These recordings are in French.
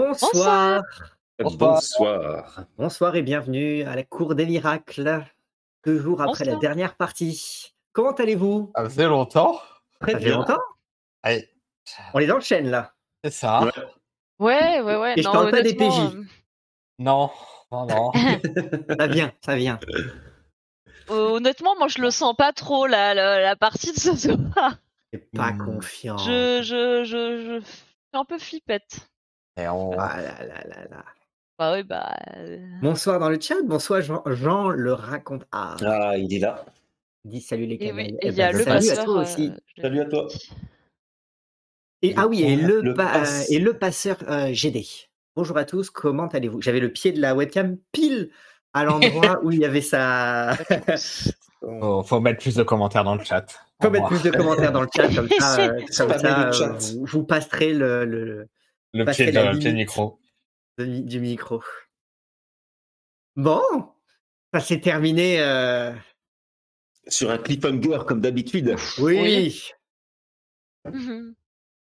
Bonsoir. Bonsoir. Bonsoir et bienvenue à la Cour des Miracles, deux jours après la dernière partie. Comment allez-vous? Ça faisait longtemps. Très Ça fait bien. longtemps? Allez, On est dans le chêne là. c'est ça. Ouais. Ouais, ouais, ouais. Et je non, parle pas des honnêtement, PJ. Non, non, non. Ça vient, ça vient. euh, honnêtement, moi, je le sens pas trop la, la, la partie de ce soir. Pas Hmm. confiant. Je, je, je, je suis un peu flippette. Et on... Ah là là là là. Bah oui, bah. euh, Bonsoir dans le chat. Bonsoir Jean, Jean le raconte. Ah, Ah, il est là. dis salut les Et oui, canailles. et Eh il y a ben, le salut à passeur. toi euh, aussi. Salut à toi. dit. Et, ah oui, et le, Le pa- pass- euh, et le passeur euh, GD. Bonjour à tous, comment allez-vous? J'avais le pied de la webcam pile à l'endroit où il y avait sa. faut, faut mettre plus de commentaires dans le chat. Faut Au mettre plus de commentaires dans le chat, comme ça, euh, comme Spammez ça, le chat. vous, vous passerez le, le- Le pied, de, le pied micro. du micro. Bon, ça s'est terminé. euh, Sur un cliffhanger comme d'habitude. Oui. Oui. Mhm.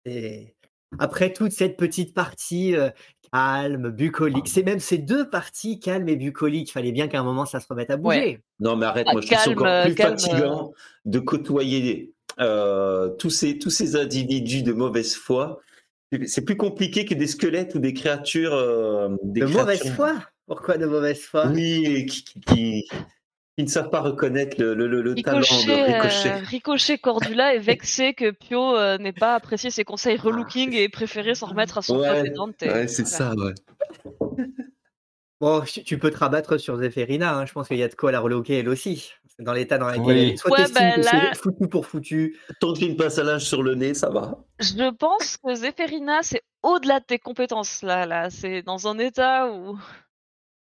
Et après toute cette petite partie euh, calme, bucolique, c'est même ces deux parties calmes et bucoliques. Il fallait bien qu'à un moment ça se remette à bouger. Non, mais arrête, Ah, moi je trouve ça calme, encore plus calme, fatigant de côtoyer euh, tous, ces, tous ces individus de mauvaise foi. C'est plus compliqué que des squelettes ou des créatures. euh, des De mauvaise créatures- foi? Pourquoi de mauvaise foi? Oui, qui, qui, qui- qui ne savent pas reconnaître le, le, le, le talent de Ricochet, euh, ricochet. Cordula est vexé que Pio euh, n'ait pas apprécié ses conseils relooking et préféré s'en remettre à son Ouais, pote et Dante. Ouais, c'est Voilà. ça, ouais. Bon, tu peux te rabattre sur Zéphérina. hein, Je pense qu'il y a de quoi la reloquer elle aussi. Dans l'état dans lequel Oui. Soit Ouais, bah là- foutu pour foutu. Tant que j'ai une pince à linge sur le nez, ça va. Je pense que Zéphérina, c'est au-delà de tes compétences. Là, là. C'est dans un état où,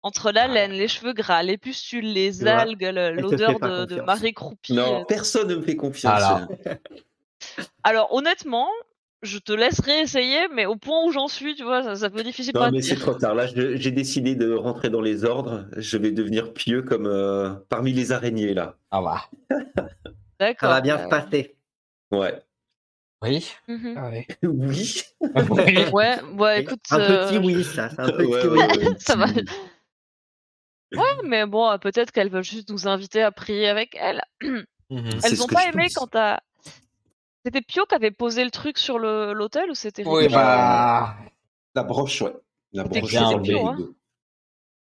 entre la laine, les cheveux gras, les pustules, les algues, l'odeur de, de marée croupie. Non, euh. personne ne me fait confiance. Alors, honnêtement, je te laisserai essayer, mais au point où j'en suis, tu vois, ça, ça peut difficile Non, pas mais c'est trop tard. Là, j'ai décidé de rentrer dans les ordres. Je vais devenir pieux comme euh, parmi les araignées, là. Ah bah. Ça D'accord. va bien euh, se passer. Ouais. Oui. Ah oui. Ouais, ouais, écoute. un euh, petit oui, ça. Un petit Ouais, oui. ouais, Ça va. Ouais, mais bon, euh, peut-être qu'elles veulent juste nous inviter à prier avec elles. Mhm. Elles ce ont que pas aimé pense. quand t'as. C'était Pio qui avait posé le truc sur l'hôtel ou c'était Oui, Ricochet bah. La broche, ouais. La broche. bien les hein.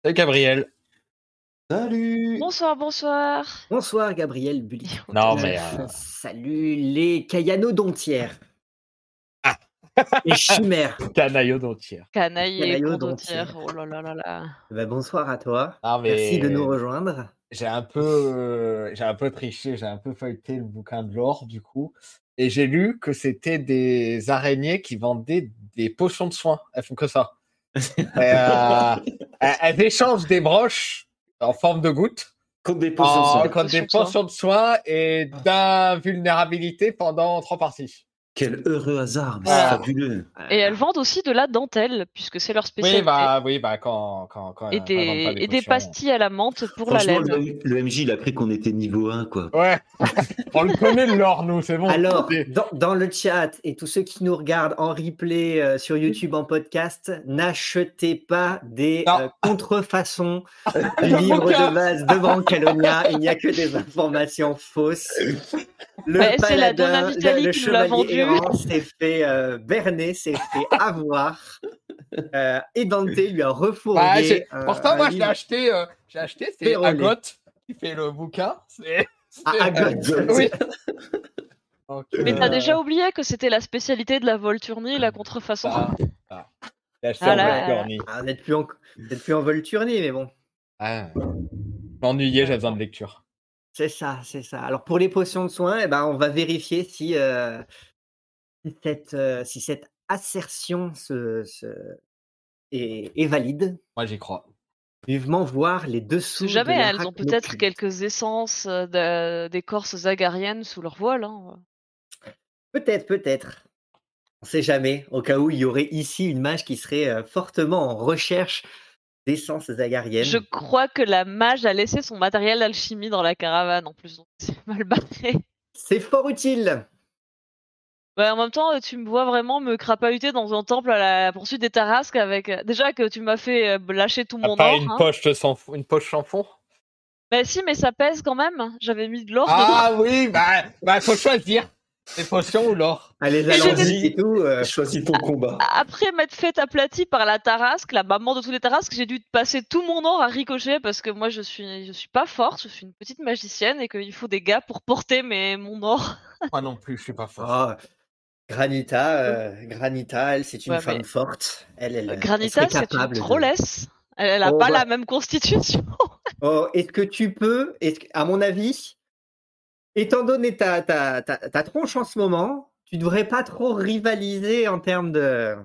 Salut Gabriel. Salut. Bonsoir, bonsoir. Bonsoir Gabriel Bully. Non, Euh, mais. euh, Salut les Cayano Dontières. Ah. Et chimères. Canaillot condottière. Oh là là là là. Ben, bonsoir à toi. Non, mais. Merci de nous rejoindre. J'ai un peu, euh, j'ai un peu triché, j'ai un peu feuilleté le bouquin de l'or du coup, et j'ai lu que c'était des araignées qui vendaient des potions de soins. Elles font que ça. Et, euh, elles, échangent des broches en forme de gouttes Contre des potions. en, ça. contre des Potions de soins. potions de soins et d'invulnérabilité pendant trois parties. Quel heureux hasard. mais Voilà. C'est fabuleux. Et elles vendent aussi de la dentelle, puisque c'est leur Oui, spécialité. bah, oui, bah, quand, quand, quand et quand elles vendent des, pas des et des potions. pastilles à la menthe pour la Franchement, laine. le, le MJ, il a cru qu'on était niveau 1, quoi. Ouais, on le connaît le lore, nous, c'est bon. Alors, dans, dans le chat et tous ceux qui nous regardent en replay euh, sur YouTube en podcast, n'achetez pas des euh, contrefaçons du livre de base de Brancalonia. Il n'y a que des informations fausses. Le la paladin, Donna Vitali le, le qui nous l'a vendu. Errant s'est fait euh, berner, s'est fait avoir. Euh, et Dante lui a refourgué. Bah, un- Pourtant, un moi, je l'ai livre acheté, euh, j'ai acheté, c'est Vérolé. Agot qui fait le bouquin. C'est. c'est- Agot. Oui. Donc, Mais t'as euh, déjà oublié que c'était la spécialité de la Volturnie, la contrefaçon? Ah, ah. Ah là Black là. Ah, vous n'êtes plus en, plus en Volturnie, mais bon. Ah. M'ennuyais, j'avais besoin de lecture. C'est ça, c'est ça. Alors pour les potions de soins, eh ben, on va vérifier si, euh, si, cette, euh, si cette assertion se, se- est, est valide. Moi, j'y crois. Vivement voir les dessous. jamais, de elles ont peut-être quelques essences euh, de- d'écorce zagarienne sous leur voile. hein. Peut-être, peut-être. On sait jamais. Au cas où il y aurait ici une mage qui serait euh, fortement en recherche d'essence zagarienne. Je crois que la mage a laissé son matériel d'alchimie dans la caravane en plus, c'est mal barré. C'est fort utile. Bah, en même temps, tu me vois vraiment me crapahuter dans un temple à la poursuite des Tarasques avec euh, déjà que tu m'as fait euh, lâcher tout mon pas or. une hein. poche sans fond- une poche sans fond Bah si, mais ça pèse quand même. J'avais mis de l'or dedans. Ah oui, bah, bah faut choisir. Les potions ou l'or Allez, allons-y et tout. euh, Choisis ton combat. Après m'être fait aplati par la Tarasque, la maman de tous les Tarasques, j'ai dû passer tout mon or à ricochet parce que moi je suis je suis pas forte, je suis une petite magicienne et qu'il faut des gars pour porter mes mon or. Moi non plus, je suis pas fort. oh, Granita, euh, Granita, elle, c'est une Ouais, femme mais- forte. Elle, Granita, c'est une capable de-. Elle, elle a Oh, pas la même constitution. Oh, est-ce que tu peux, que- à mon avis, étant donné ta, ta, ta, ta tronche en ce moment, tu devrais pas trop rivaliser en termes de.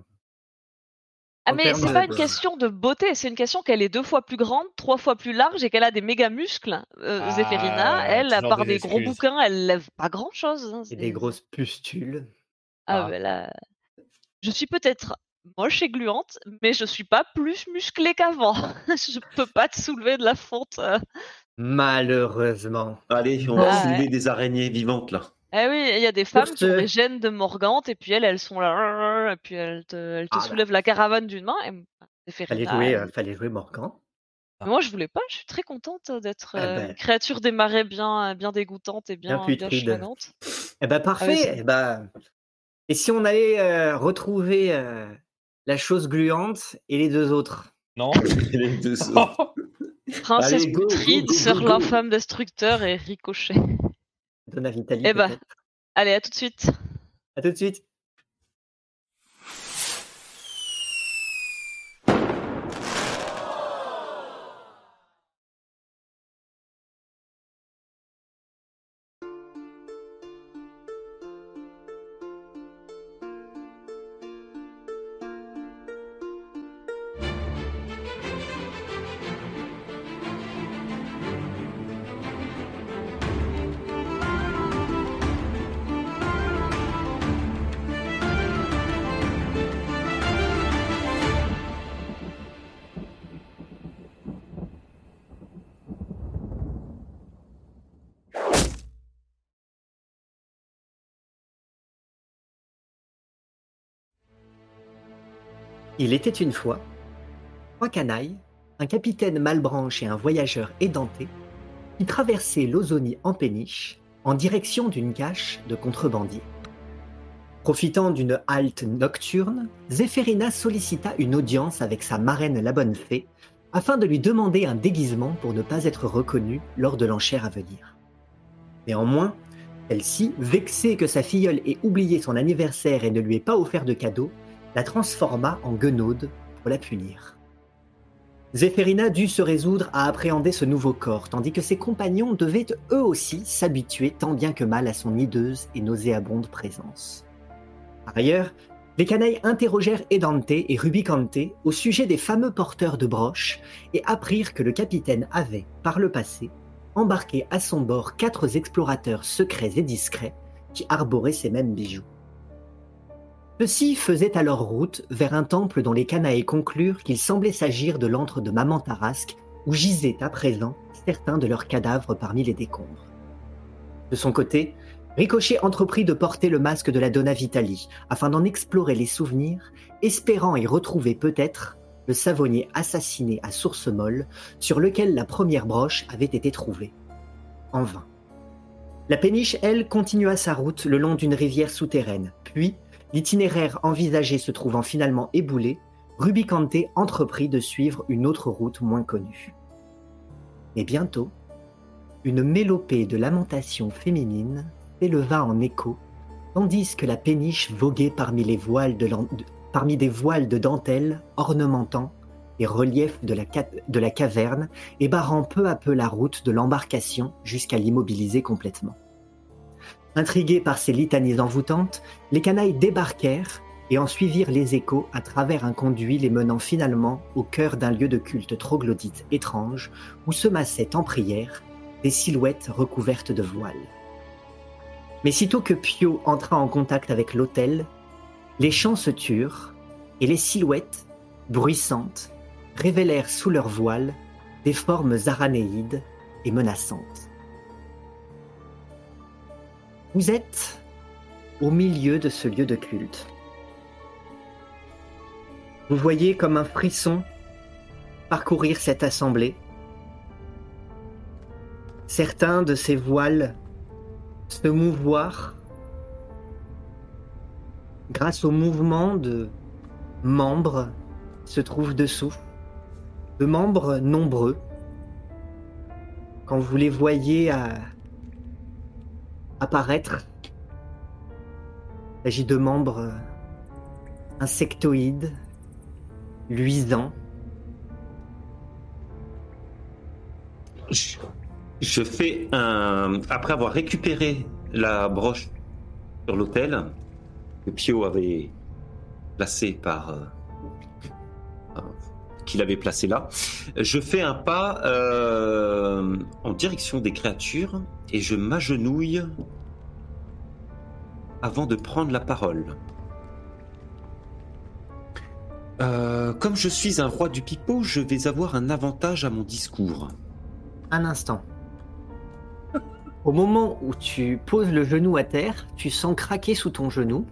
Ah En mais c'est de- pas une question de beauté, c'est une question qu'elle est deux fois plus grande, trois fois plus large et qu'elle a des méga muscles. Euh, Ah, Zéphérina, elle, à part des des gros bouquins, elle lève pas grand chose. et des grosses pustules. Ah, Ah. bah là, je suis peut-être moche et gluante, mais je suis pas plus musclée qu'avant. je peux pas te soulever de la fonte. euh. Malheureusement. Allez, on va Ah, soulever ouais. des araignées vivantes là. Eh oui, il y a des femmes qui ont ce- des gènes de Morgante et puis elles, elles sont là, et puis elles te, elles te Ah bah. soulèvent la caravane d'une main. Et Fallait Zéphérina, jouer, euh, fallait jouer Morgan. Mais moi, je voulais pas. Je suis très contente d'être Ah euh, ben. une créature des marais bien, bien dégoûtante et bien, bien, putride. Eh ben Ah parfait. eh ben, et si on allait euh, retrouver euh, la chose gluante et les deux autres? Non Les deux autres. Princesse go, sœur l'infâme destructeur et ricochet. Donna Vitali. Eh ben. peut-être. Allez, à tout de suite. À tout de suite. Il était une fois trois canailles, un capitaine Malbranche et un voyageur édenté, qui traversaient l'Ozonie en péniche en direction d'une cache de contrebandiers. Profitant d'une halte nocturne, Zéphérina sollicita une audience avec sa marraine la bonne fée afin de lui demander un déguisement pour ne pas être reconnue lors de l'enchère à venir. Néanmoins, celle-ci, vexée que sa filleule ait oublié son anniversaire et ne lui ait pas offert de cadeau, la transforma en guenaude pour la punir. Zéphérina dut se résoudre à appréhender ce nouveau corps, tandis que ses compagnons devaient eux aussi s'habituer tant bien que mal à son hideuse et nauséabonde présence. Par ailleurs, les canailles interrogèrent Edante et Rubicante au sujet des fameux porteurs de broches et apprirent que le capitaine avait, par le passé, embarqué à son bord quatre explorateurs secrets et discrets qui arboraient ces mêmes bijoux. Ceux-ci faisaient alors route vers un temple dont les canailles conclurent qu'il semblait s'agir de l'antre de Maman Tarasque, où gisaient à présent certains de leurs cadavres parmi les décombres. De son côté, Ricochet entreprit de porter le masque de la Donna Vitali afin d'en explorer les souvenirs, espérant y retrouver peut-être le savonnier assassiné à source molle sur lequel la première broche avait été trouvée. En vain. La péniche, elle, continua sa route le long d'une rivière souterraine, puis, l'itinéraire envisagé se trouvant finalement éboulé, Rubicante entreprit de suivre une autre route moins connue. Mais bientôt, une mélopée de lamentations féminines s'éleva en écho, tandis que la péniche voguait parmi, les voiles de parmi des voiles de dentelle ornementant les reliefs de la caverne et barrant peu à peu la route de l'embarcation jusqu'à l'immobiliser complètement. Intrigués par ces litanies envoûtantes, les canailles débarquèrent et en suivirent les échos à travers un conduit les menant finalement au cœur d'un lieu de culte troglodyte étrange où se massaient en prière des silhouettes recouvertes de voiles. Mais sitôt que Pio entra en contact avec l'autel, les chants se turent et les silhouettes, bruissantes, révélèrent sous leurs voiles des formes aranéides et menaçantes. Vous êtes au milieu de ce lieu de culte. Vous voyez comme un frisson parcourir cette assemblée. Certains de ces voiles se mouvoir grâce au mouvement de membres se trouvent dessous, de membres nombreux. Quand vous les voyez à- apparaître, il s'agit de membres insectoïdes, luisants. Je, fais un. Après avoir récupéré la broche sur l'autel que Pio avait placée par. Qu'il avait placé là, je fais un pas euh, en direction des créatures et je m'agenouille avant de prendre la parole. Euh, comme je suis un roi du pipeau, je vais avoir un avantage à mon discours. Un instant. Au moment où tu poses le genou à terre, tu sens craquer sous ton genou.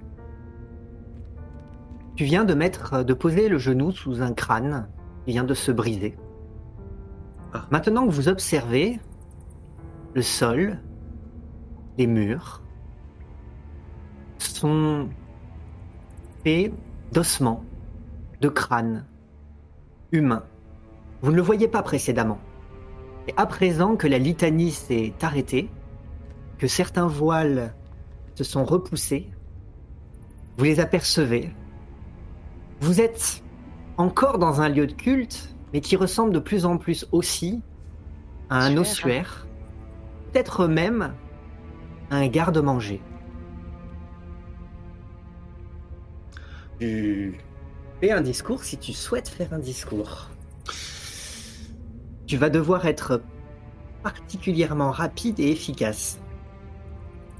Tu viens de mettre, de poser le genou sous un crâne vient de se briser. Ah. Maintenant que vous observez le sol, les murs sont faits d'ossements, de crânes humains. Vous ne le voyez pas précédemment. Et à présent que la litanie s'est arrêtée, que certains voiles se sont repoussés, vous les apercevez. Vous êtes encore dans un lieu de culte, mais qui ressemble de plus en plus aussi à un Ossuaire. peut-être même à un garde-manger. Tu fais un discours si tu souhaites faire un discours. Tu vas devoir être particulièrement rapide et efficace.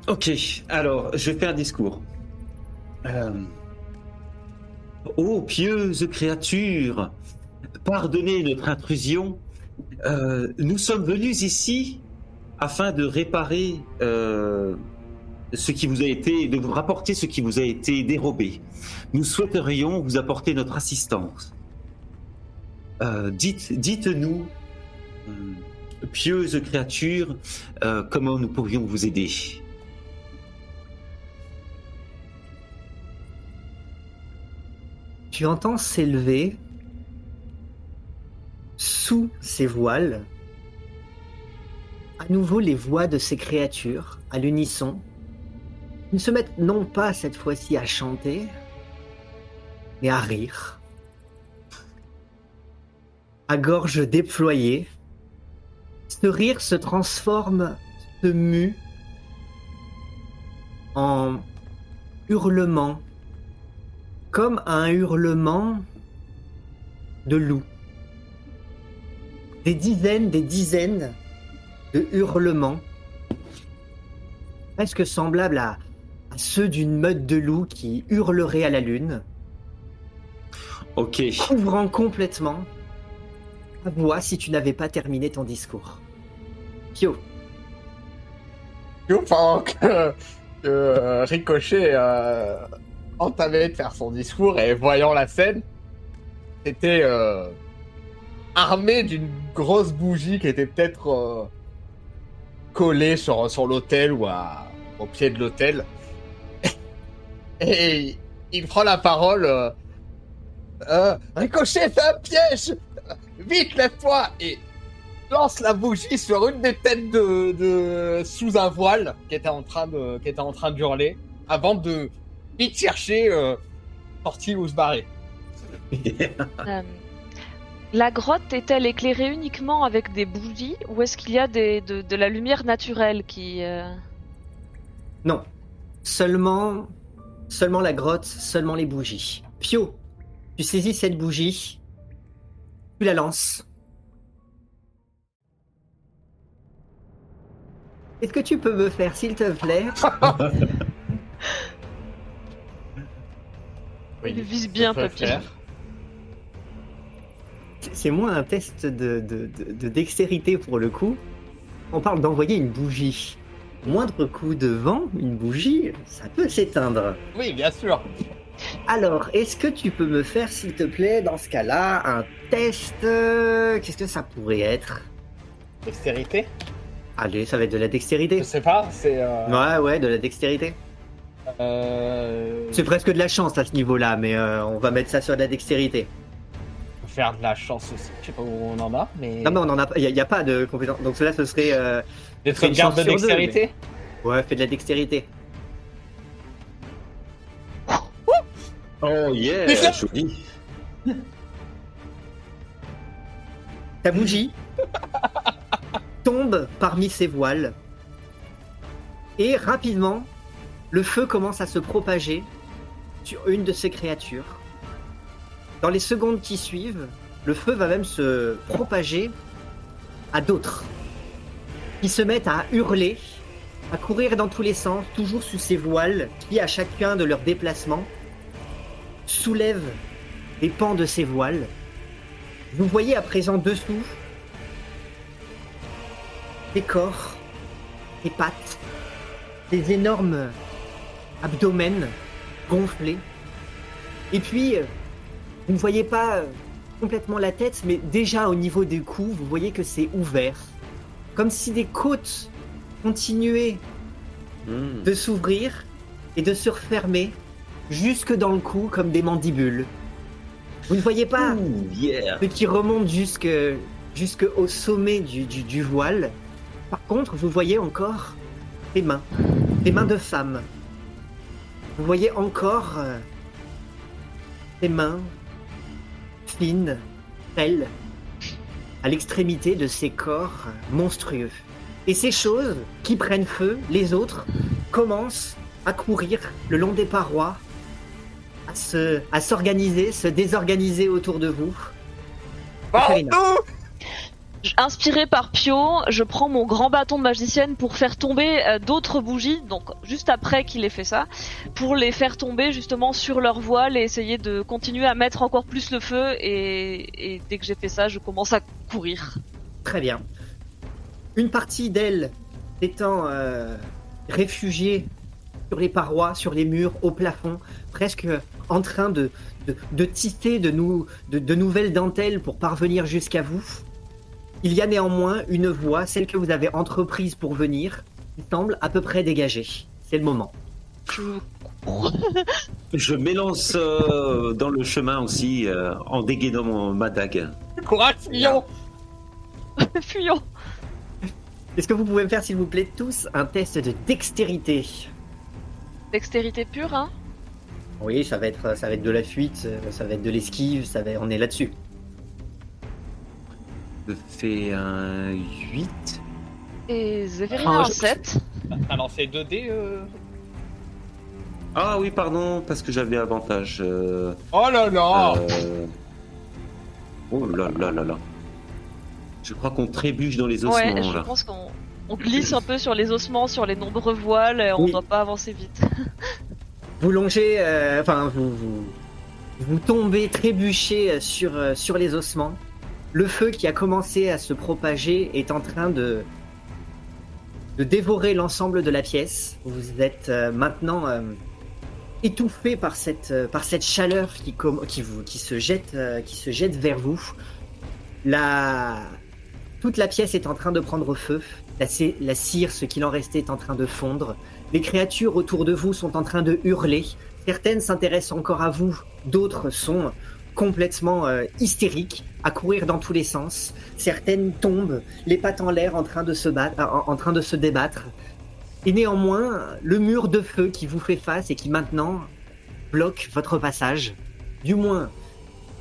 Ok, alors je fais un discours. Euh... Ô pieuse créature, pardonnez notre intrusion. Euh, nous sommes venus ici afin de réparer euh, ce qui vous a été, de vous rapporter ce qui vous a été dérobé. Nous souhaiterions vous apporter notre assistance. Euh, dites, dites-nous, pieuse créature, comment nous pourrions vous aider. Tu entends s'élever sous ces voiles à nouveau les voix de ces créatures à l'unisson. Ils se mettent non pas cette fois-ci à chanter, mais à rire. À gorge déployée, ce rire se transforme, se mue en hurlement comme un hurlement de loup. Des dizaines, des dizaines de hurlements, presque semblables à, à ceux d'une meute de loups qui hurlerait à la lune, Ok. couvrant complètement ta voix si tu n'avais pas terminé ton discours. Pio, Yo, pendant que, que, euh, Ricochet euh, entamait de faire son discours et voyant la scène, était euh, armé d'une grosse bougie qui était peut-être euh, collée sur, sur l'autel ou à- au pied de l'autel. Et il prend la parole. euh, Euh, Ricochet, c'est un piège Vite, lève-toi Et lance la bougie sur une des têtes de, de sous un voile qui était en train de qui était en train d'hurler avant de vite chercher euh, sortie ou se barrer. Euh, la grotte est-elle éclairée uniquement avec des bougies ou est-ce qu'il y a des, de, de la lumière naturelle qui... euh, non. Seulement, seulement la grotte, seulement les bougies. Pio, tu saisis cette bougie, tu la lances. Est-ce que tu peux me faire, s'il te plaît, Il vise bien, Papy. faire. C'est moins un test de, de- de- de dextérité pour le coup. On parle d'envoyer une bougie. moindre coup de vent, une bougie, ça peut s'éteindre. Oui, bien sûr. Alors, est-ce que tu peux me faire, s'il te plaît, dans ce cas-là, un test euh, Qu'est-ce que ça pourrait être? Dextérité? Allez, ça va être de la dextérité. Je sais pas, c'est. euh, Ouais, ouais, de la dextérité. Euh, C'est presque de la chance à ce niveau-là, mais euh, on va mettre ça sur de la dextérité. Faire de la chance aussi. Je sais pas où on en a, mais. Non, mais on en a, il n'y a, pas de compétence. Donc cela, ce serait, euh, c'est une sauvegardes de deux, dextérité ouais, fais de la dextérité. Oh yeah, joli. Ta bougie tombe parmi ses voiles et rapidement, le feu commence à se propager sur une de ces créatures. Dans les secondes qui suivent, le feu va même se propager à d'autres qui se mettent à hurler, à courir dans tous les sens, toujours sous ces voiles qui, à chacun de leurs déplacements, soulèvent les pans de ces voiles. Vous voyez à présent dessous des corps, des pattes, des énormes abdomens gonflés. Et puis, euh, vous ne voyez pas euh, complètement la tête, mais déjà au niveau des cou, vous voyez que c'est ouvert. Comme si des côtes continuaient Hmm. de s'ouvrir et de se refermer jusque dans le cou comme des mandibules. Vous ne voyez pas yeah. ce qui remonte jusque, jusque au sommet du, du, du voile. Par contre, vous voyez encore des mains, des mains de femmes. Vous voyez encore euh, des mains fines, belles, à l'extrémité de ces corps monstrueux. Et ces choses qui prennent feu, les autres, commencent à courir le long des parois, à se, à s'organiser, se désorganiser autour de vous. Inspiré par Pio, je prends mon grand bâton de magicienne pour faire tomber euh, d'autres bougies, donc juste après qu'il ait fait ça, pour les faire tomber justement sur leur voile et essayer de continuer à mettre encore plus le feu. Et, dès que j'ai fait ça, je commence à courir. Très bien. Une partie d'elle étant euh, réfugiée sur les parois, sur les murs, au plafond, presque en train de, de, de nouvelles dentelles pour parvenir jusqu'à vous. Il y a néanmoins une voie, celle que vous avez entreprise pour venir, qui semble à peu près dégagée. C'est le moment. Je m'élance euh, dans le chemin aussi euh, en dégainant mon- ma dague. Courage, Fillon Fuyons. Est-ce que vous pouvez me faire, s'il vous plaît, tous un test de dextérité? Dextérité pure, hein? Oui, ça va être, ça va être de la fuite, ça va être de l'esquive, ça va, on est là-dessus. Je fais un 8. Et Zéphirine Ah, un je- 7. T'as lancé 2D euh... Ah oui, pardon, parce que j'avais avantage. euh, Oh là là euh, Oh là là là là. Je crois qu'on trébuche dans les ossements Ouais, je là. pense qu'on on glisse un peu sur les ossements, sur les nombreux voiles, et on Oui. doit pas avancer vite. Vous longez, euh, enfin, vous, vous, vous tombez, trébuchez sur, euh, sur les ossements. Le feu qui a commencé à se propager est en train de, de dévorer l'ensemble de la pièce. Vous êtes euh, maintenant euh, étouffé par cette, euh, par cette chaleur qui, qui, se jette, qui se jette vers vous. La... Toute la pièce est en train de prendre feu. La, la cire, ce qu'il en restait, est en train de fondre. Les créatures autour de vous sont en train de hurler. Certaines s'intéressent encore à vous, d'autres sont complètement euh, hystériques, à courir dans tous les sens. Certaines tombent, les pattes en l'air, en train de se battre, en, en train de se débattre. Et néanmoins, le mur de feu qui vous fait face et qui maintenant bloque votre passage. Du moins,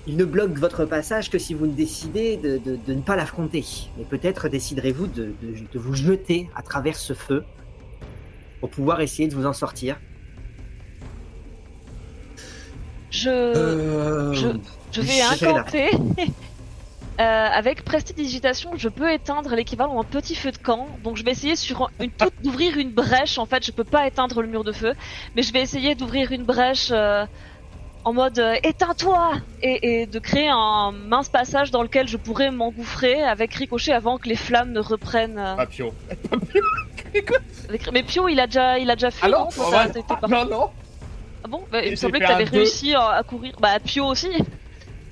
il ne bloque votre passage que si vous ne décidez de, ne pas l'affronter. Mais peut-être déciderez-vous de, de- de vous jeter à travers ce feu pour pouvoir essayer de vous en sortir. Je, Euh, je- je vais incanter. Euh, avec prestidigitation, je peux éteindre l'équivalent d'un petit feu de camp. Donc je vais essayer sur une toute d'ouvrir une brèche. En fait, je peux pas éteindre le mur de feu, mais je vais essayer d'ouvrir une brèche euh, en mode euh, éteins-toi et, et de créer un mince passage dans lequel je pourrais m'engouffrer avec ricochet avant que les flammes ne reprennent. euh. Papio. Avec- Mais Pio, il a déjà, il a déjà fui, Alors non? Pas- Non, non. Ah bon Bah, Il me semblait que t'avais réussi à, courir. Bah, Pio aussi.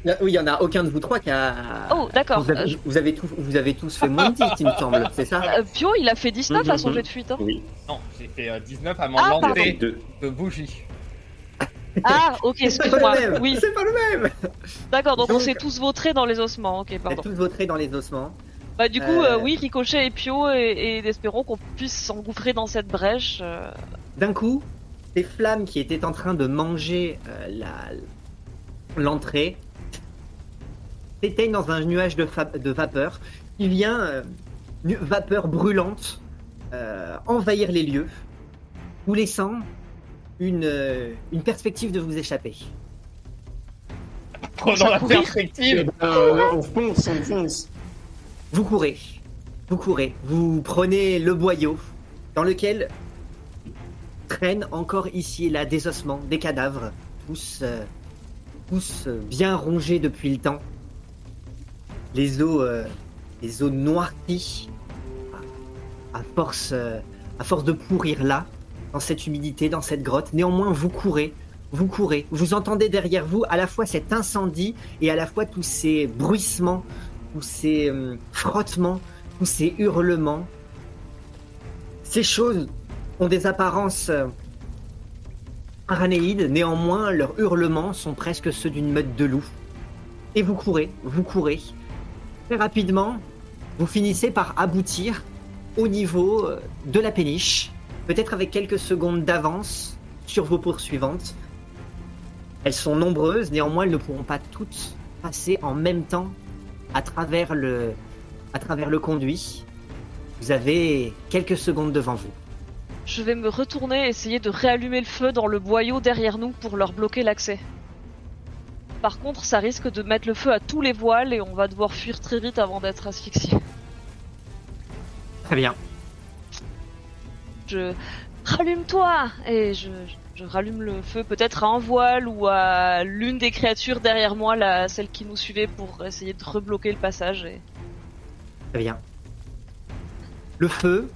Là, Oui, il y en a aucun de vous trois qui a. Oh, d'accord. Vous avez, vous avez, tous- vous avez tous fait moins de 10, il me semble, c'est ça Euh, Pio, il a fait 19 à son Mhm. jet de fuite. hein. Oui, Non, j'ai fait euh, 19 à mon Ah, lancer de bougie. Ah, ok, C'est pas excuse-moi. le même Oui, C'est pas le même d'accord, donc on s'est tous vautrés dans les ossements. Ok, pardon. tous votrés dans les ossements. Bah, du coup, Euh. euh, oui, Ricochet et Pio, et, et espérons qu'on puisse s'engouffrer dans cette brèche. euh. D'un coup, ces flammes qui étaient en train de manger euh, la- l'entrée s'éteignent dans un nuage de, fa- de vapeur qui vient, euh, nu- vapeur brûlante, euh, envahir les lieux, vous laissant une, euh, une perspective de vous échapper. Prenons la perspective. Euh, on fonce, on fonce. Vous courez, vous courez, vous prenez le boyau dans lequel traînent encore ici et là des ossements, des cadavres, tous, euh, euh, bien rongés depuis le temps. Les os, euh, les force, euh, à force de pourrir là, dans cette humidité, dans cette grotte. Néanmoins, vous courez, vous courez. Vous entendez derrière vous à la fois cet incendie et à la fois tous ces bruissements tous ces euh, frottements, tous ces hurlements. Ces choses ont des apparences euh, aranéides, néanmoins leurs hurlements sont presque ceux d'une meute de loups. Et vous courez, vous courez. Très rapidement, vous finissez par aboutir au niveau euh, de la péniche, peut-être avec quelques secondes d'avance sur vos poursuivantes. Elles sont nombreuses, néanmoins elles ne pourront pas toutes passer en même temps à travers le, à travers le conduit. Vous avez quelques secondes devant vous. Je vais me retourner et essayer de réallumer le feu dans le boyau derrière nous pour leur bloquer l'accès. Par contre, ça risque de mettre le feu à tous les voiles et on va devoir fuir très vite avant d'être asphyxié. Très bien. Je rallume-toi et je, je rallume le feu peut-être à un voile ou à l'une des créatures derrière moi, la, celle qui nous suivait pour essayer de rebloquer le passage. Et... Très bien. Le feu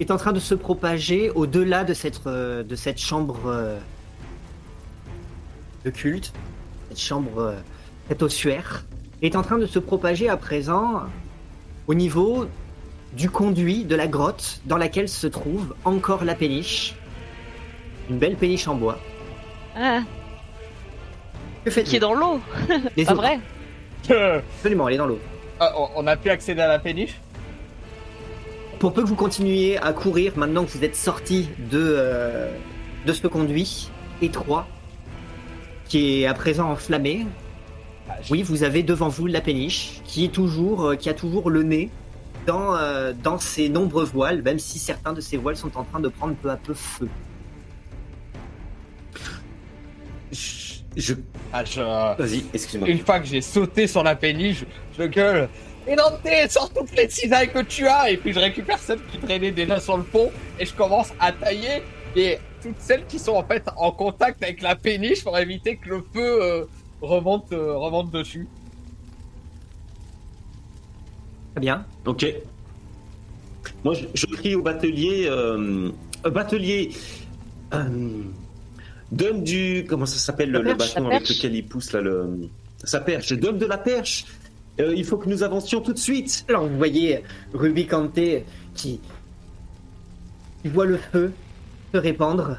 est en train de se propager au-delà de cette, euh, de cette chambre euh, de culte, cette chambre, euh, cette ossuaire, est en train de se propager à présent au niveau du conduit de la grotte dans laquelle se trouve encore la péniche. Une belle péniche en bois. Ah, Que faites qui est dans l'eau, autres vrai Absolument, elle est dans l'eau. on- on a pu accéder à la péniche? Pour peu que vous continuiez à courir, maintenant que vous êtes sorti de, euh, de ce conduit étroit, qui est à présent enflammé, oui, vous avez devant vous la péniche, qui est toujours, euh, qui a toujours le nez dans, euh, dans ces nombreux voiles, même si certains de ces voiles sont en train de prendre peu à peu feu. Je... je- Ah, je- Vas-y, excuse-moi. Une fois que j'ai sauté sur la péniche, je gueule. Et Dante, sors toutes les cisailles que tu as Et puis je récupère celles qui traînaient déjà sur le pont et je commence à tailler et toutes celles qui sont en fait en contact avec la péniche pour éviter que le feu euh, remonte, euh, remonte dessus. Très bien. Ok. Moi, je, je crie au batelier. Euh, batelier. euh, donne du. Comment ça s'appelle le, perche, bâton avec lequel il pousse là le. Sa perche. Donne de la perche. Euh, il faut que nous avancions tout de suite. Alors vous voyez Ruby Kanté qui, qui voit le feu se répandre.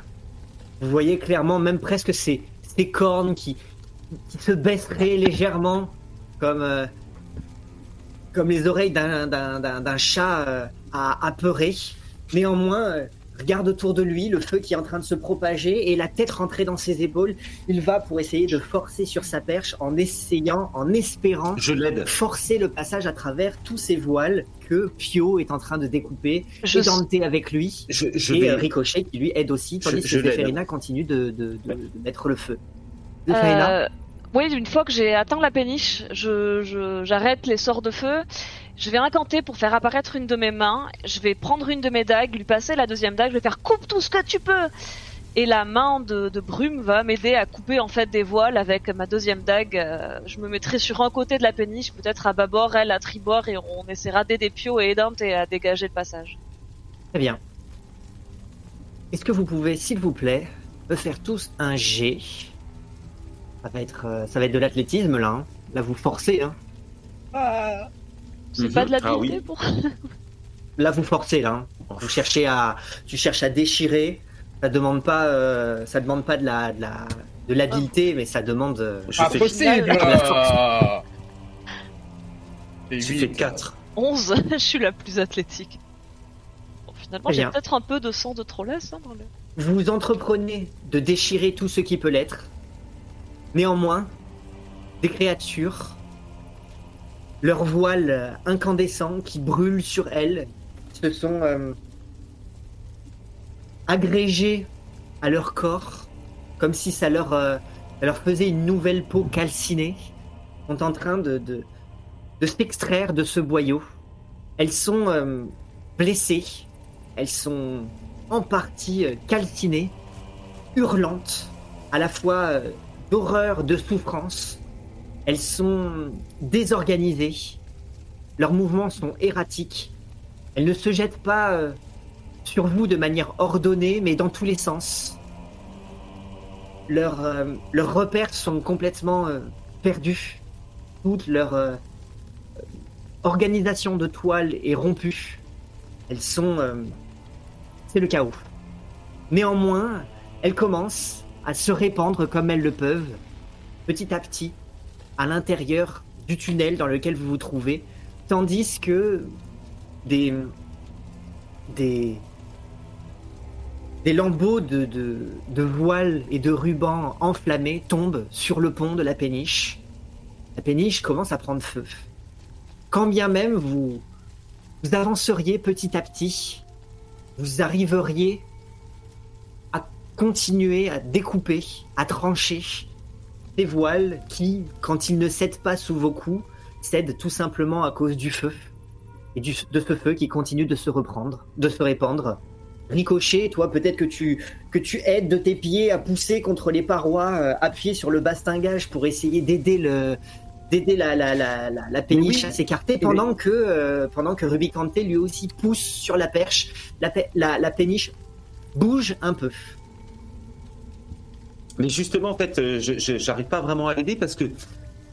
Vous voyez clairement même presque ses, cornes qui, qui se baisseraient légèrement comme, euh, comme les oreilles d'un, chat euh, à, apeuré. Néanmoins, regarde autour de lui le feu qui est en train de se propager et la tête rentrée dans ses épaules. Il va pour essayer de forcer sur sa perche en essayant, en espérant Je l'aide. forcer le passage à travers tous ces voiles que Pio est en train de découper, Je et Dante avec lui, Je, je et vais. euh, Ricochet qui lui aide aussi, tandis Je- je que. Zéphérina continue de, de, de- de mettre le feu. Euh, oui, une fois que j'ai atteint la péniche, je, je- j'arrête les sorts de feu. Je vais incanter pour faire apparaître une de mes mains. Je vais prendre une de mes dagues, lui passer la deuxième dague. Je vais faire coupe tout ce que tu peux. Et la main de, de Brume va m'aider à couper en fait des voiles avec ma deuxième dague. Euh, je me mettrai sur un côté de la péniche, peut-être à bâbord, elle à tribord, et on essaiera d'aider Pio et Edante à dégager le passage. Très bien. Est-ce que vous pouvez, s'il vous plaît, me faire tous un G? Ça va être, euh, ça va être de l'athlétisme là. hein. Là, vous forcez. Hein. Ah. C'est Mhm. pas de la Ah oui. pour. Là, vous forcez là. hein. Vous cherchez à, tu cherches à déchirer. Ça demande pas, euh, ça demande pas de la, de la, de l'habileté, mais ça demande. euh, Je Pas fais, possible euh. Et je huit. fais 4. 11, je suis la plus athlétique. Bon, finalement, j'ai bien. peut-être un peu de sang de trollesse hein, dans le. Vous entreprenez de déchirer tout ce qui peut l'être. Néanmoins, des créatures, leurs voiles euh, incandescents qui brûlent sur elles, se sont euh, agrégés à leur corps, comme si ça leur, euh, faisait une nouvelle peau calcinée, sont en train de, de, de s'extraire de ce boyau. Elles sont blessées, elles sont en partie calcinées, hurlantes, à la fois d'horreur, de souffrance. Elles sont désorganisées, leurs mouvements sont erratiques. Elles ne se jettent pas euh, sur vous de manière ordonnée, mais dans tous les sens. Leurs, euh, repères sont complètement euh, perdus. Toute leur organisation de toile est rompue. Elles sont... c'est le chaos. Néanmoins, elles commencent à se répandre comme elles le peuvent, petit à petit, à l'intérieur du tunnel dans lequel vous vous trouvez, tandis que des des des lambeaux de, voiles et de rubans enflammés tombent sur le pont de la péniche. La péniche commence à prendre feu. Quand bien même vous, vous avanceriez petit à petit, vous arriveriez à continuer à découper, à trancher ces voiles qui, quand ils ne cèdent pas sous vos coups, cèdent tout simplement à cause du feu. Et du, de ce feu qui continue de se reprendre, de se répandre. Ricochet, toi peut-être que tu, que tu aides de tes pieds à pousser contre les parois, euh, appuyé sur le bastingage pour essayer d'aider le d'aider la, la, la, la, la péniche Oui. à s'écarter pendant que euh, pendant que Rubicante lui aussi pousse sur la perche, la, la, la péniche bouge un peu. Mais justement, en fait, euh, je j'arrive pas vraiment à l'aider parce que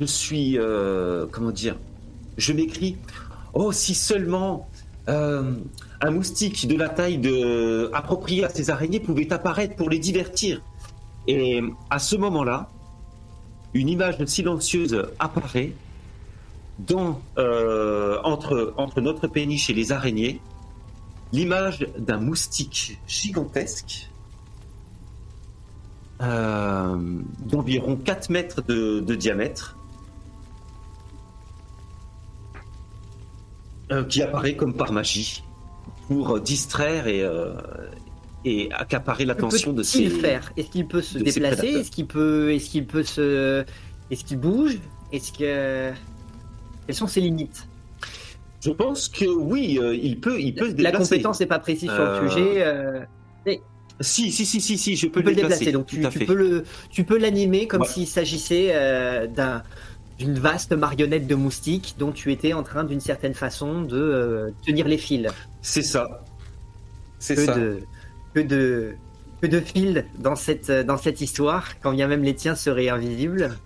je suis, euh, comment dire, je m'écris, oh si seulement euh, un moustique de la taille de appropriée à ces araignées pouvait apparaître pour les divertir. Et à ce moment-là, une image silencieuse apparaît dans, entre, entre notre péniche et les araignées, l'image d'un moustique gigantesque euh, d'environ 4 mètres de, de diamètre, euh, qui apparaît comme par magie pour distraire et, euh, et accaparer l'attention de ces. faire? Est-ce qu'il peut se déplacer? Est-ce qu'il peut est-ce qu'il peut se est-ce qu'il bouge? Est-ce que quelles sont ses limites? Je pense que oui, il peut, il peut se La déplacer. compétence n'est pas précise sur le sujet. Si, si, si, si, si, je peux tu le déplacer. déplacer, donc tu, peux le, tu peux l'animer comme Ouais. s'il s'agissait euh, d'un d'une vaste marionnette de moustique dont tu étais en train d'une certaine façon de euh, tenir les fils. C'est ça. C'est Que ça. de, que de que de fils dans cette dans cette histoire, quand bien même les tiens seraient invisibles.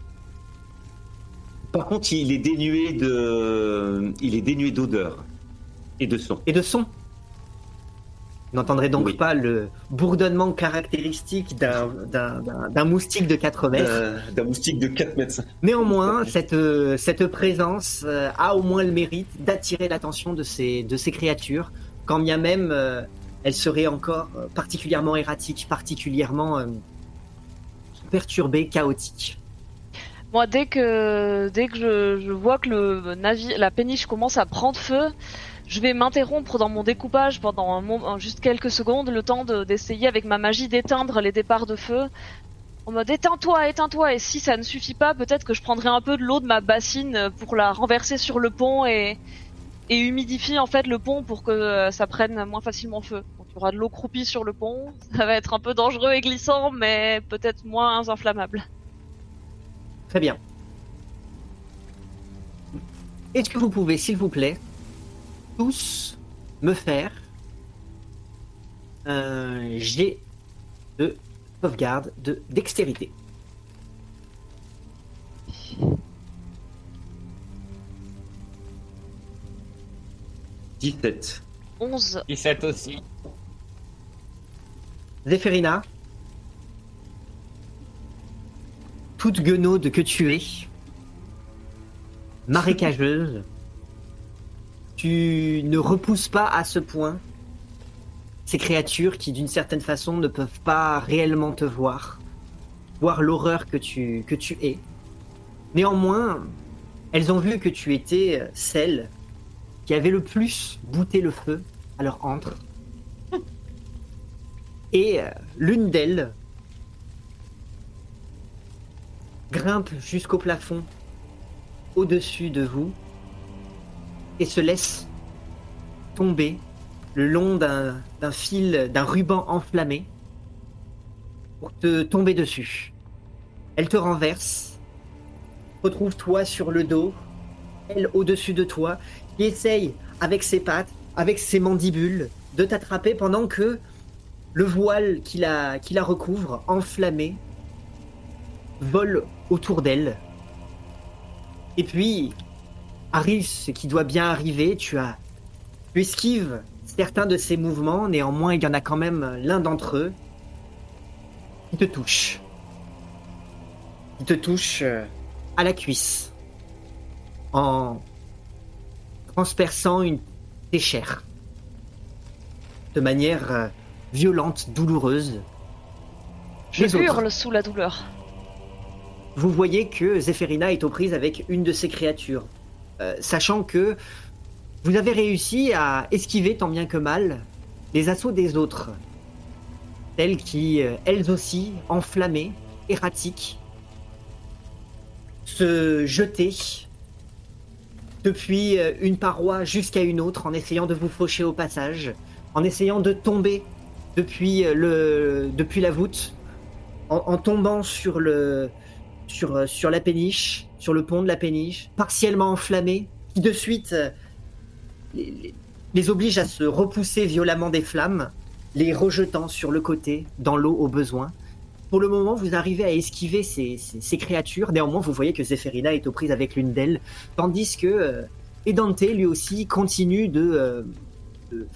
Par contre, il est dénué de, il est dénué d'odeur et de son. et de son. N'entendrez donc Oui. pas le bourdonnement caractéristique d'un- d'un d'un- d'un moustique de 4 mètres. Euh, D'un moustique de 4 mètres. Néanmoins, cette, euh, cette présence euh, a au moins le mérite d'attirer l'attention de ces, de ces créatures, quand bien même euh, elles seraient encore euh, particulièrement erratiques, particulièrement euh, perturbées, chaotiques. Moi, dès que dès que je, je vois que le navire, la péniche commence à prendre feu, je vais m'interrompre dans mon découpage pendant un moment, juste quelques secondes, le temps de- d'essayer avec ma magie d'éteindre les départs de feu. En mode éteins-toi, éteins-toi, et si ça ne suffit pas, peut-être que je prendrai un peu de l'eau de ma bassine pour la renverser sur le pont et, et humidifier en fait le pont pour que euh, ça prenne moins facilement feu. Donc il y aura de l'eau croupie sur le pont, ça va être un peu dangereux et glissant, mais peut-être moins inflammable. Très bien. Est-ce que vous pouvez, s'il vous plaît, tous me faire un jet de sauvegarde de dextérité. « 17. 11. 17 aussi. Zéphérina, toute guenaude que tu es, marécageuse, tu ne repousses pas à ce point ces créatures qui, d'une certaine façon, ne peuvent pas réellement te voir, voir l'horreur que tu, es. Néanmoins, elles ont vu que tu étais celle qui avait le plus bouté le feu à leur antre. Et euh, l'une d'elles grimpe jusqu'au plafond au-dessus de vous se laisse tomber le long d'un fil, d'un ruban enflammé pour te tomber dessus. Elle te renverse, retrouve toi sur le dos, elle au-dessus de toi, qui essaye avec ses pattes, avec ses mandibules, de t'attraper pendant que le voile qui la recouvre, enflammé, vole autour d'elle. Et puis, arrive ce qui doit bien arriver, tu as... Tu esquives certains de ces mouvements, néanmoins il y en a quand même l'un d'entre eux qui te touche. Qui te touche euh, à la cuisse. En transperçant une tes chairs. De manière euh, violente, douloureuse. Je Les autres. hurle sous la douleur. vous voyez que Zéphérina est aux prises avec une de ces créatures. Euh, sachant que vous avez réussi à esquiver tant bien que mal les assauts des autres. Telles qui, euh, elles aussi, enflammées, erratiques, se jetaient depuis euh, une paroi jusqu'à une autre en essayant de vous faucher au passage, en essayant de tomber depuis, la voûte, en tombant sur le, sur, euh, sur la péniche, sur le pont de la péniche, partiellement enflammé, qui de suite euh, les, oblige à se repousser violemment des flammes, les rejetant sur le côté, dans l'eau au besoin. Pour le moment, vous arrivez à esquiver ces, ces- créatures. Néanmoins, vous voyez que Zéphérina est aux prises avec l'une d'elles, tandis que euh, Edante, lui aussi, continue de, euh, de,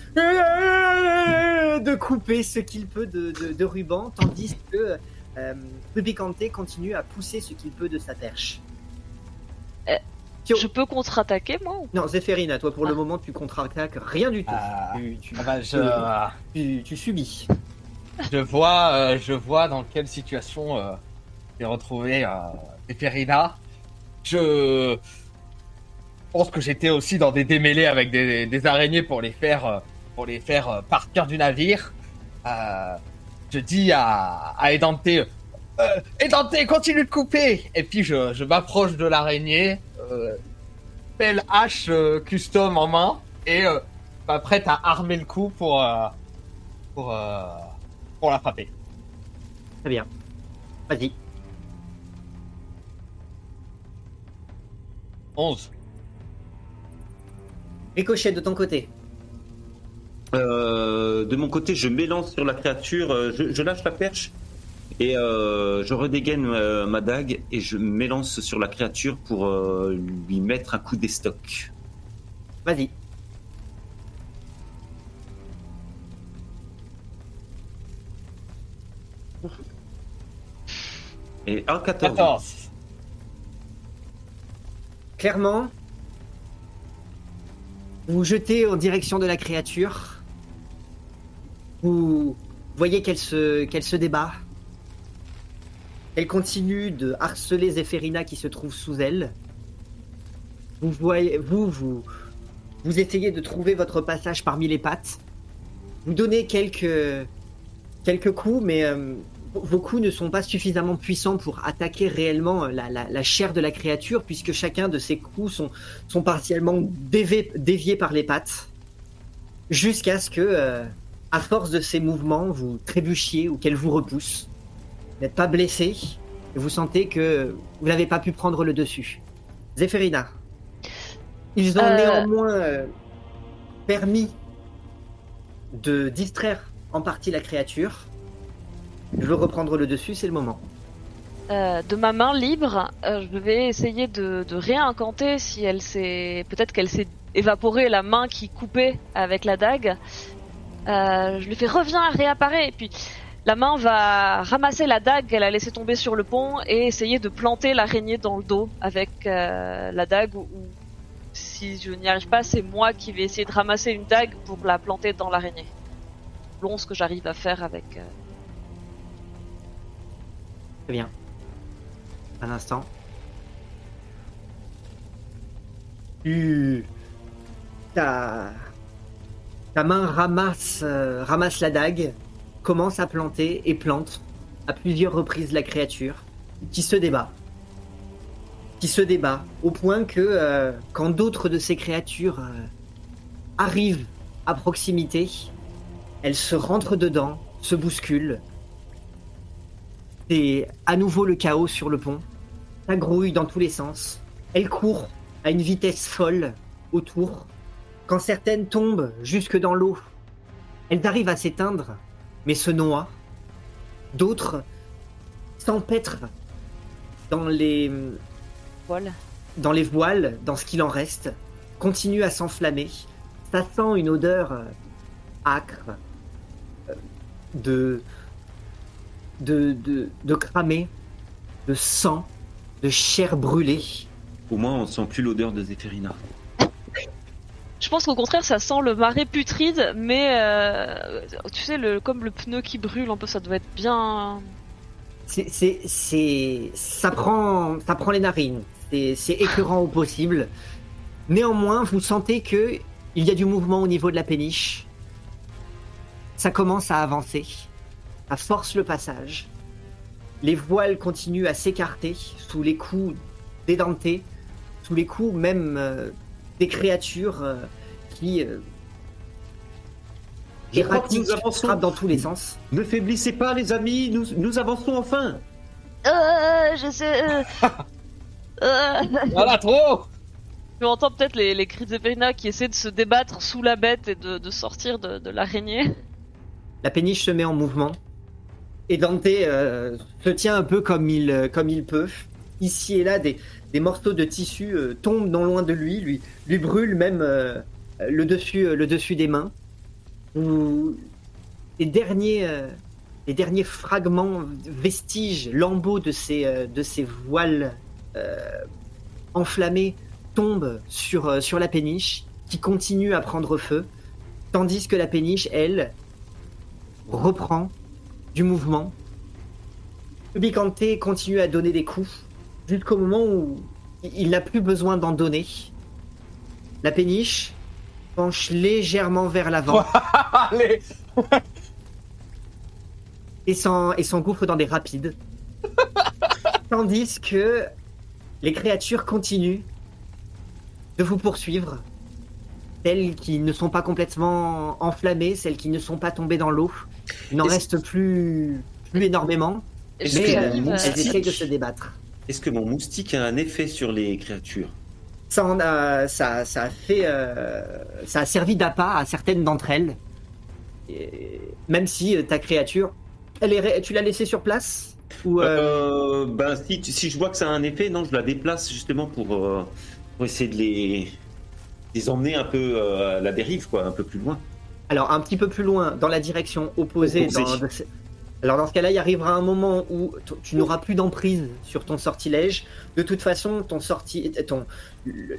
de couper ce qu'il peut de, de, de ruban, tandis que euh, Rubicante continue à pousser ce qu'il peut de sa perche. Euh, Je peux contre-attaquer, moi ou- Non, Zéphérina, toi pour le Ah. moment tu contre-attaques rien du tout. Ah. Tu, tu- Ah bah, je, tu- tu subis. je vois, euh, je vois dans quelle situation euh, j'ai retrouvé euh, Eperina. Je pense que j'étais aussi dans des démêlés avec des, des araignées pour les faire, pour les faire partir du navire. Euh, je dis à, à Edante, euh, Edante, continue de couper. Et puis je, je m'approche de l'araignée, euh, pelle hache euh, custom en main et euh, bah, prête à armer le coup pour, euh, pour, euh, pour la frapper. Très bien. Vas-y. 11. Ricochet de ton côté. Euh, de mon côté, je m'élance sur la créature, euh, je, je lâche la perche et euh, je redégaine ma dague et je m'élance sur la créature pour lui mettre un coup d'estoc. Vas-y. Et un 14. 14. Clairement, vous jetez en direction de la créature. Vous voyez qu'elle se, débat. Elle continue de harceler Zéphérina qui se trouve sous elle. Vous vous, vous, vous essayez de trouver votre passage parmi les pattes. Vous donnez quelques, quelques coups, mais euh, vos coups ne sont pas suffisamment puissants pour attaquer réellement la, la- chair de la créature, puisque chacun de ces coups sont, partiellement déviés par les pattes, jusqu'à ce que, euh, à force de ces mouvements, vous trébuchiez ou qu'elle vous repousse. Vous n'êtes pas blessé, et vous sentez que vous n'avez pas pu prendre le dessus. Zéphérina, ils ont Euh. néanmoins euh, permis de distraire en partie la créature. Je veux reprendre le dessus, c'est le moment. Euh, de ma main libre, euh, je vais essayer de, de réincanter si elle s'est. Peut-être qu'elle s'est évaporée la main qui coupait avec la dague. Euh, je lui fais reviens, réapparaît. Et puis la main va ramasser la dague qu'elle a laissée tomber sur le pont et essayer de planter l'araignée dans le dos avec euh, la dague. Ou, si je n'y arrive pas, c'est moi qui vais essayer de ramasser une dague pour la planter dans l'araignée. Long ce que j'arrive à faire avec. euh, Très bien. Un instant. Tu... Ta main ramasse, euh, ramasse la dague, commence à planter et plante à plusieurs reprises la créature qui se débat. Qui se débat au point que euh, quand d'autres de ces créatures euh, arrivent à proximité, elles se rentrent dedans, se bousculent, c'est à nouveau le chaos sur le pont. Ça grouille dans tous les sens. Elle court à une vitesse folle autour. Quand certaines tombent jusque dans l'eau, elles arrivent à s'éteindre, mais se noient. D'autres s'empêtrent dans les, Voilà. dans les voiles, dans ce qu'il en reste, continuent à s'enflammer. Ça sent une odeur euh, âcre euh, de, de, de, de cramé, de sang, de chair brûlée. Au moins, on sent plus l'odeur de Zéphérina. Je pense qu'au contraire, ça sent le marais putride, mais euh, tu sais, comme le pneu qui brûle, un peu, ça doit être bien. C'est, c'est, ça prend, ça les narines. C'est, c'est écœurant au possible. Néanmoins, vous sentez que il y a du mouvement au niveau de la péniche. Ça commence à avancer. Ça force le passage. Les voiles continuent à s'écarter sous les coups d'édentés, sous les coups même euh, des créatures euh, qui euh, Je crois que erratiques, nous avançons. frappent dans tous les sens. Ne faiblissez pas, les amis, nous, nous avançons enfin. Euh, je sais. euh, euh. Voilà, trop Tu entends peut-être les, les cris de Zéphérina qui essaient de se débattre sous la bête et de, de sortir de, de l'araignée. La péniche se met en mouvement. Et Dante euh, se tient un peu comme il, euh, comme il peut. Ici et là, des, des morceaux de tissu euh, tombent non loin de lui, lui, brûlent même euh, le, dessus, euh, le dessus des mains. Les, derniers, les derniers fragments, vestiges, lambeaux de ces, voiles enflammés tombent sur, sur la péniche, qui continue à prendre feu, tandis que la péniche, elle, reprend du mouvement. Ubicante continue à donner des coups jusqu'au moment où il n'a plus besoin d'en donner. La péniche penche légèrement vers l'avant et s'en- et s'engouffre dans des rapides. Tandis que les créatures continuent de vous poursuivre. Celles qui ne sont pas complètement enflammées, celles qui ne sont pas tombées dans l'eau. Il n'en reste plus, plus énormément. Mais euh, elles essayent de se débattre. Est-ce que mon moustique a un effet sur les créatures? Ça, en a, ça, ça a fait, euh, ça a servi d'appât à certaines d'entre elles. Et même si euh, ta créature, elle est, tu l'as laissée sur place? Ou euh, Euh, ben, si, si je vois que ça a un effet, non, je la déplace justement pour, pour essayer de les, les emmener un peu à la dérive, quoi, un peu plus loin. Alors un petit peu plus loin, dans la direction opposée. Opposée. dans- de- Alors dans ce cas-là, il arrivera un moment où t- tu n'auras plus d'emprise sur ton sortilège. De toute façon, ton sorti, ton,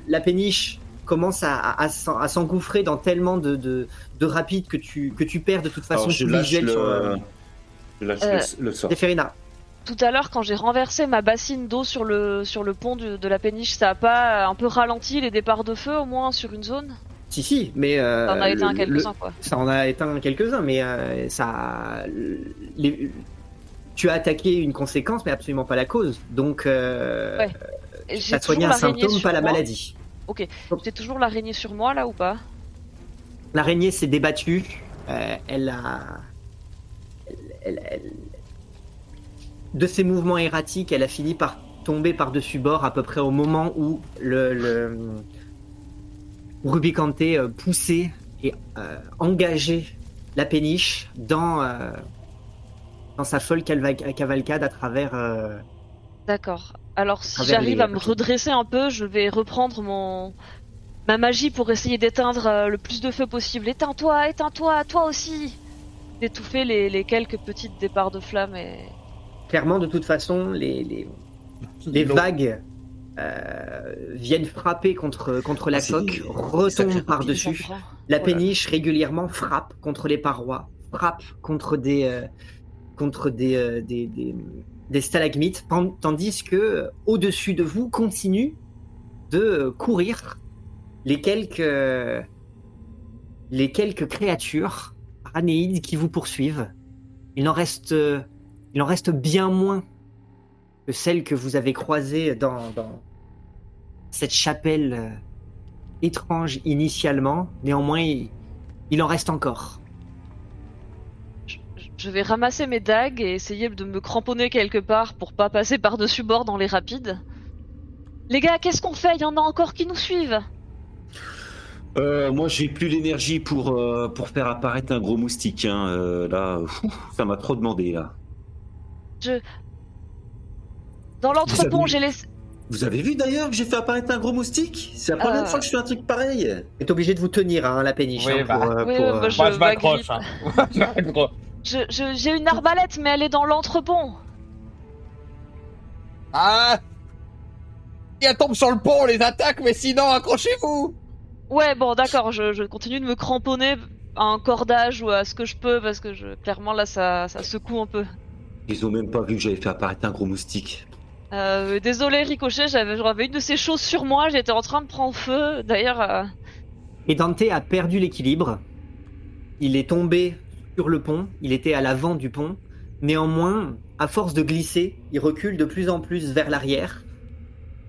la péniche commence à, à- à s'en- à s'engouffrer dans tellement de, de, de rapides que tu, que tu perds de toute façon Alors, je tout lâche, visuel le, sur euh, je lâche Euh, le, le sort. Zéphérina. Tout à l'heure, quand j'ai renversé ma bassine d'eau sur le, sur le pont du- de la péniche, ça a pas un peu ralenti les départs de feu au moins sur une zone? Si, si, mais. euh, Ça en a éteint quelques-uns quoi. Ça en a éteint quelques-uns, mais euh, ça. les- tu as attaqué une conséquence, mais absolument pas la cause. Donc, euh, Ouais. J'ai soigné un symptôme, pas la moi. maladie. J'ai toujours l'araignée sur moi là ou pas? L'araignée s'est débattue. euh, elle a. elle- elle- elle- De ses mouvements erratiques, elle a fini par tomber par-dessus bord à peu près au moment où le. le Rubicante euh, poussé et euh, la péniche dans, euh, dans sa folle calva- cavalcade à travers. euh, D'accord. Alors si j'arrive les- à me redresser un peu, je vais reprendre mon ma magie pour essayer d'éteindre euh, le plus de feu possible. Éteins-toi, éteins-toi, toi aussi. D'étouffer les, les quelques petits départs de flammes et Clairement, de toute façon, les, les, les vagues euh, viennent frapper contre, contre la Ah, coque, retombent par-dessus. La Voilà. péniche régulièrement frappe contre les parois, frappe contre des, euh, contre des, euh, des, des, des stalagmites, tandis que au-dessus de vous continuent de courir les quelques, les quelques créatures anéides qui vous poursuivent. Il en reste, il en reste bien moins que celles que vous avez croisées dans, dans cette chapelle. euh, étrange initialement, néanmoins il, il en reste encore. Je- Je vais ramasser mes dagues et essayer de me cramponner quelque part pour pas passer par-dessus bord dans les rapides. Les gars, qu'est-ce qu'on fait? Il y en a encore qui nous suivent. Euh, moi, j'ai plus l'énergie pour, euh, pour faire apparaître un gros moustique. hein. Euh, là, ça m'a trop demandé. Là. Dans l'entrepont, avez- j'ai laissé. Vous avez vu d'ailleurs que j'ai fait apparaître un gros moustique? C'est la première Euh. fois que je fais un truc pareil. Vous êtes obligé de vous tenir hein, la péniche Oui, hein, bah. pour, euh, Oui, pour, ouais, euh, moi, je- Moi, je m'accroche. hein. J'ai une arbalète, mais elle est dans l'entrepont. Ah Si elle tombe sur le pont, on les attaque, mais sinon, accrochez-vous Ouais, bon, d'accord, je, je continue de me cramponner à un cordage ou à ce que je peux parce que je, clairement là ça, ça secoue un peu. Ils ont même pas vu que j'avais fait apparaître un gros moustique. Euh, désolé Ricochet, j'avais une de ces choses sur moi, j'étais en train de prendre feu. D'ailleurs, euh, Et Dante a perdu l'équilibre. Il est tombé sur le pont, il était à l'avant du pont. Néanmoins, à force de glisser, il recule de plus en plus vers l'arrière.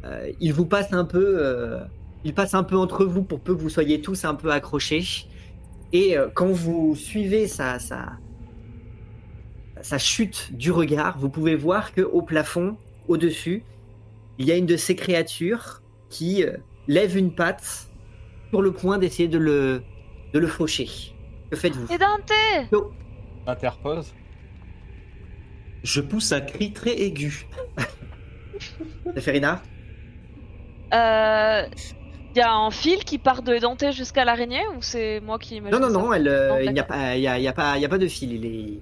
Euh, il vous passe un peu, il passe un peu entre vous pour peu que vous soyez tous un peu accrochés. Et quand vous suivez sa, sa, sa chute du regard, vous pouvez voir que au plafond, au-dessus, il y a une de ces créatures qui euh, lève une patte sur le point d'essayer de le, de le faucher. Que faites-vous et Dante Interpose. Je pousse un cri très aigu. Ferina Euh. Y a un fil qui part de Dante jusqu'à l'araignée ou c'est moi qui imagine Non, non, ça non, elle, euh, Non, il n'y a, d'accord. pas- il y a, il y a pas, il y a pas de fil. Il est,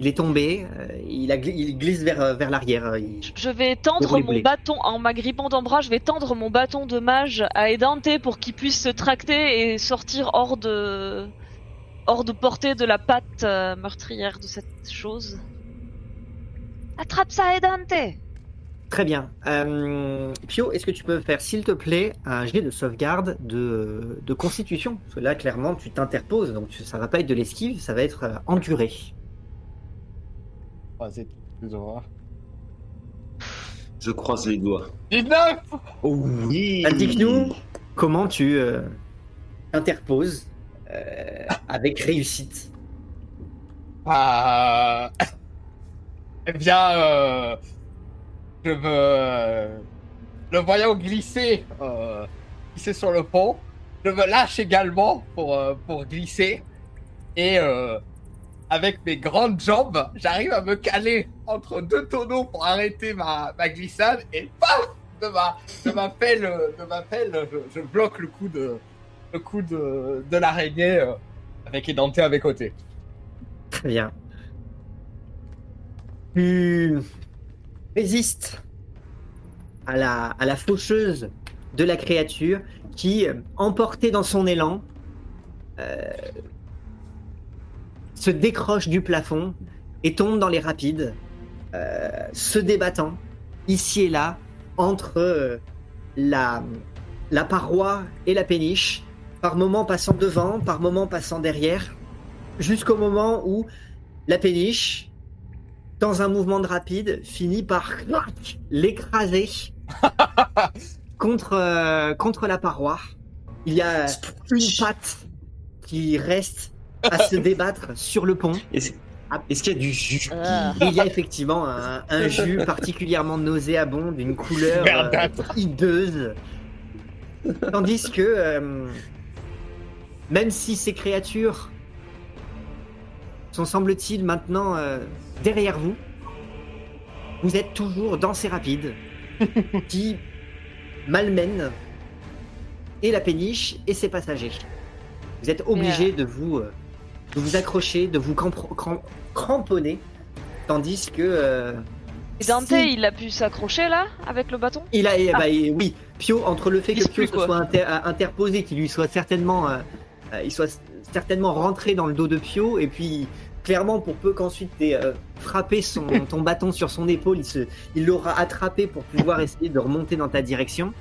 il est tombé. euh, il, a, gli- il glisse vers, euh, vers l'arrière. euh, il- Je vais tendre mon bâton en m'agrippant d'un bras, je vais tendre mon bâton de mage à Edante pour qu'il puisse se tracter et sortir hors de hors de portée de la patte meurtrière de cette chose. Attrape ça, Edante Très bien. Euh, Pio, est-ce que tu peux faire, s'il te plaît, un jet de sauvegarde de, de constitution? Parce que là, clairement, tu t'interposes, donc ça va pas être de l'esquive, ça va être enduré. Moins. Je croise les doigts. 19 Oh oui Indique-nous comment tu euh, t'interposes euh, avec réussite. Ah. Eh bien, euh, je me. Le voyant glisser, euh, glisser sur le pont, je me lâche également pour, euh, pour glisser. Et euh, avec mes grandes jambes, j'arrive à me caler entre deux tonneaux pour arrêter ma, glissade. Et paf De ma, de ma pelle, de ma je, bloque le coup de, le coup de, de l'araignée euh, avec Edante à mes côtés. Très bien. Tu résistes à la, à la faucheuse de la créature qui, euh, emportée dans son élan, euh, se décroche du plafond et tombe dans les rapides, euh, se débattant ici et là entre euh, la, la paroi et la péniche, par moments passant devant, par moments passant derrière, jusqu'au moment où la péniche, dans un mouvement de rapide, finit par l'écraser contre, euh, contre la paroi. Il y a une patte qui reste à se débattre sur le pont. Est-ce est-ce qu'il y a du jus? Ah. Il y a effectivement un, un jus particulièrement nauséabond d'une couleur euh, hideuse. Tandis que, euh, même si ces créatures sont, semble-t-il, maintenant euh, derrière vous. Vous êtes toujours dans ces rapides qui malmènent et la péniche et ses passagers. Vous êtes obligé de vous, euh, de vous accrocher, de vous cram- cramponner, tandis que euh, Et Dante, si- il a pu s'accrocher là avec le bâton? Il a, Ah. bah, et oui, Pio, entre le fait Il que Pio se soit inter- euh, interposé, qu'il lui soit certainement, euh, euh, il soit certainement rentré dans le dos de Pio, et puis clairement pour peu qu'ensuite t'aies frappé son, ton bâton sur son épaule, il se, il l'aura attrapé pour pouvoir essayer de remonter dans ta direction.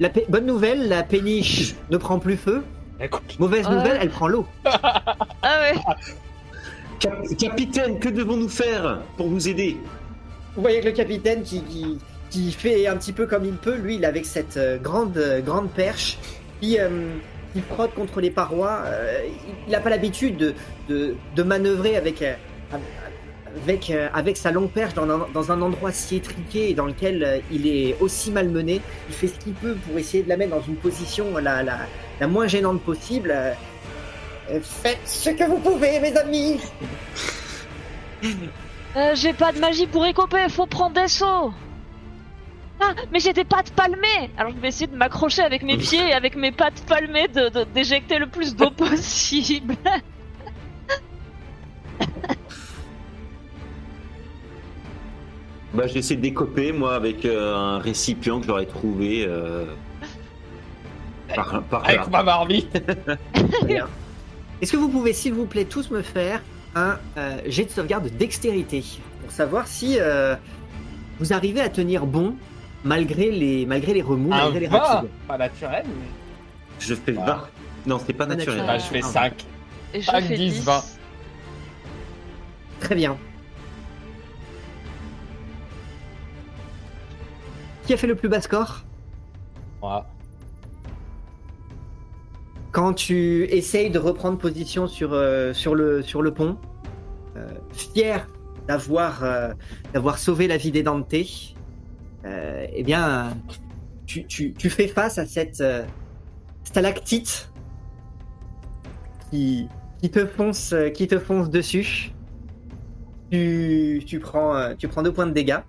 La bonne nouvelle, la péniche ne prend plus feu. Écoute, Mauvaise nouvelle, elle prend l'eau. Ah ouais Cap- capitaine, que devons-nous faire pour vous aider? Vous voyez que le capitaine qui, qui, qui fait un petit peu comme il peut, lui, il est avec cette euh, grande, euh, grande perche, qui, euh, qui frotte contre les parois. euh, il n'a pas l'habitude de, de, de manœuvrer avec, euh, avec, euh, avec sa longue perche dans un, dans un endroit si étriqué et dans lequel euh, il est aussi malmené. Il fait ce qu'il peut pour essayer de la mettre dans une position la, la, la moins gênante possible. Euh, Faites ce que vous pouvez, mes amis Euh, J'ai pas de magie pour écoper, faut prendre des sauts Ah, mais j'ai des pattes palmées Alors je vais essayer de m'accrocher avec mes pieds et avec mes pattes palmées de- de- d'éjecter le plus d'eau possible. Bah, j'essaie de décoper, moi, avec euh, un récipient que j'aurais trouvé euh, par, par là. avec ma marmite. Est-ce que vous pouvez, s'il vous plaît, tous me faire un euh, jet de sauvegarde de dextérité pour savoir si euh, vous arrivez à tenir bon malgré les, malgré les remous, Un malgré les 20, rapides pas naturel, mais Je fais Ah. 20. Non, c'est pas Pas naturel. naturel. bah, je fais Ah. 5. Et je fais 10, 10. 20. Très bien. Qui a fait le plus bas score? Voilà. Quand tu essayes de reprendre position sur, euh, sur, le, sur le pont, euh, fier d'avoir euh, d'avoir sauvé la vie des Dante, euh, eh bien, tu, tu, tu fais face à cette stalactite qui, qui, te fonce, qui te fonce dessus. Tu, tu, prends, tu prends deux points de dégâts.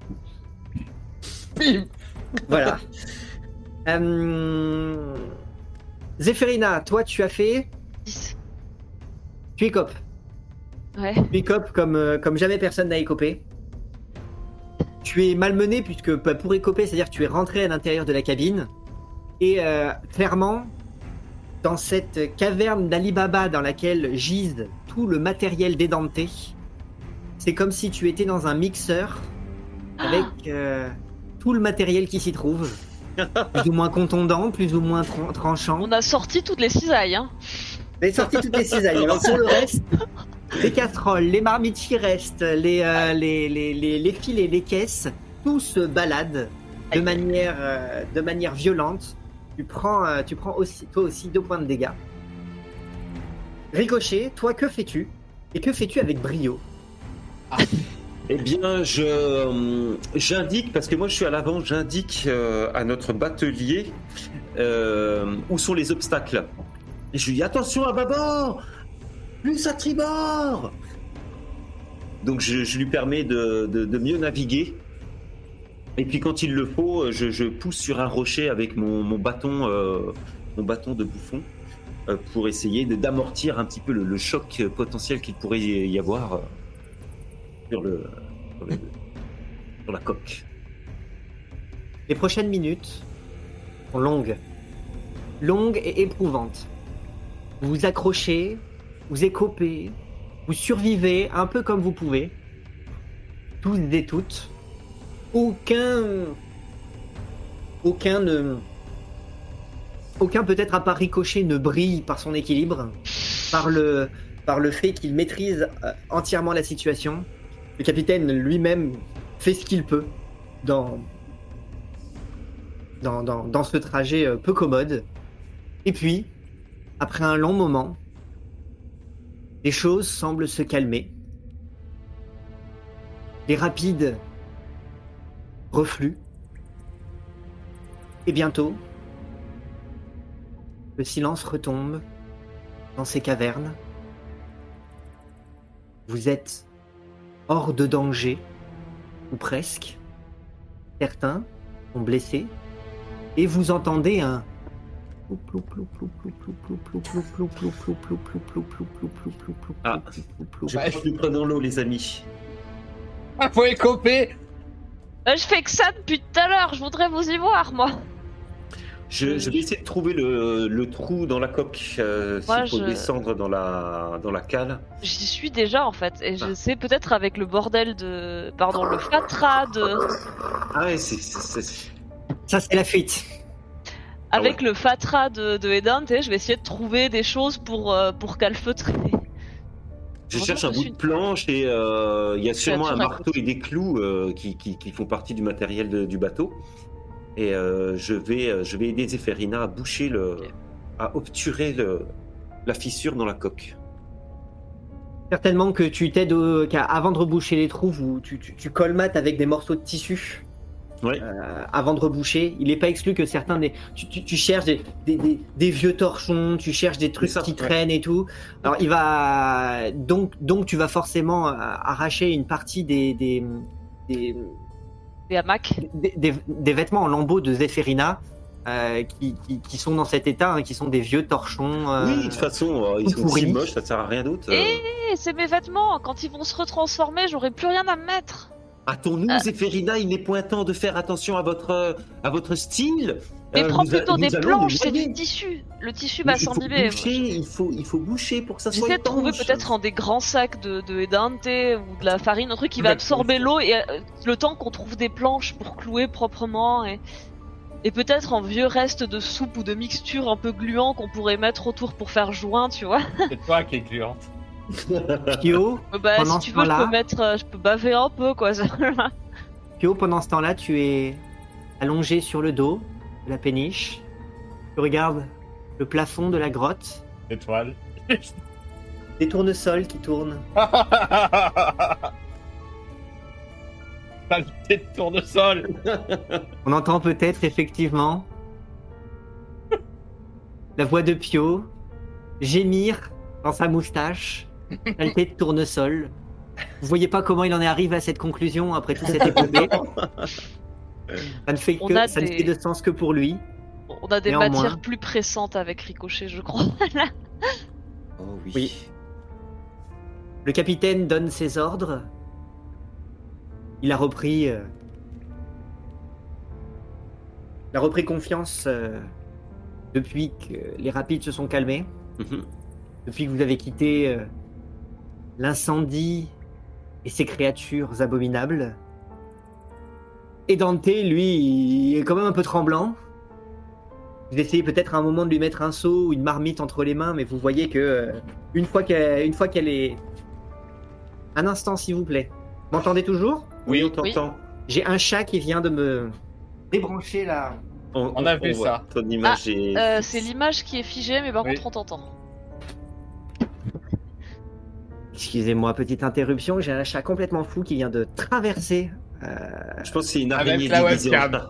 Bim Voilà. Euh... Zéphérina, toi tu as fait. 10. Tu écopes. Ouais. Tu écopes comme, euh, comme jamais personne n'a écopé. Tu es malmené puisque bah, pour écoper, c'est-à-dire que tu es rentré à l'intérieur de la cabine. Et euh, clairement, dans cette caverne d'Alibaba dans laquelle gise tout le matériel d'édenté, c'est comme si tu étais dans un mixeur avec euh, tout le matériel qui s'y trouve. Plus ou moins contondant, plus ou moins tran- tranchant. On a sorti toutes les cisailles, hein. Vous avez sorti toutes les cisailles. Alors pour le reste, les casseroles, les marmites qui restent, les, euh, les, les, les, les filets, les caisses, tout se balade de manière, euh, de manière violente. Tu prends, euh, tu prends aussi, toi aussi deux points de dégâts. Ricochet, toi que fais-tu? Et que fais-tu avec brio? Eh bien, je euh, j'indique parce que moi je suis à l'avant, j'indique euh, à notre batelier euh, où sont les obstacles. Et je lui dis attention à bâbord, plus à tribord. Donc je, lui permets de, mieux naviguer. Et puis quand il le faut, je, pousse sur un rocher avec mon, bâton, mon bâton de bouffon, pour essayer d'amortir un petit peu le choc potentiel qu'il pourrait y avoir. Sur, le, la coque. Les prochaines minutes sont longues. Longues et éprouvantes. Vous vous accrochez, vous écopez, vous survivez un peu comme vous pouvez. Tous et toutes. Aucun. Aucun ne. Aucun peut-être à part Ricochet ne brille par son équilibre, par le, par le fait qu'il maîtrise euh, entièrement la situation. Le capitaine lui-même fait ce qu'il peut dans, dans, ce trajet euh, peu commode. Et puis, après un long moment, les choses semblent se calmer. Les rapides refluent. Et bientôt, le silence retombe dans ces cavernes. vous êtes hors de danger, ou presque. Certains sont blessés, et vous entendez un Ah. Je que nous prenons l'eau, les amis. Ah, faut écoper Euh, je fais que ça depuis tout à l'heure, je voudrais vous y voir, moi. Je, je vais essayer de trouver le, le trou dans la coque, euh, Moi, s'il faut je- descendre dans la, dans la cale. J'y suis déjà en fait, et je Ah. sais peut-être avec le bordel de. Pardon, le fatras de. Ah ouais, c'est... c'est- c'est- Ça, c'est la fuite. Avec le fatras de, de sais, je vais essayer de trouver des choses pour, euh, pour calfeutrer. Je cherche un je bout suis- de planche et euh, il y a sûrement un marteau et des clous euh, qui, qui- qui font partie du matériel de- du bateau. Et euh, je, vais, euh, je vais aider Zéphérina à boucher le... À obturer le, la fissure dans la coque. Certainement que tu t'aides avant de reboucher les trous, vous- tu, tu, tu colmates avec des morceaux de tissu Ouais. euh, avant de reboucher. Il n'est pas exclu que certains des. Tu, tu- tu cherches des, des, des- des vieux torchons, tu cherches des trucs ça, qui ouais. traînent et tout. Alors il va. Donc, donc tu vas forcément arracher une partie des. des, des, Les hamacs. des- des- des vêtements en lambeaux de Zéphérina. euh, qui, qui, qui sont dans cet état, hein, qui sont des vieux torchons. euh, Oui, de toute façon, euh, ils sont si moches, ça sert à rien d'autre. euh. Eh, c'est mes vêtements, quand ils vont se retransformer, j'aurai plus rien à me mettre. Hâtons-nous, Ah. Zéphérina, il n'est point temps de faire attention à votre, à votre style. Mais Euh, prends a- plutôt nous des planches, c'est du tissu. Le tissu va s'imbiber. boucher, il faut, il faut boucher pour que ça soit J'essaie de trouver peut-être en des grands sacs de, de Edante ou de la farine, un truc qui va absorber l'eau et euh, le temps qu'on trouve des planches pour clouer proprement et, et peut-être en vieux restes de soupe ou de mixture un peu gluant qu'on pourrait mettre autour pour faire joint, tu vois. C'est toi qui es gluante. Pio, Euh, Bah, Pendant si ce tu veux, je temps-là- peux mettre, euh, je peux baver un peu quoi. Pio, pendant ce temps-là, tu es allongé sur le dos de la péniche. Tu regardes le plafond de la grotte, Étoile. des tournesols qui tournent. Saleté de tournesol On entend peut-être effectivement la voix de Pio gémir dans sa moustache, saleté de tournesol. Vous voyez pas comment il en est arrivé à cette conclusion après tout cet épopée. Ça ne fait On que a ça ne des- fait de sens que pour lui. On a des Néanmoins. matières plus pressantes avec Ricochet, je crois. Oh oui. Oui. Le capitaine donne ses ordres. Il a repris. euh, Il a repris confiance euh, depuis que les rapides se sont calmés, Mhm. depuis que vous avez quitté euh, l'incendie et ses créatures abominables. Et Dante, lui, il est quand même un peu tremblant. Vous essayez peut-être à un moment de lui mettre un seau ou une marmite entre les mains, mais vous voyez que euh, une fois qu'elle une fois qu'elle est. Un instant, s'il vous plaît. Vous m'entendez toujours? Oui, on t'entend. J'ai un chat qui vient de me débrancher là. On a vu ça. Ton image est... Euh, c'est l'image qui est figée, mais par Oui. contre on t'entend. Excusez-moi, petite interruption. J'ai un chat complètement fou qui vient de traverser euh, Je pense que c'est une Avec araignée la déguisée en webcam.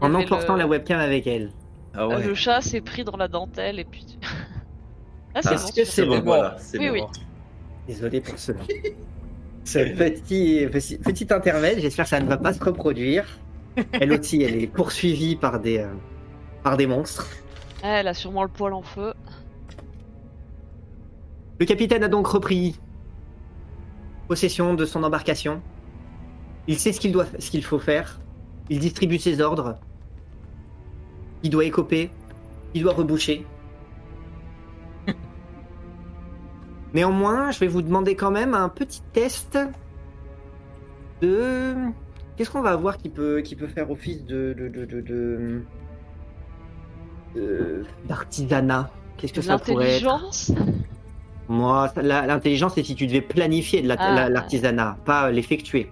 en emportant le- la webcam avec elle. Ah ouais. Le chat s'est pris dans la dentelle et puis. ah, c'est Ah, bon. Que c'est bon, bon voilà, c'est Oui, bon. oui. Désolé pour ce, ce petit, petit, petit intermède. J'espère que ça ne va pas se reproduire. Elle aussi, elle est poursuivie par des, euh, par des monstres. Ah, Elle a sûrement le poil en feu. Le capitaine a donc repris possession de son embarcation. Il sait ce qu'il doit, ce qu'il faut faire. Il distribue ses ordres. Il doit écoper. Il doit reboucher. Néanmoins, je vais vous demander quand même un petit test de. Qu'est-ce qu'on va avoir qui peut, qui peut faire office de. de, de, de, de- de- d'artisanat? Qu'est-ce que ça pourrait être? L'intelligence? Moi, l'intelligence, c'est si tu devais planifier de la- Ah. la- l'artisanat, pas l'effectuer.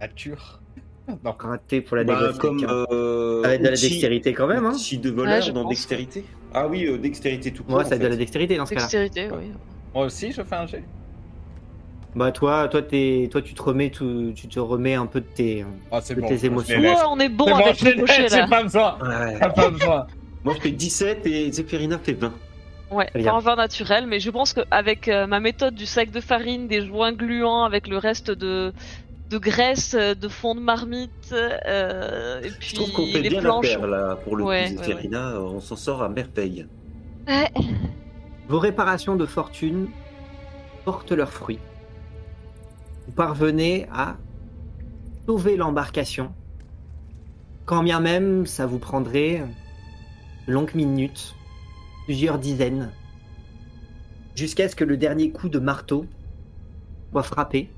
Nature. Non. Raté pour la Bah, comme euh, Ça va être de la dextérité quand même, hein outil de voleur Ouais, dans pense. dextérité. Ah oui, euh, dextérité tout court. Ouais, en ça va être de la dextérité dans ce cas-là. Dextérité, oui. Moi aussi, je fais un jet. Bah toi, toi, t'es, toi, tu te remets, tout, tu te remets un peu de tes. Ah, c'est De bon. tes émotions. Ouais, on est bon C'est bon, avec les là. pas besoin. Ouais. Pas besoin. Moi je fais 17 et Zéphérina fait 20. Ouais, pas un vin naturel, mais je pense qu'avec euh, ma méthode du sac de farine, des joints gluants, avec le reste de, de graisse, euh, de fond de marmite, euh, et puis Je trouve qu'on fait les bien la planches. paire là pour le Ouais, coup, ouais, on s'en sort à merveille. Ouais. Vos réparations de fortune portent leurs fruits. Vous parvenez à sauver l'embarcation, quand bien même ça vous prendrait de longues minutes, plusieurs dizaines, jusqu'à ce que le dernier coup de marteau soit frappé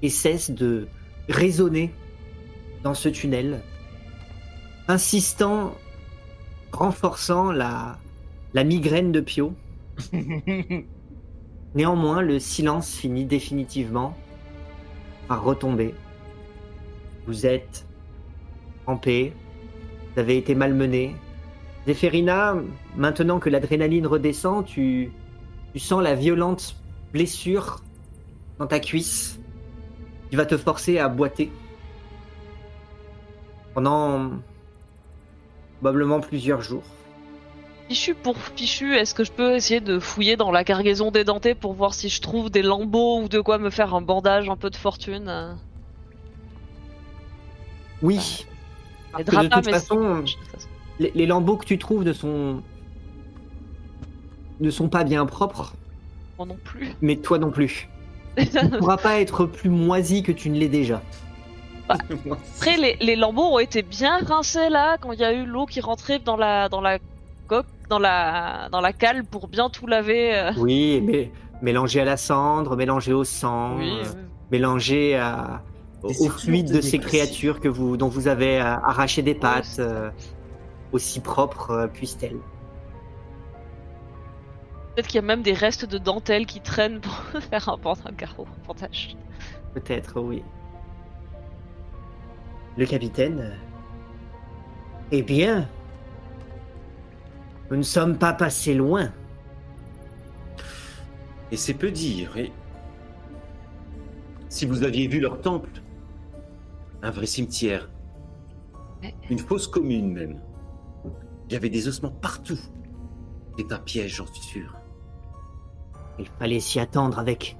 et cesse de résonner dans ce tunnel, insistant, renforçant la, la migraine de Pio. Néanmoins, le silence finit définitivement par retomber. Vous êtes trempé, vous avez été malmené. Zéphérina, maintenant que l'adrénaline redescend, tu, tu sens la violente blessure dans ta cuisse qui va te forcer à boiter pendant probablement plusieurs jours. Fichu pour fichu, est-ce que je peux essayer de fouiller dans la cargaison dédentée pour voir si je trouve des lambeaux ou de quoi me faire un bandage, un peu de fortune? Oui, Les de toute mais façon, les, les lambeaux que tu trouves ne sont ne sont pas bien propres, moi non plus. mais toi non plus. Tu ne pourras pas être plus moisi que tu ne l'es déjà. Après, les, les lambeaux ont été bien rincés là quand il y a eu l'eau qui rentrait dans la dans la coque, dans la dans la cale pour bien tout laver. euh. Oui, mais mélangé à la cendre, mélangé au sang, Oui, euh, oui. mélangé à, au, fluide de ces créatures que vous, dont vous avez euh, arraché des pattes, aussi propres euh, puissent-elles. Peut-être qu'il y a même des restes de dentelle qui traînent pour faire un band- un carreau, un bandage. Peut-être, oui. Le capitaine. euh, Eh bien, nous ne sommes pas passés loin. Et c'est peu dire. Et... Si vous aviez vu leur temple, un vrai cimetière, une fosse commune même, il y avait des ossements partout. C'est un piège, j'en suis sûr. Il fallait s'y attendre avec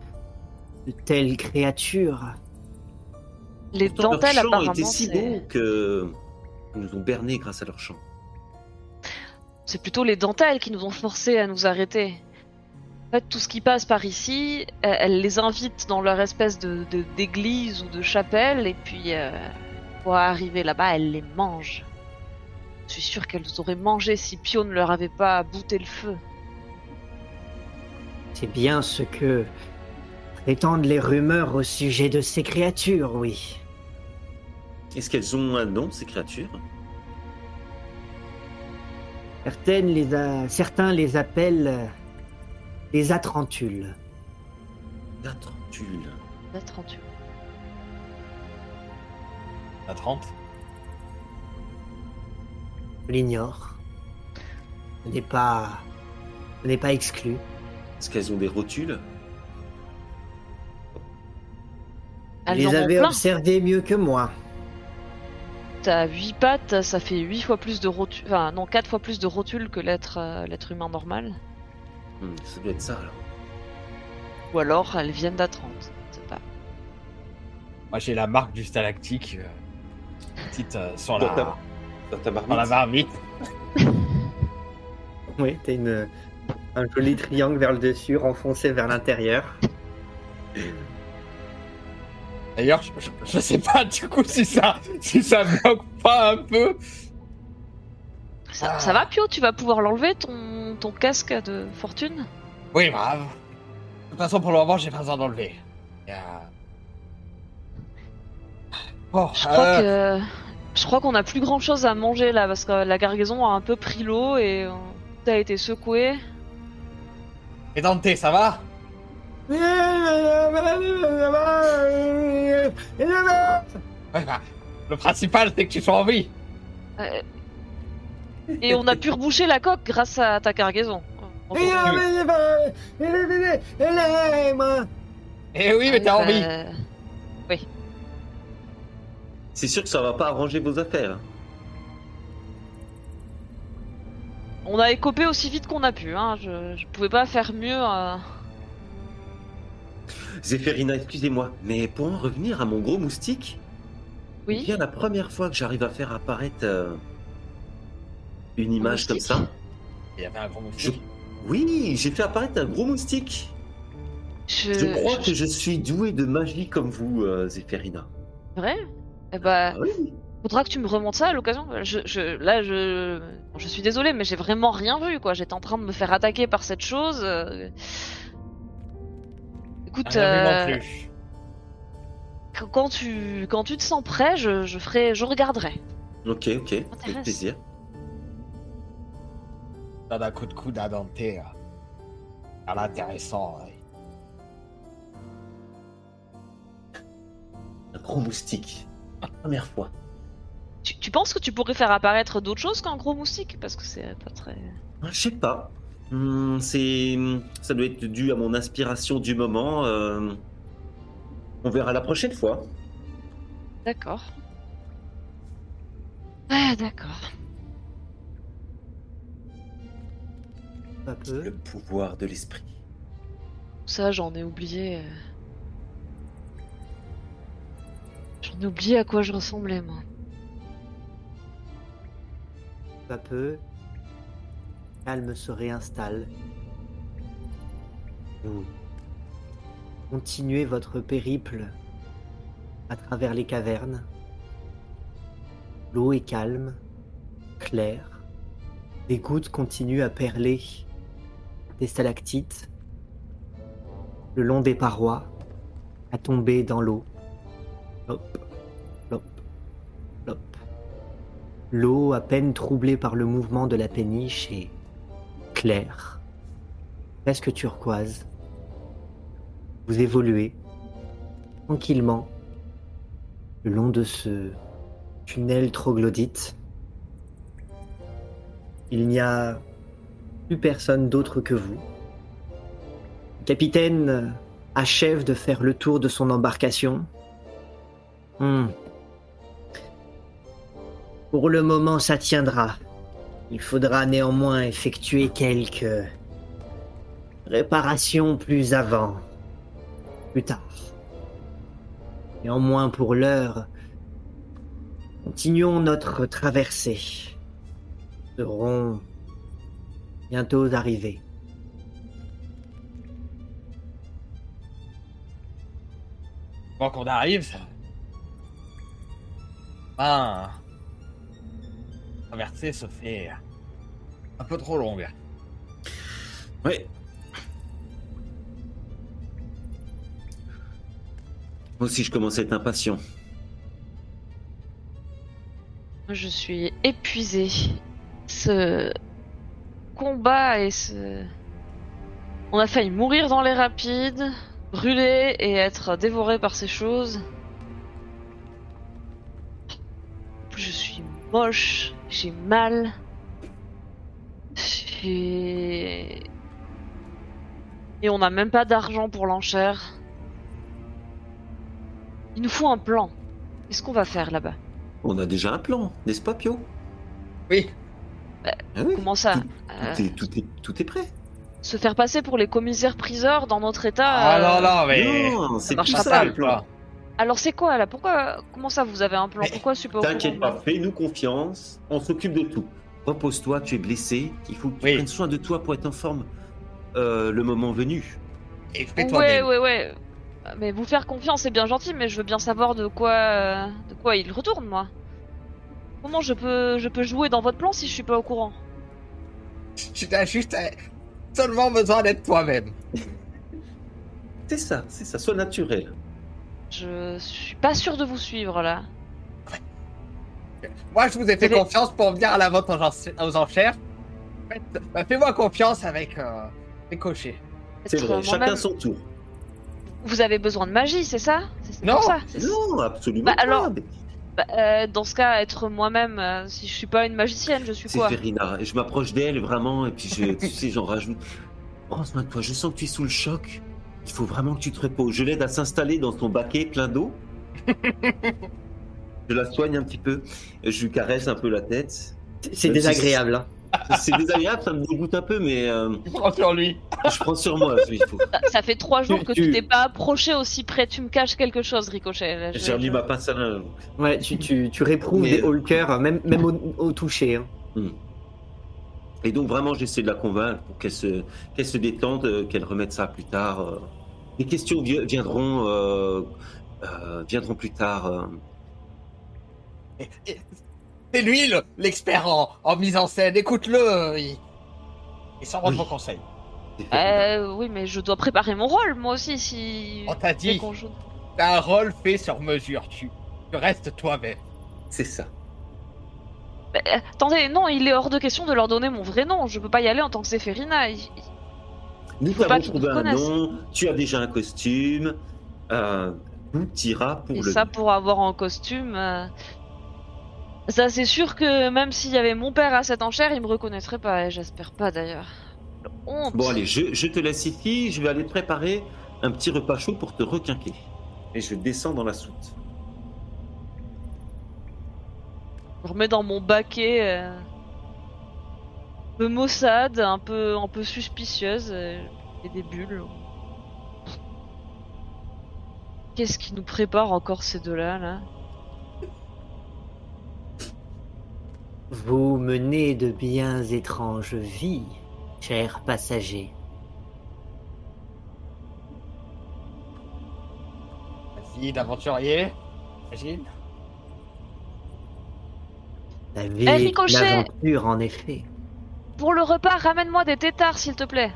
de telles créatures. Les Pourtant, dentelles leur chant apparemment était si que ils nous ont bernés grâce à leur chant. c'est plutôt les dentelles qui nous ont forcés à nous arrêter. En fait, tout ce qui passe par ici, euh, elles les invitent dans leur espèce de de- d'église ou de chapelle, et puis euh, pour arriver là-bas, elles les mangent. Je suis sûr qu'elles auraient mangé si Pio ne leur avait pas bouté le feu. C'est bien ce que prétendent les rumeurs au sujet de ces créatures, oui. Est-ce qu'elles ont un nom, ces créatures? Certaines les a- Certains les appellent euh, les atrantules. Trentule. À 30 Je l'ignore. Ce n'est pas. Ce n'est pas exclu. Est-ce qu'elles ont des rotules? Elles les en ont avez plein. observés mieux que moi. T'as 8 pattes, ça fait 8 fois plus de rotules. Enfin, non, 4 fois plus de rotules que l'être euh, l'être humain normal. Hmm, Ça doit être ça alors. Ou alors elles viennent d'Atrante. Je sais pas. Moi, j'ai la marque du stalactique. euh, petite euh, sur, la, Dans ta marmite dans la marmite. Oui, t'as une, un joli triangle vers le dessus, renfoncé vers l'intérieur. D'ailleurs, je, je- je sais pas du coup si ça, si ça bloque pas un peu. Ça, Ah. ça va, Pio Tu vas pouvoir l'enlever, ton, ton casque de fortune? Oui, brave. De toute façon, pour le moment, j'ai pas besoin d'enlever. Il y a- Bon, Je crois euh, que. Je crois qu'on a plus grand chose à manger là, parce que la cargaison a un peu pris l'eau et euh, tout a été secoué. Et Dante, ça va? Ouais, bah, Le principal, c'est que tu sois en vie. Euh, Et on a pu reboucher la coque grâce à ta cargaison. Eh oui, mais t'es en vie. C'est sûr que ça va pas arranger vos affaires. On a écopé aussi vite qu'on a pu, hein. je, je pouvais pas faire mieux. euh. Zéphérina, excusez-moi, mais pour en revenir à mon gros moustique, Oui. bien la première fois que j'arrive à faire apparaître euh, une image comme ça, Il y avait un gros je... moustique. oui, j'ai fait apparaître un gros moustique. Je, Je crois je- que je suis doué de magie comme vous, euh, Zéphérina. Vrai? Eh bah, Ah oui. faudra que tu me remontes ça à l'occasion. Je, je, là, je, bon, je suis désolée, mais j'ai vraiment rien vu, quoi. J'étais en train de me faire attaquer par cette chose. euh. Écoute, vu euh, plus. quand tu, quand tu te sens prêt, je, je ferai, je regarderai. Ok, ok, avec plaisir. Donne un coup de coude à Dante. À l'intéressant. ouais. Un gros moustique. Première fois. Tu, tu penses que tu pourrais faire apparaître d'autres choses qu'un gros moustique? Parce que c'est pas très. Ah, Je sais pas. Hmm, c'est, ça doit être dû à mon inspiration du moment. euh, On verra la prochaine fois. D'accord. Ah, d'accord. Le pouvoir de l'esprit. Ça, j'en ai oublié. J'en ai oublié à quoi je ressemblais, moi. peu à peu, calme se réinstalle. Vous continuez votre périple à travers les cavernes. L'eau est calme, claire. Des gouttes continuent à perler des stalactites le long des parois, à tomber dans l'eau. Hop, L'eau, à peine troublée par le mouvement de la péniche, est claire, presque turquoise. Vous évoluez tranquillement le long de ce tunnel troglodyte. Il n'y a plus personne d'autre que vous. Le capitaine achève de faire le tour de son embarcation. Hmm. Pour le moment, ça tiendra. Il faudra néanmoins effectuer quelques réparations plus avant, plus tard. Néanmoins, pour l'heure, continuons notre traversée. Nous serons bientôt arrivés. Quand on arrive, ça. Traversée se fait un peu trop longue. Ouais. Moi aussi, je commence à être impatient. Je suis épuisée. Ce combat et ce. On a failli mourir dans les rapides, brûler et être dévoré par ces choses. Je suis moche, j'ai mal. J'ai. Et on n'a même pas d'argent pour l'enchère. Il nous faut un plan. Qu'est-ce qu'on va faire là-bas? On a déjà un plan, n'est-ce pas, Pio? Oui. Ah oui, Comment ça? Tout, Euh, tout est, tout, est, tout est prêt. Se faire passer pour les commissaires priseurs dans notre état Ah euh, non, non, mais. non, c'est plus marchera ça pas, le plan. Alors c'est quoi là? Pourquoi Comment ça vous avez un plan? Pourquoi je suis pas au T'inquiète pas, fais-nous confiance, on s'occupe de tout. Repose-toi, tu es blessé, il faut que tu Oui. prennes soin de toi pour être en forme euh, le moment venu. Et Ouais, belle. ouais, ouais. Mais vous faire confiance, c'est bien gentil, mais je veux bien savoir de quoi, euh, de quoi il retourne, moi. Comment je peux, je peux jouer dans votre plan si je suis pas au courant? Tu as juste euh, seulement besoin d'être toi-même. C'est ça, c'est ça, sois naturel. Je suis pas sûr de vous suivre là. Moi, je vous ai fait confiance pour venir à la vente aux ench- aux enchères. Bah, Fais-moi confiance avec euh, les cochers. C'est vrai, chacun son tour. Vous avez besoin de magie, c'est ça? C'est c'est Non. ça c'est- Non, absolument Bah, pas. alors, Bah, euh, dans ce cas, être moi-même, euh, si je suis pas une magicienne, je suis C'est quoi? Ferina. Et je m'approche d'elle vraiment, et puis je, tu sais, j'en rajoute. Prends soin de toi, je sens que tu es sous le choc. Il faut vraiment que tu te reposes. Je l'aide à s'installer dans son baquet plein d'eau. je la soigne un petit peu. Je lui caresse un peu la tête. C'est désagréable. hein. c'est désagréable, ça me dégoûte un peu, mais euh, Tu prends sur lui. je prends sur moi. il faut. Ça- Ça fait trois jours que tu- t'es pas approché aussi près. Tu me caches quelque chose, Ricochet. J'ai remis ma pince à. Ouais, tu, tu, tu réprouves Mais- des Hulkers, même, même au, au toucher. hein. Et donc vraiment, j'essaie de la convaincre pour qu'elle se, qu'elle se détende, euh, qu'elle remette ça plus tard. euh. Les questions vi- viendront, euh, euh, viendront plus tard. euh. C'est lui le- l'expert en, en mise en scène. Écoute-le. Il, il s'en rend de Oui. vos conseils. Euh, oui, mais je dois préparer mon rôle, moi aussi, si. On t'a dès dit, t'as un rôle fait sur mesure. Tu, tu restes toi-même. C'est ça. Bah, euh, attendez, non, il est hors de question de leur donner mon vrai nom. Je peux pas y aller en tant que Zéphérina. Il- Nous Faut pas avons qu'ils trouvé nous un nom. Tu as déjà un costume. Euh, tout ira pour Et le. ça, pour avoir un costume. euh, Ça, c'est sûr que même s'il y avait mon père à cette enchère, il me reconnaîtrait pas. Et j'espère pas d'ailleurs. Honte. Bon allez, je, je te laisse ici. Je vais aller te préparer un petit repas chaud pour te requinquer. Et je descends dans la soute. Je remets dans mon baquet. euh, Un peu maussade, un peu, un peu suspicieuse. euh, Et des bulles. Qu'est-ce qui nous prépare encore ces deux-là, là? Vous menez de bien étranges vies, chers passagers. Vas-y, d'aventurier. Imagine. La Eh, vie l'aventure, en effet. Pour le repas, ramène-moi des têtards, s'il te plaît.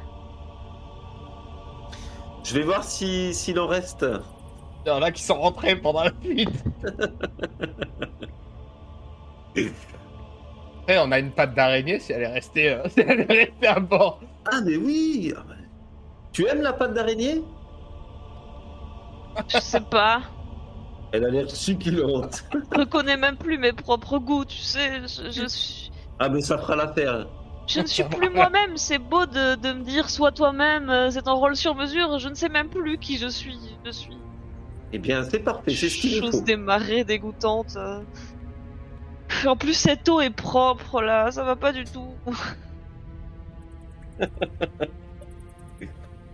Je vais voir si s'il en reste. Il y en a qui sont rentrés pendant la fuite. Après, on a une patte d'araignée si elle est restée, euh, si elle est restée à bord. Ah mais oui. Ah. Tu aimes la pâte d'araignée? Je sais pas. Elle a l'air succulente. Je reconnais même plus mes propres goûts, tu sais. Je, je suis. Ah mais ça fera l'affaire. Je ne suis plus moi-même, c'est beau de, de me dire sois toi-même, euh, c'est un rôle sur mesure, je ne sais même plus qui je suis. Je suis Eh bien c'est parfait, c'est ce qu'il chose marées dégoûtantes. euh. En plus cette eau est propre là, ça va pas du tout.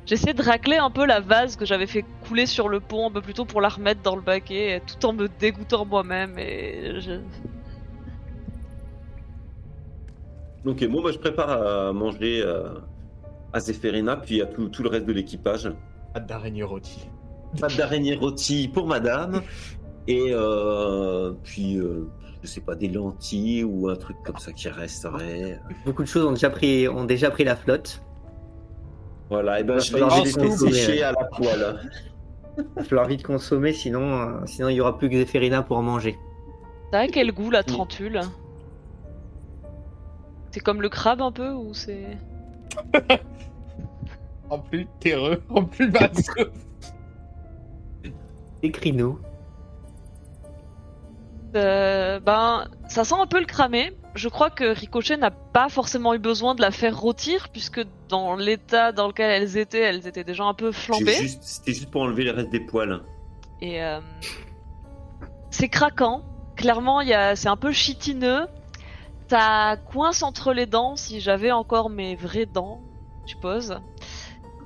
J'essaie de racler un peu la vase que j'avais fait couler sur le pont un peu plus tôt pour la remettre dans le baquet, tout en me dégoûtant moi-même et je... Donc bon bah je prépare à manger euh, à Zéphérina puis à tout, tout le reste de l'équipage. Patte d'araignée rôtie. Pâte d'araignée rôtie pour madame et euh, puis euh, je sais pas des lentilles ou un truc comme ça qui resterait. Beaucoup de choses ont déjà pris, ont déjà pris la flotte. Voilà, et ben je vais sécher à la poêle. Il va falloir vite consommer, sinon, euh, sinon il y aura plus que Zéphérina pour en manger. Ça a quel goût la trentule C'est comme le crabe un peu ou c'est... En plus terreux, en plus masseux. Écris-nous. Euh, ben, ça sent un peu le cramé. Je crois que Ricochet n'a pas forcément eu besoin de la faire rôtir, puisque dans l'état dans lequel elles étaient, elles étaient déjà un peu flambées. juste- C'était juste pour enlever les restes des poils. Et euh, c'est craquant. Clairement, il y a... c'est un peu chitineux. Ça coince entre les dents, si j'avais encore mes vraies dents, je suppose.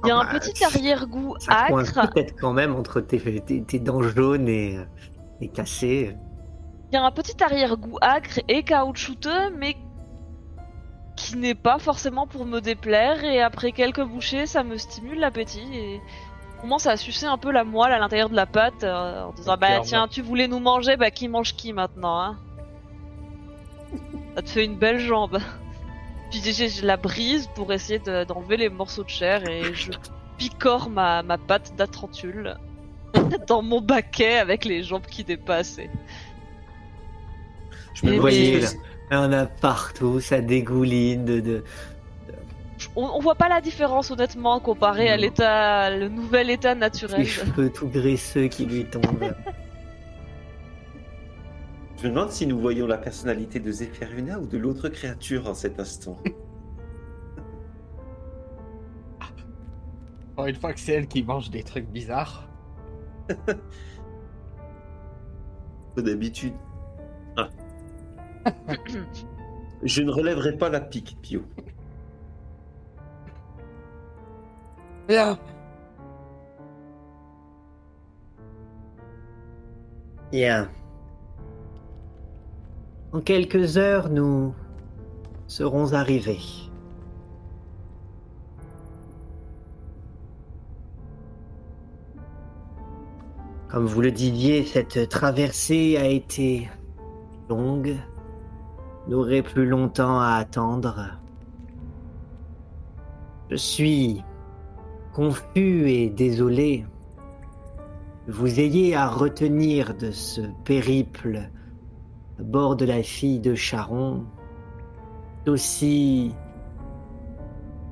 Il y a Ah un bah, petit arrière-goût Ça coince acre. peut-être quand même entre tes, tes, tes dents jaunes et, et cassées. Il y a un petit arrière-goût acre et caoutchouteux, mais qui n'est pas forcément pour me déplaire. Et après quelques bouchées, ça me stimule l'appétit et on commence à sucer un peu la moelle à l'intérieur de la pâte euh, en disant bah tiens, tu voulais nous manger, bah qui mange qui maintenant hein Ça te fait une belle jambe. Puis j'ai- je la brise pour essayer de- d'enlever les morceaux de chair et je picore ma, ma pâte d'atrantule dans mon baquet avec les jambes qui dépassent. et- Je me fais- Il y en a partout, ça dégouline de... de... On, on voit pas la différence honnêtement comparé à l'état, le nouvel état Les naturel. cheveux tout graisseux qui lui tombent. Je me demande si nous voyons la personnalité de Zéphérina ou de l'autre créature en cet instant. Encore une fois que c'est elle qui mange des trucs bizarres. Pas d'habitude. Je ne relèverai pas la pique, Pio. Bien. Bien. En quelques heures, nous serons arrivés. Comme vous le disiez, cette traversée a été longue, n'aurait plus longtemps à attendre. Je suis confus et désolé que vous ayez à retenir de ce périple à bord de la fille de Charon d'aussi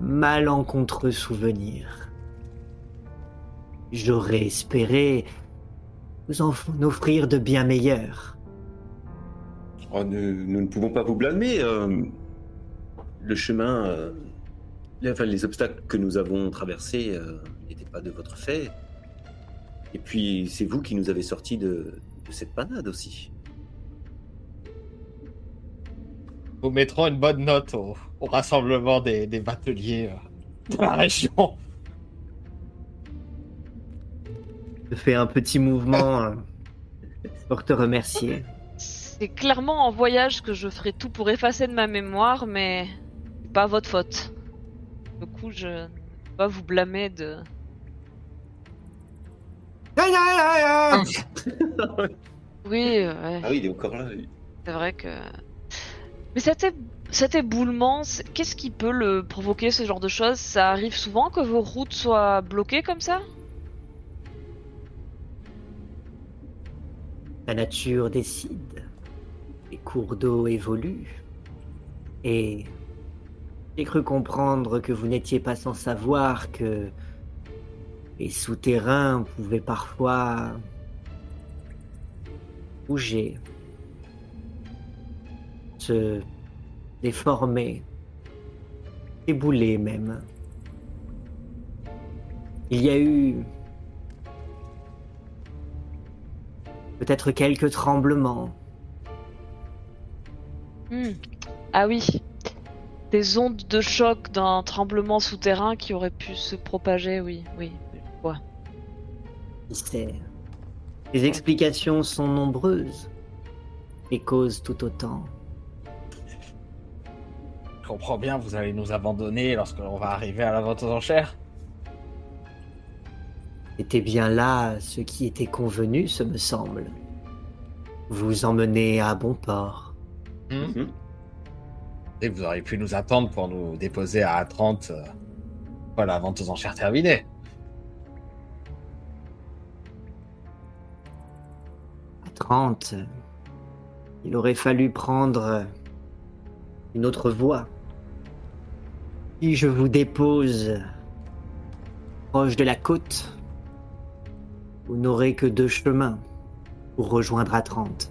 malencontreux souvenirs. J'aurais espéré vous en offrir de bien meilleurs. Oh, nous, nous ne pouvons pas vous blâmer. euh, le chemin, euh, les, enfin, les obstacles que nous avons traversés euh, n'étaient pas de votre fait. Et puis, c'est vous qui nous avez sortis de, de cette panade aussi. Nous mettrons une bonne note au, au rassemblement des, des bateliers euh, de la région. Je fais un petit mouvement pour te remercier. C'est clairement en voyage que je ferai tout pour effacer de ma mémoire, mais c'est pas votre faute. Du coup, je ne peux pas vous blâmer de. Oui, ouais, Ah oui, il est encore là. c'est vrai que. Mais cet, é- cet éboulement, qu'est-ce qui peut le provoquer ce genre de choses? Ça arrive souvent que vos routes soient bloquées comme ça? La nature décide. Les cours d'eau évoluent. Et j'ai cru comprendre que vous n'étiez pas sans savoir que les souterrains pouvaient parfois bouger, se déformer, ébouler même. Il y a eu peut-être quelques tremblements. Hmm. Ah oui. Des ondes de choc d'un tremblement souterrain qui aurait pu se propager, oui, oui. Ouais. Sait Les explications sont nombreuses. Les causes tout autant. Je comprends bien, vous allez nous abandonner lorsque l'on va arriver à la vente aux enchères. C'était bien là ce qui était convenu, ce me semble. Vous emmenez à bon port. Hmm. Mhm. Et vous auriez pu nous attendre pour nous déposer à 30 euh, fois la vente aux enchères terminée. À 30, il aurait fallu prendre une autre voie. Si je vous dépose proche de la côte, vous n'aurez que deux chemins pour rejoindre à 30.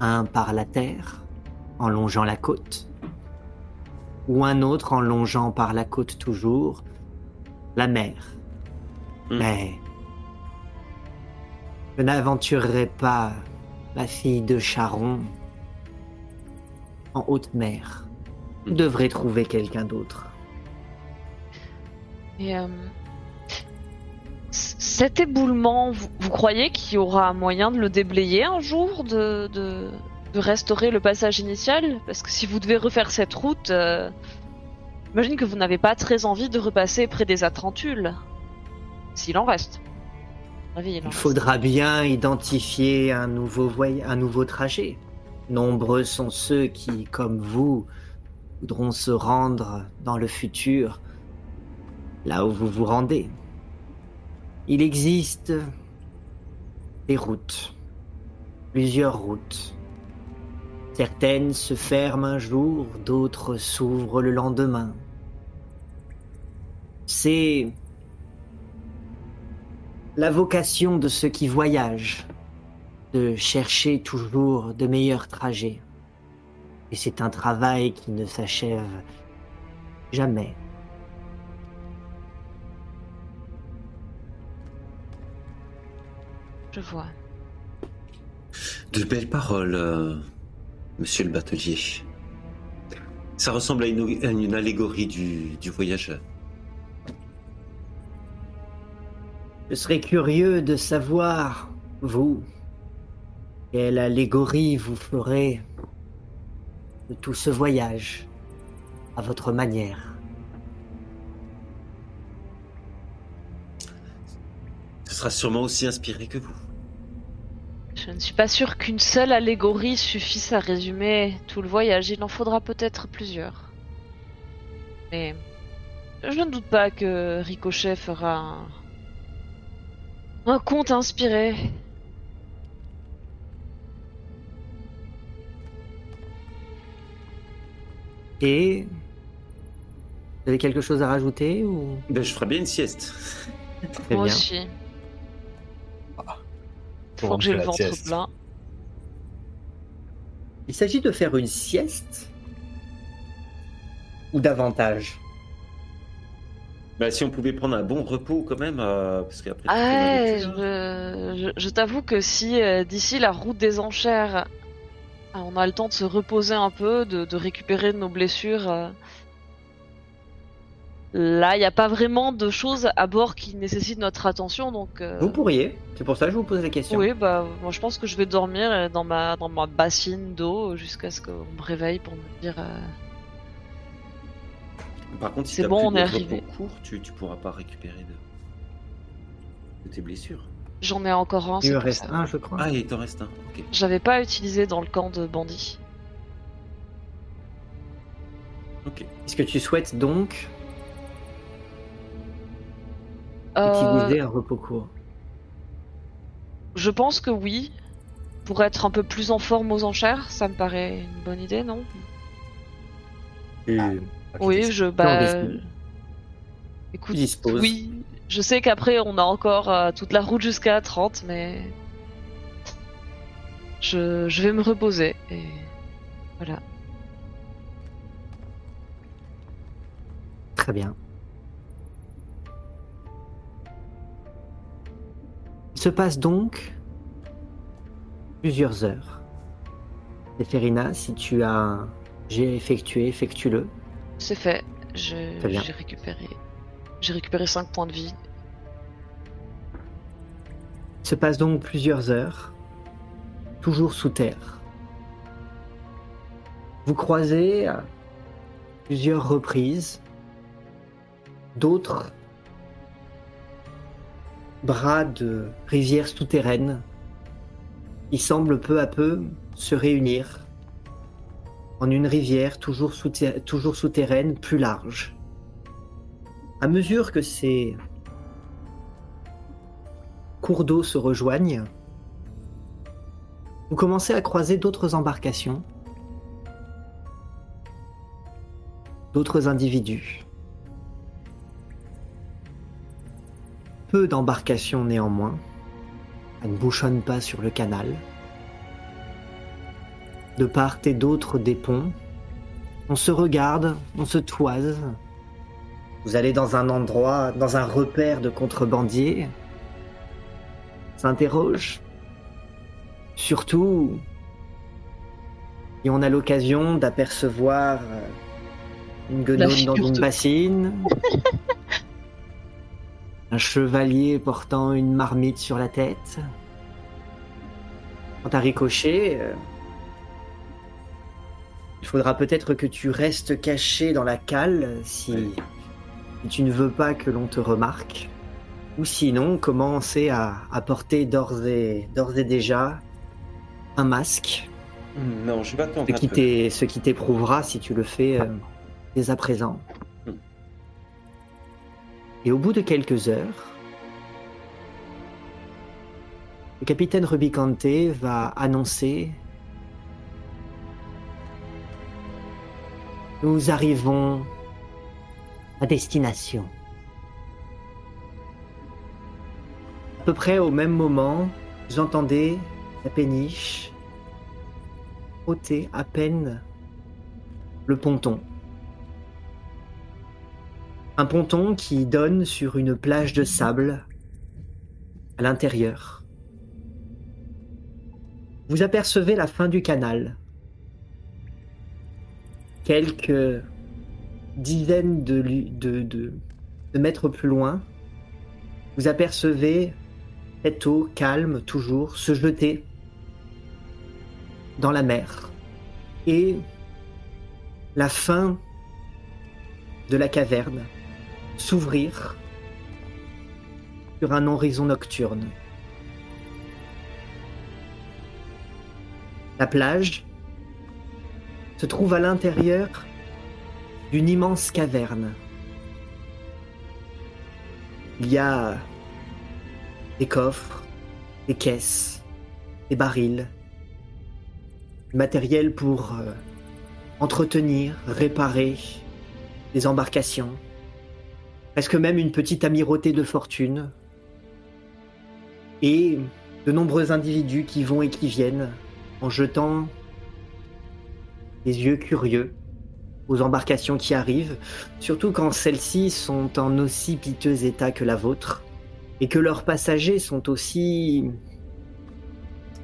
Un par la terre, en longeant la côte, ou un autre en longeant par la côte toujours la mer. Hmm. Mais je n'aventurerai pas la fille de Charon en haute mer. Vous devrez trouver quelqu'un d'autre. Et euh, cet éboulement, vous, vous croyez qu'il y aura moyen de le déblayer un jour, de, de, de restaurer le passage initial Parce que si vous devez refaire cette route, euh, j'imagine que vous n'avez pas très envie de repasser près des Atrantules. S'il en reste. Avis, il en Il reste. faudra bien identifier un nouveau, voy- un nouveau trajet. Nombreux sont ceux qui, comme vous, voudront se rendre dans le futur, là où vous vous rendez. Il existe des routes, plusieurs routes. Certaines se ferment un jour, d'autres s'ouvrent le lendemain. C'est la vocation de ceux qui voyagent, de chercher toujours de meilleurs trajets. Et c'est un travail qui ne s'achève jamais. Je vois. De belles paroles, euh, monsieur le batelier. Ça ressemble à une, à une allégorie du, du voyageur. Je serais curieux de savoir, vous, quelle allégorie vous ferez de tout ce voyage à votre manière. Ce sera sûrement aussi inspiré que vous. Je ne suis pas sûr qu'une seule allégorie suffise à résumer tout le voyage. Il en faudra peut-être plusieurs. Mais je ne doute pas que Ricochet fera un, un conte inspiré. Et vous avez quelque chose à rajouter ou? Ben, je ferai bien une sieste. Très Moi bien. aussi. Pour Faut que j'ai le ventre sieste. plein. Il s'agit de faire une sieste ou davantage? Bah, si on pouvait prendre un bon repos quand même, euh, parce qu'après. Ah, je, hein. je- je t'avoue que si euh, d'ici la route des enchères, ah, on a le temps de se reposer un peu, de, de récupérer nos blessures. euh, Là, il n'y a pas vraiment de choses à bord qui nécessitent notre attention, donc. euh, Vous pourriez, c'est pour ça que je vous pose la question. Oui, bah, moi je pense que je vais dormir euh, dans ma, dans ma bassine d'eau jusqu'à ce qu'on me réveille pour me dire. euh, Par contre, si C'est bon, plus on de est arrivé. court, tu, tu pourras pas récupérer de, de tes blessures. J'en ai encore un, Il pour reste ça. un, je crois. Ah, il t'en reste un. Ok. J'avais pas utilisé dans le camp de bandits. Ok. Est-ce que tu souhaites donc utiliser un repos court Je pense que oui. Pour être un peu plus en forme aux enchères, ça me paraît une bonne idée, non? Tu, Oui, je. Bah. Écoute, oui. Je sais qu'après, on a encore euh, toute la route jusqu'à 30, mais. Je, je vais me reposer. Et. Voilà. Très bien. Il se passe donc plusieurs heures. Ferina, si tu as j'ai effectué, effectue-le. C'est fait. J'ai récupéré. J'ai récupéré 5 points de vie. Se passe donc plusieurs heures, toujours sous terre. Vous croisez à plusieurs reprises d'autres bras de rivières souterraines qui semblent peu à peu se réunir en une rivière toujours, souter- toujours souterraine plus large. À mesure que ces cours d'eau se rejoignent, vous commencez à croiser d'autres embarcations, d'autres individus. Peu d'embarcations néanmoins, elles ne bouchonnent pas sur le canal. De part et d'autre des ponts, on se regarde, on se toise. Vous allez dans un endroit, dans un repère de contrebandiers, s'interroge. Surtout, et on a l'occasion d'apercevoir euh, une guenaude dans une bassine, un chevalier portant une marmite sur la tête. Quant à Ricochet, euh, il faudra peut-être que tu restes caché dans la cale si, tu ne veux pas que l'on te remarque. Ou sinon, commencer à, à porter d'ores et, d'ores et déjà un masque, Non, je vais attendre ce un qui, ce qui t'éprouvera si tu le fais euh, dès à présent. Et au bout de quelques heures, le capitaine Rubicante va annoncer Nous arrivons à destination. À peu près au même moment, vous entendez la péniche ôter à peine le ponton. Un ponton qui donne sur une plage de sable à l'intérieur. Vous apercevez la fin du canal. quelques dizaines de, mètres plus loin, vous apercevez cette eau calme toujours se jeter dans la mer. Et la fin de la caverne s'ouvrir sur un horizon nocturne. La plage se trouve à l'intérieur d'une immense caverne. Il y a des coffres, des caisses, des barils, du matériel pour euh, entretenir, réparer des embarcations, presque même une petite amirauté de fortune, et de nombreux individus qui vont et qui viennent en jetant des yeux curieux aux embarcations qui arrivent, surtout quand celles-ci sont en aussi piteux état que la vôtre, et que leurs passagers sont aussi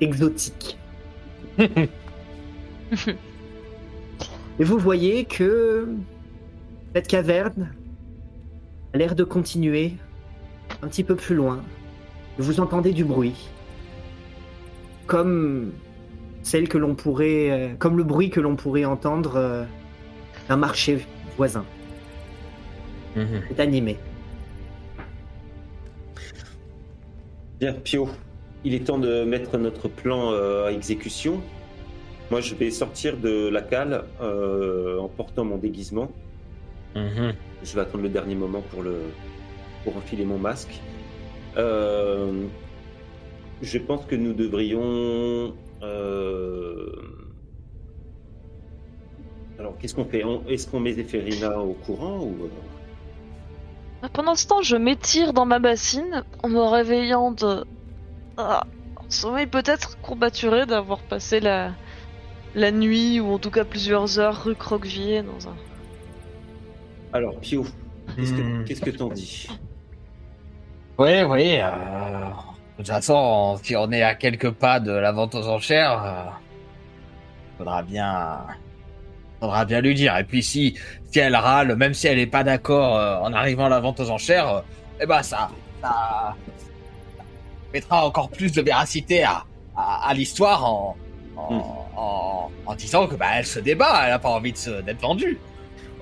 exotiques. Et vous voyez que cette caverne a l'air de continuer un petit peu plus loin. Vous entendez du bruit, comme celle que l'on pourrait, euh, comme le bruit que l'on pourrait entendre euh, d'un marché voisin. C'est animé. Bien, Pio, il est temps de mettre notre plan euh, à exécution. Moi, je vais sortir de la cale euh, en portant mon déguisement. Mhm. Je vais attendre le dernier moment pour, le, pour enfiler mon masque. Euh, je pense que nous devrions. euh, Alors, qu'est-ce qu'on fait? Est-ce qu'on met Zéphérina au courant ou... euh, Pendant ce temps, je m'étire dans ma bassine en me réveillant de. Ah, sommeil peut-être courbaturé d'avoir passé la... la nuit ou en tout cas plusieurs heures rue Croquevillé dans un. Alors, Pio, qu'est-ce que Hmm. qu'est-ce que t'en dis? Oui, oui. euh, De toute façon, si on est à quelques pas de la vente aux enchères, euh, faudra bien, faudra bien lui dire. Et puis si, si elle râle, même si elle n'est pas d'accord euh, en arrivant à la vente aux enchères, euh, eh ben ça, ça mettra encore plus de véracité à, à, à l'histoire en, en, Hmm. en, en disant que bah elle se débat, elle a pas envie d'être vendue.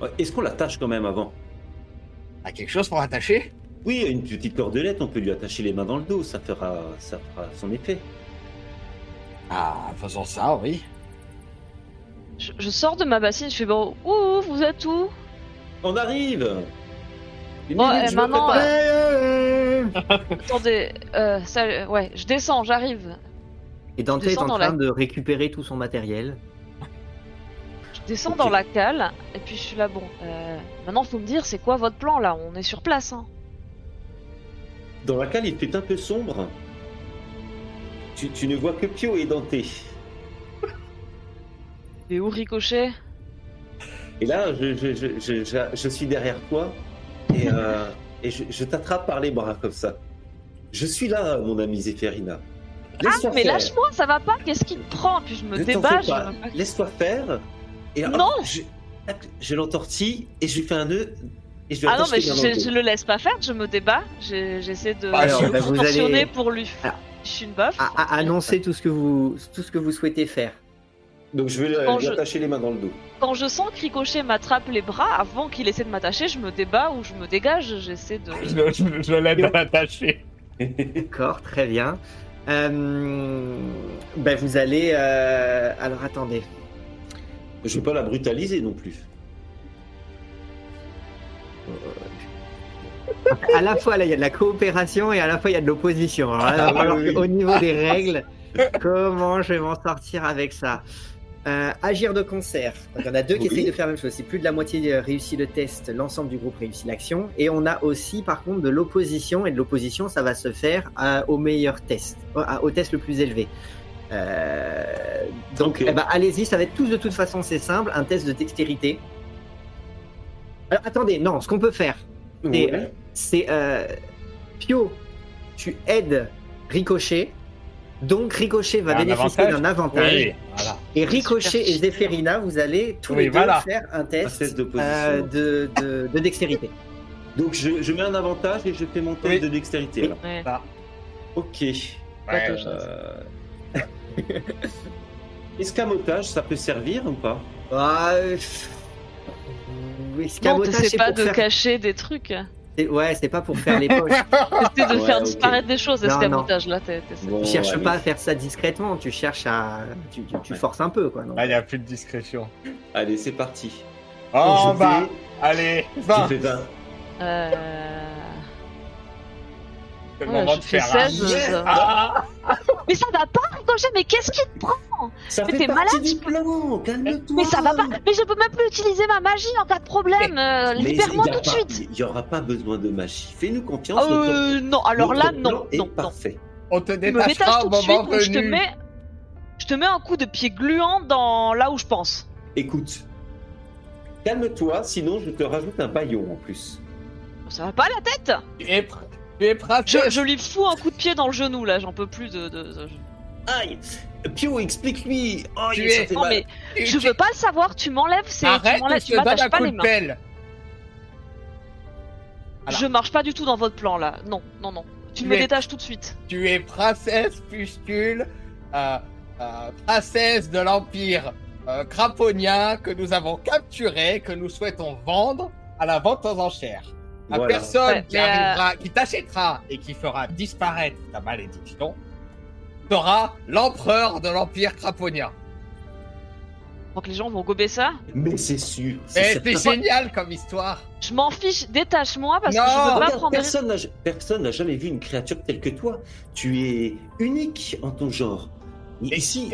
Ouais, Est-ce qu'on l'attache quand même avant T'as quelque chose pour attacher Oui, une petite cordelette, on peut lui attacher les mains dans le dos, ça fera, ça fera son effet. Ah, faisons ça, oui. Je, je sors de ma bassine, je fais bon. Ouh, vous êtes où? On arrive Une Bon, minute, eh, je me maintenant, prépare. Attendez, euh, ça, ouais, je descends, j'arrive. Et Dante est en train la- de récupérer tout son matériel. Je descends dans la cale et puis je suis là. Bon, euh, maintenant faut me dire c'est quoi votre plan là? On est sur place. Hein. Dans la cale, il fait un peu sombre. Tu, tu ne vois que Pio et Dante. Et où Ricochet Et là, je, je, je, je, je- je suis derrière toi et, euh, et je, je t'attrape par les bras comme ça. Je suis là, mon ami Zéphérina. Ah, Mais lâche-moi, ça va pas Qu'est-ce qui te prend? Puis je me Ne t'en débat. fais pas. je- Laisse-toi faire. Et Non. je, l'entortille et je lui fais un nœud. Et je Ah non, mais je, je le laisse pas faire, je me débat. J'essaie de Alors, bah, vous allez- pour lui. Alors. Je suis une bof. À, à- annoncer tout ce que vous tout ce que vous souhaitez faire. Donc je vais lui Quand lui je- attacher les mains dans le dos. Quand je sens que Ricochet m'attrape les bras, avant qu'il essaie de m'attacher, je me débat ou je me dégage. J'essaie de. Je, je, je l'aide à l'attacher. D'accord, très bien. Euh, ben vous allez. euh, alors attendez. Je vais pas la brutaliser non plus. À la fois là, il y a de la coopération et à la fois il y a de l'opposition. Alors Ah, oui, au niveau des règles, comment je vais m'en sortir avec ça Euh, Agir de concert. Donc, il y en a deux qui essayent de faire la même chose. Si plus de la moitié euh, réussit le test, l'ensemble du groupe réussit l'action. Et on a aussi, par contre, de l'opposition. Et de l'opposition, ça va se faire euh, au meilleur test, au, à- au test le plus élevé. Euh, donc, eh ben, allez-y, ça va être tous de toute façon, c'est simple, un test de dextérité. Alors, attendez, non, ce qu'on peut faire, Ouais. c'est euh, Pio, tu aides Ricochet, Donc Ricochet va Un bénéficier avantage d'un avantage. Oui, voilà. Et Ricochet et. Zéphérina, vous allez tous Oui, les deux voilà. faire un Un test, euh, de, de- de dextérité. Donc je, je mets un avantage et je fais mon test Oui. de dextérité. alors. Ouais. Ok. Ouais, Euh... Escamotage, ça peut servir ou pas? Ah, euh, escamotage, c'est pas pour de faire- cacher des trucs. c'est- Ouais, c'est pas pour faire les poches. T'essaies de Ouais, faire disparaître des choses, Non, escamotage là. t'es- t'essaies- Bon, tu cherches allez. pas à faire ça discrètement, tu cherches à. Tu, tu- tu Ouais. forces un peu, quoi. non? Il n'y a plus de discrétion. Allez, c'est parti. Oh, bah, fais- allez, je 20. fais 20. Euh... C'est le Ouais, moment de faire un 16, yes. ça- Ah, Mais ça va pas, Ricochet, mais qu'est-ce qui te prend Ça Mais t'es malade, du plan, calme-toi. Mais ça va pas Mais je peux même plus utiliser ma magie en cas de problème euh, Libère-moi y tout de suite Il n'y aura pas besoin de magie. Fais-nous confiance. Euh, non, alors là, notre non, plan est non, non. parfait. On te détachera tout au de suite, moment ou je te venu. mets... Je te mets un coup de pied gluant dans là où je pense. Écoute, calme-toi, sinon je te rajoute un baillon en plus. Ça va pas la tête? Tu es prêt je, je lui fous un coup de pied dans le genou là, j'en peux plus de... de- de- Aïe Pio, explique-lui Oh, Tu es- Non mal. mais Tu- je tu- veux pas le savoir, tu m'enlèves, c'est... Tu Arrête, tu te donne m'attaches un pas coup les de mains. pelle. Je marche pas du tout dans votre plan là, non, non, non. Tu Tu me es- détaches tout de suite. Tu es princesse Pustule, euh, euh, princesse de l'Empire euh, craponien que nous avons capturé, que nous souhaitons vendre à la vente aux enchères. La Voilà. personne Ouais, qui mais, euh, arrivera, qui t'achètera et qui fera disparaître ta malédiction sera l'empereur de l'Empire craponien. Donc les gens vont gober ça. Mais c'est sûr. C'est génial comme histoire. Je m'en fiche, détache-moi parce que je veux pas Regarde, prendre... personne n'a personne n'a jamais vu une créature telle que toi. Tu es unique en ton genre. Mais- Ici,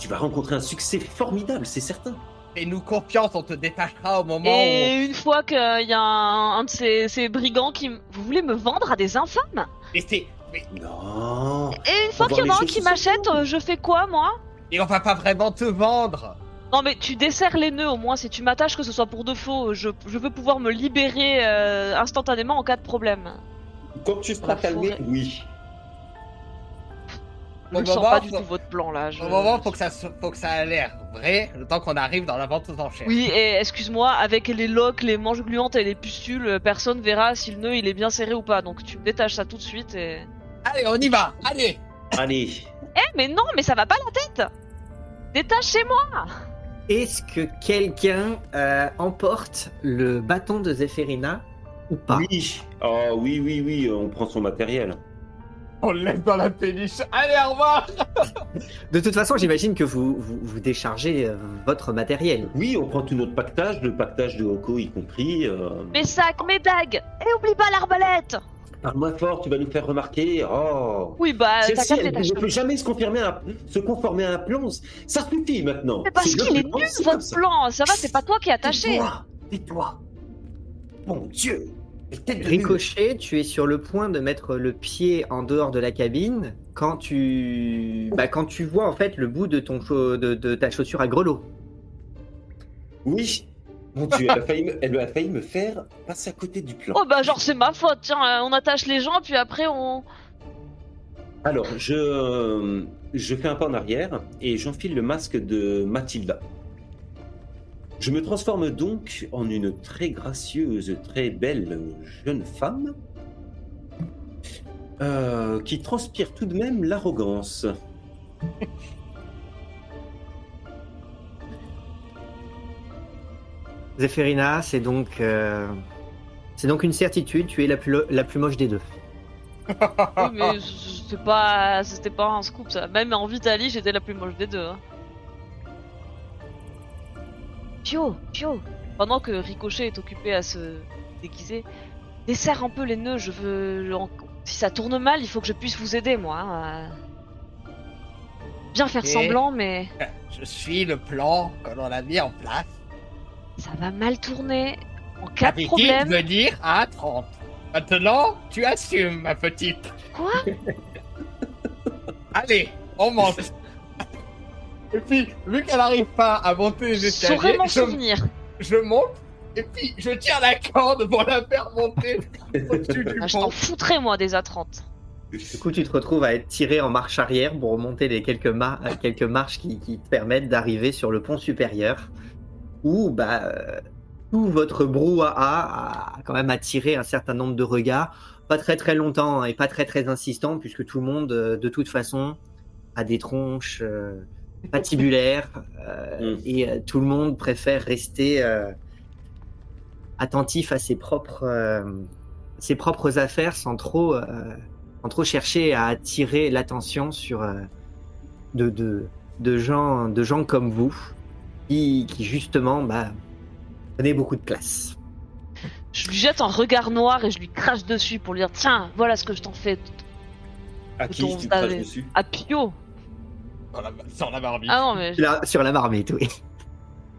tu vas rencontrer un succès formidable, c'est certain. Fais-nous confiance, on te détachera au moment Et une fois qu'il y a un, un de ces, ces brigands qui... Vous voulez me vendre à des infâmes? Mais c'est. Mais, Non. Et une fois qu'il y en a un qui m'achète, euh, je fais quoi moi? Mais on va pas vraiment te vendre. Non mais tu desserres les nœuds au moins, si tu m'attaches que ce soit pour de faux, je, je veux pouvoir me libérer euh, instantanément en cas de problème. Quand tu seras calmé, oui. Ne sens moment, pas du faut- tout votre plan là. je- Au moment, faut que ça, faut que ça a l'air vrai, le temps qu'on arrive dans la vente aux enchères. Oui, et excuse-moi, avec les loques, les manches gluantes et les pustules, personne verra si le nœud il est bien serré ou pas. Donc tu me détaches ça tout de suite et... Allez, on y va. Allez. Allez. Eh mais non, mais ça va pas la tête Détachez-moi Est-ce que quelqu'un euh, emporte le bâton de Zéphérina ou pas? Oui. Oh oui, oui, oui, on prend son matériel. On le laisse dans la péniche. Allez, au revoir. De toute façon, j'imagine que vous, vous, vous déchargez euh, votre matériel. Oui, on prend tout notre pactage, le pactage de Hoko y compris. euh, Mes sacs, mes dagues Et oublie pas l'arbalète Parle-moi fort, tu vas nous faire remarquer. Oh. Oui bah, t'as Celle-ci, ne peut jamais se, confirmer à un- se conformer à un plan. Ça suffit maintenant. Mais parce C'est qu'il est nul c'est votre plan, ça va, c'est pas toi qui es attaché Tais-toi, tais-toi. Mon Dieu. Ricochet, tu es sur le point de mettre le pied en dehors de la cabine quand tu, bah, quand tu vois en fait le bout de, ton de, de ta chaussure à grelot. Oui. Mon Dieu, elle a, failli me, elle a failli me faire passer à côté du plan. Oh bah genre c'est ma faute, tiens, euh, on attache les gens puis après on... Alors, je, euh, je fais un pas en arrière et j'enfile le masque de Mathilda. Je me transforme donc en une très gracieuse, très belle jeune femme euh, qui transpire tout de même l'arrogance. Zéphérina, c'est donc, euh, c'est donc une certitude, tu es la plus, la plus moche des deux. Oui, mais c'était pas, c'était pas un scoop ça. Même en Vitaly, j'étais la plus moche des deux. Hein. Pio, Pio, pendant que Ricochet est occupé à se déguiser, desserre un peu les nœuds. Je veux, si ça tourne mal, il faut que je puisse vous aider moi. hein. Bien faire semblant, mais Je suis le plan que l'on a mis en place. ça va mal tourner. En cas de problème, veut dire à 30. Maintenant, tu assumes, ma petite. quoi? Allez, on monte. Et puis, vu qu'elle n'arrive pas à monter les Je escaliers, je, souvenir. je monte. Et puis, je tire la corde pour la faire monter au-dessus du Ah, je t'en foutrais moi des A30. Du coup, tu te retrouves à être tiré en marche arrière pour remonter les quelques, mar- euh, quelques marches qui, qui te permettent d'arriver sur le pont supérieur, où bah, euh, tout votre brouhaha a quand même attiré un certain nombre de regards, pas très très longtemps hein, et pas très très insistant, puisque tout le monde, euh, de toute façon, a des tronches euh, patibulaires euh, Mm. et euh, tout le monde préfère rester euh, attentif à ses propres, euh, ses propres affaires sans trop, euh, sans trop chercher à attirer l'attention sur euh, de, de, de, gens, de gens comme vous qui, qui justement bah, prenaient beaucoup de place. Je lui jette un regard noir et je lui crache dessus pour lui dire Tiens, voilà ce que je t'en fais À qui tu craches dessus? à Pio. Sur la, sur la marmite. Ah non, mais. Là, sur la marmite, oui.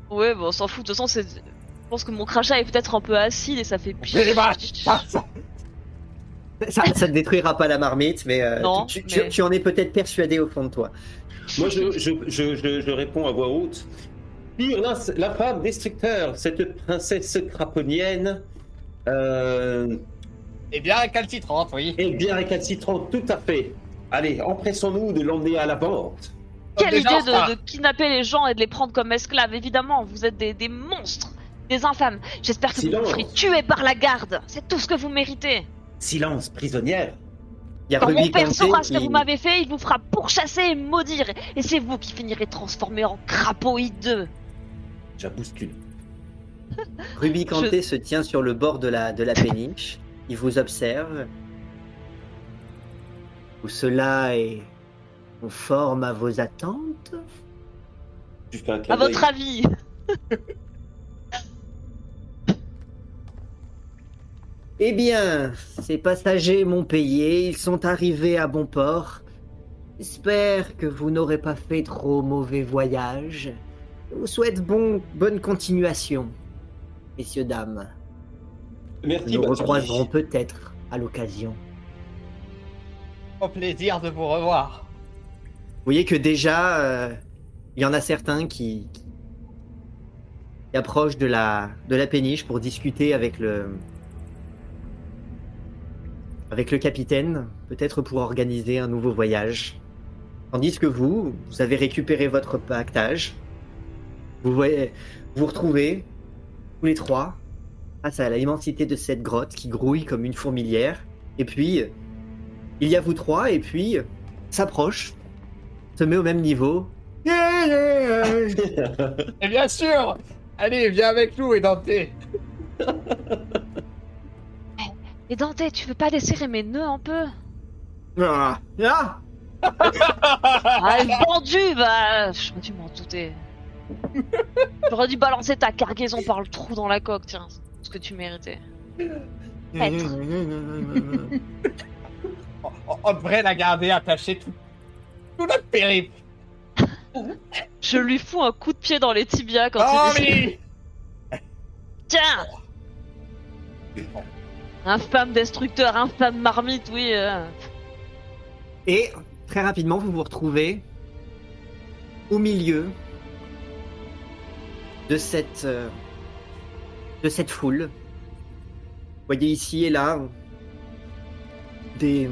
Ouais, bon, on s'en fout. De toute façon, c'est. Je pense que mon crachat est peut-être un peu acide et ça fait. Vaches, ah, ça- Ça, ça ne détruira pas la marmite, mais, euh, Non, tu, tu- mais- tu en es peut-être persuadé au fond de toi. Moi, je, je, je, je, je réponds à voix haute. Pire, la, la femme destructeur, cette princesse craponnienne, euh, Eh bien, récalcitrante, oui. est bien récalcitrante, tout à fait. Allez, empressons-nous de l'emmener à la porte. Quelle Déjà, idée de, de kidnapper les gens et de les prendre comme esclaves Évidemment, vous êtes des, des monstres, des infâmes. J'espère que vous Silence. vous ferez tuer par la garde. C'est tout ce que vous méritez. Silence, prisonnière. Il y a Quand mon père saura ce que vous m'avez fait, il vous fera pourchasser et maudire. Et c'est vous qui finirez transformé en crapaud hideux. Bouscule. Ruby Kanté se tient sur le bord de la, de la péniche. Il vous observe. Où cela est conforme à vos attentes Tu fais un clin À votre avis Eh bien, ces passagers m'ont payé, ils sont arrivés à bon port. J'espère que vous n'aurez pas fait trop mauvais voyage. Je vous souhaite bon, bonne continuation, messieurs, dames. Merci, Nous Baptiste. recroiserons peut-être à l'occasion. Au plaisir de vous revoir. Vous voyez que déjà, euh, il y en a certains qui, qui approchent de la, péniche pour discuter avec le, capitaine, peut-être pour organiser un nouveau voyage. Tandis que vous, vous avez récupéré votre pactage. Vous vous retrouvez tous les trois face à l'immensité de cette grotte qui grouille comme une fourmilière. Et puis, il y a vous trois, et puis s'approche, se met au même niveau. Et bien sûr Allez, viens avec nous, Édenté. Et Dante, tu veux pas desserrer mes nœuds un peu? Ah, ah Ah, le vendu Bah, j'aurais dû m'en douter. J'aurais dû balancer ta cargaison par le trou dans la coque, tiens. Ce que tu méritais. Être. On, on devrait la garder attachée tout, tout notre périple. Je lui fous un coup de pied dans les tibias quand Oh, il dit mais... Tiens Infâme destructeur, infâme marmite, oui. euh. Et très rapidement, vous vous retrouvez au milieu de cette, euh, de cette foule. Vous voyez ici et là des,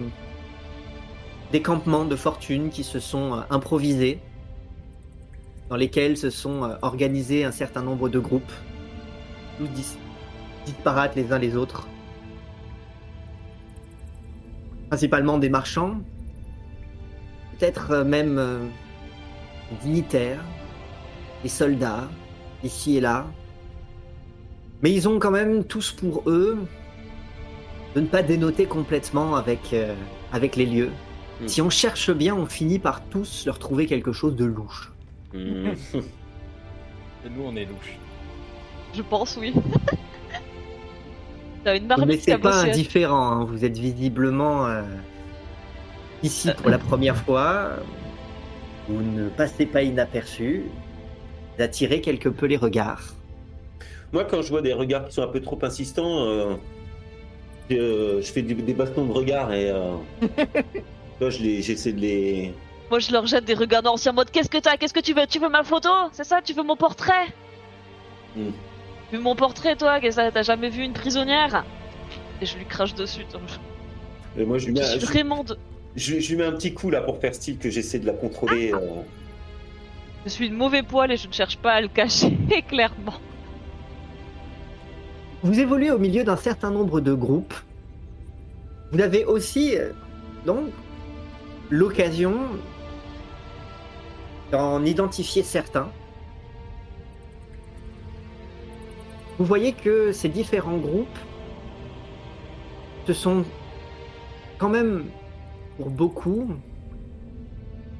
des campements de fortune qui se sont euh, improvisés, dans lesquels se sont euh, organisés un certain nombre de groupes, tous dis- disparates les uns les autres. Principalement des marchands, peut-être euh, même euh, dignitaires, des soldats, ici et là. Mais ils ont quand même tous pour eux de ne pas dénoter complètement avec, avec les lieux. Mm. Si on cherche bien, on finit par tous leur trouver quelque chose de louche. Hmm. Et nous, on est louches. Je pense, oui. T'as une Vous ne marmite laissez pas cabossée. indifférent, hein. vous êtes visiblement euh, ici pour la première fois. Vous ne passez pas inaperçu. Vous attirez quelque peu les regards. Moi, quand je vois des regards qui sont un peu trop insistants, euh, je, je fais du- des bastons de regard et euh, toi, je les- j'essaie de les. Moi, je leur jette des regards anciens en mode Qu'est-ce que t'as? Qu'est-ce que tu veux? Tu veux ma photo? C'est ça? Tu veux mon portrait? Hmm. Tu veux mon portrait, toi? Qu'est-ce que ça T'as jamais vu une prisonnière? Et je lui crache dessus. donc Et moi, je lui mets, je, vraiment de. je, je lui mets un petit coup là pour faire style que j'essaie de la contrôler. euh. Je suis de mauvais poil et je ne cherche pas à le cacher, clairement. Vous évoluez au milieu d'un certain nombre de groupes. Vous avez aussi euh, donc l'occasion d'en identifier certains. Vous voyez que ces différents groupes se sont quand même, pour beaucoup,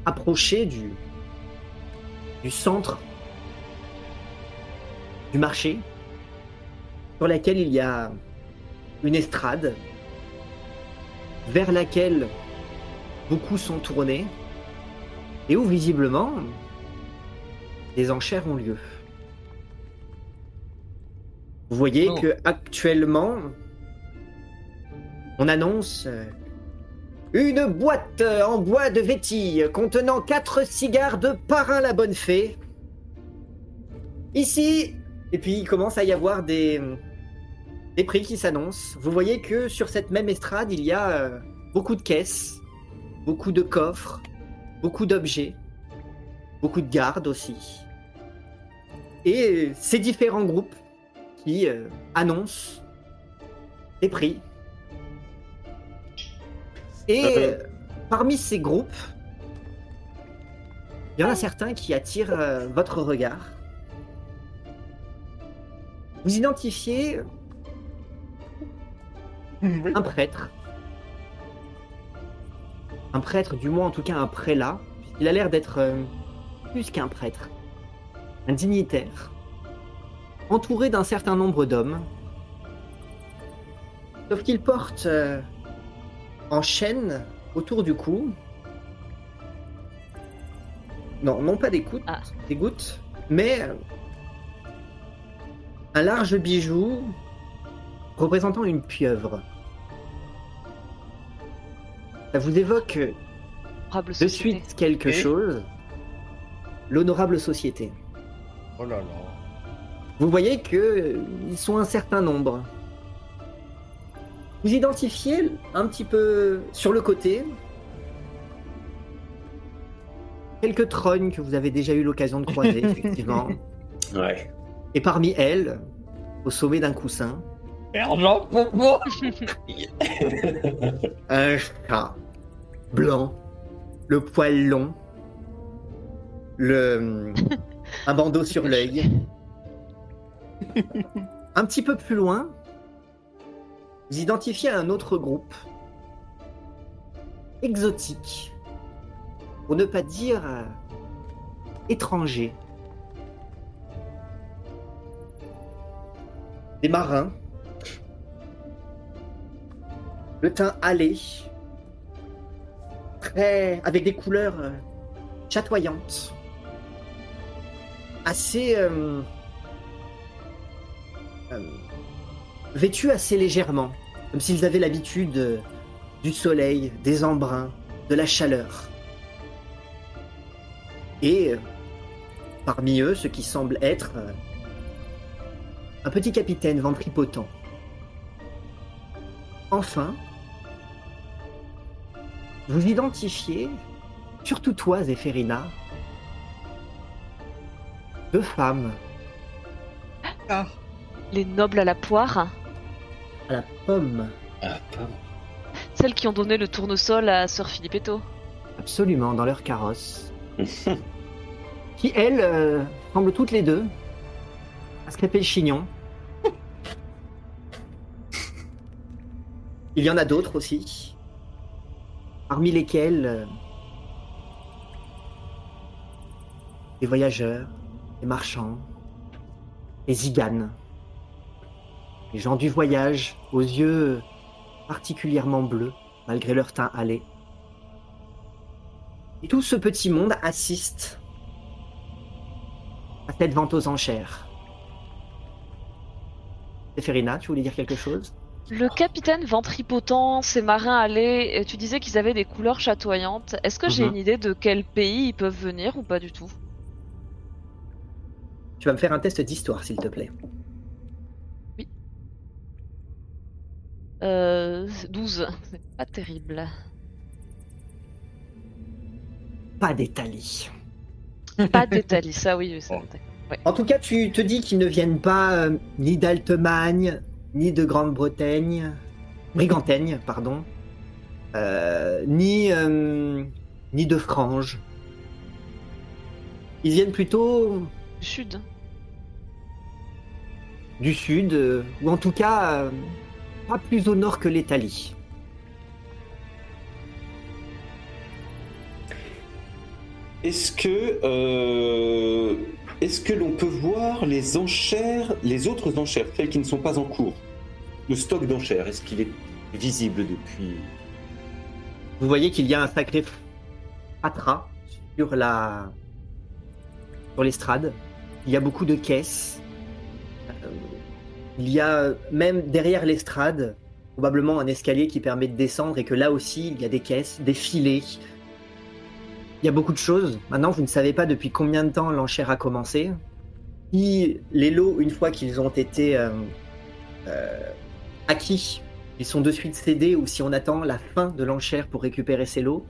approchés du, du centre du marché sur laquelle il y a une estrade vers laquelle beaucoup sont tournés et où visiblement des enchères ont lieu. Vous voyez Oh. que actuellement on annonce euh, une boîte en bois de vétille contenant quatre cigares de Parrain la Bonne Fée. Ici, et puis il commence à y avoir des, des prix qui s'annoncent. Vous voyez que sur cette même estrade, il y a euh, beaucoup de caisses, beaucoup de coffres, beaucoup d'objets, beaucoup de gardes aussi. Et ces différents groupes qui euh, annoncent des prix. Et euh, parmi ces groupes, il y en a certains qui attirent euh, votre regard. Vous identifiez un prêtre. Un prêtre, du moins en tout cas un prélat. Il a l'air d'être euh, plus qu'un prêtre. Un dignitaire. Entouré d'un certain nombre d'hommes. Sauf qu'il porte euh, en chaîne autour du cou. Non, non pas des gouttes, Ah. des gouttes, mais euh, un large bijou représentant une pieuvre. Ça vous évoque Honorable de société. suite quelque Et chose. L'honorable société. Oh là là. Vous voyez que euh, ils sont un certain nombre. Vous identifiez un petit peu sur le côté quelques trognes que vous avez déjà eu l'occasion de croiser, effectivement. Ouais. Et parmi elles, au sommet d'un coussin, Argent pour moi un chat blanc, le poil long, le un bandeau sur l'œil. Un petit peu plus loin, vous identifiez un autre groupe exotique, pour ne pas dire euh, étranger. Des marins, le teint hâlé, très avec des couleurs euh, chatoyantes, assez euh, euh, vêtus assez légèrement, comme s'ils avaient l'habitude du soleil, des embruns, de la chaleur. Et parmi eux, ce qui semble être un petit capitaine ventripotent. Enfin, vous identifiez, surtout toi, Zéphérina, deux femmes. Ah, Les nobles à la poire, à la pomme, Ah, pas- celles qui ont donné le tournesol à Sir Filippetto. absolument dans leur carrosse, qui, elles, euh, semblent toutes les deux à se crêper le chignon. Il y en a d'autres aussi, parmi lesquels euh, des voyageurs, des marchands, des ziganes, des gens du voyage aux yeux particulièrement bleus malgré leur teint hâlé. Et tout ce petit monde assiste à cette vente aux enchères. Séphérina, tu voulais dire quelque chose? Le capitaine ventripotent, ces marins allés, euh, tu disais qu'ils avaient des couleurs chatoyantes. Est-ce que j'ai Mhm. une idée de quel pays ils peuvent venir ou pas du tout? Tu vas me faire un test d'histoire, s'il te plaît. euh, 12, c'est pas terrible. pas d'Italie. Pas d'Italie, ça oui. ça, d'accord. En tout cas, tu te dis qu'ils ne viennent pas euh, ni d'Altemagne, ni de Grande-Bretagne, Brigantaigne, pardon, euh, ni, euh, ni de Frange. Ils viennent plutôt Du sud. du sud, euh, ou en tout cas euh, pas plus au nord que l'Italie. Est-ce que, euh, est-ce que l'on peut voir les enchères, les autres enchères, celles qui ne sont pas en cours? Le stock d'enchères, est-ce qu'il est visible depuis? Vous voyez qu'il y a un sacré fatras sur la sur l'estrade. Il y a beaucoup de caisses. Euh, il y a même derrière l'estrade probablement un escalier qui permet de descendre et que là aussi il y a des caisses, des filets. Il y a beaucoup de choses. Maintenant, vous ne savez pas depuis combien de temps l'enchère a commencé. Si les lots, une fois qu'ils ont été euh, euh, acquis, ils sont de suite cédés ou si on attend la fin de l'enchère pour récupérer ces lots.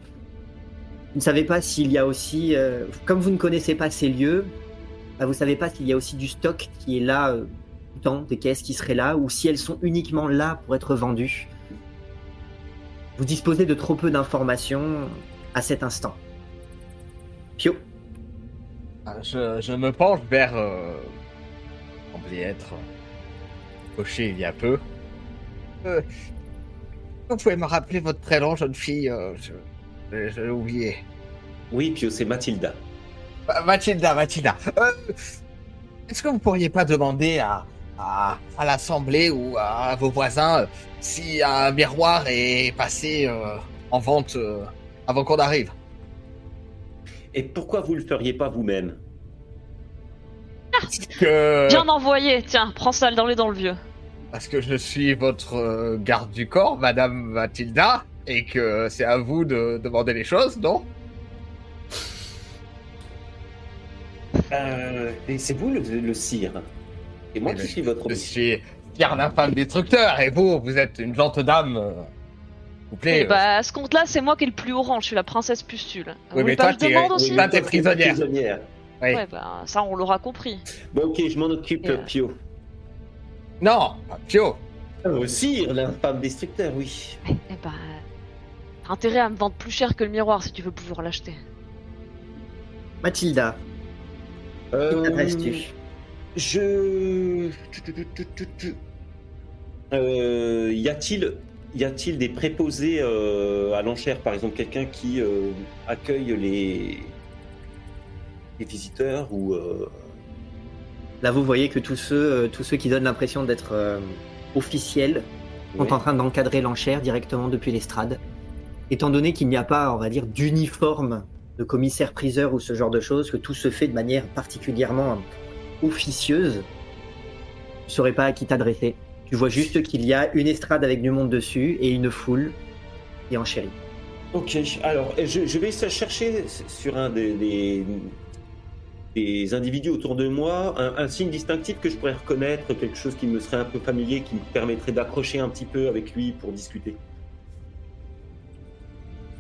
Vous ne savez pas s'il y a aussi, euh, comme vous ne connaissez pas ces lieux, bah, vous ne savez pas s'il y a aussi du stock qui est là, tout le temps, des caisses qui seraient là, ou si elles sont uniquement là pour être vendues. Vous disposez de trop peu d'informations à cet instant. Pio, Ah, Je, je me penche vers. Euh, semblait être coché il y a peu. Euh, vous pouvez me rappeler votre prénom, jeune fille euh, Je, je- je l'ai oublié. Oui, Pio, c'est Mathilda. Ma- Mathilda, Mathilda. euh, Est-ce que vous pourriez pas demander à, à, à l'assemblée ou à vos voisins euh, si un miroir est passé euh, en vente euh, avant qu'on arrive? Et pourquoi vous le feriez pas vous-même Parce que, Bien envoyé, tiens, prends ça dans les dents le vieux. parce que je suis votre euh, garde du corps, Madame Mathilda, et que c'est à vous de demander les choses, non? Euh, Et c'est vous le, le sire C'est moi Eh qui ben, suis votre Je suis Pierre d'infâme destructeur, et vous, vous êtes une gentille dame. Vous plaît. Et euh, bah, à ce compte-là, c'est moi qui ai le plus haut rang, je suis la princesse pustule. Oui, mais pas toi, je t'es- oui, aussi prisonnière. prisonnière. oui. Ouais, bah, ça, on l'aura compris. Bon, ok, je m'en occupe, euh, Pio. Non, Pio. Euh, sire, l'infâme destructeur, oui. Eh bah, t'as intérêt à me vendre plus cher que le miroir si tu veux pouvoir l'acheter. Mathilda, Euh, t'adresses-tu? Je. tu, tu. Euh, y a-t-il y a-t-il des préposés euh, à l'enchère, par exemple quelqu'un qui euh, accueille les les visiteurs ou euh, Là, vous voyez que tous ceux, tous ceux qui donnent l'impression d'être officiels sont ouais. en train d'encadrer l'enchère directement depuis l'estrade. Étant donné qu'il n'y a pas, on va dire, d'uniforme de commissaire-priseur ou ce genre de choses, que tout se fait de manière particulièrement officieuse, tu ne saurais pas à qui t'adresser. Tu vois juste qu'il y a une estrade avec du monde dessus et une foule qui enchérit. Ok, alors je, je vais essayer de chercher sur un des, des, des individus autour de moi un, un signe distinctif que je pourrais reconnaître, quelque chose qui me serait un peu familier, qui me permettrait d'accrocher un petit peu avec lui pour discuter.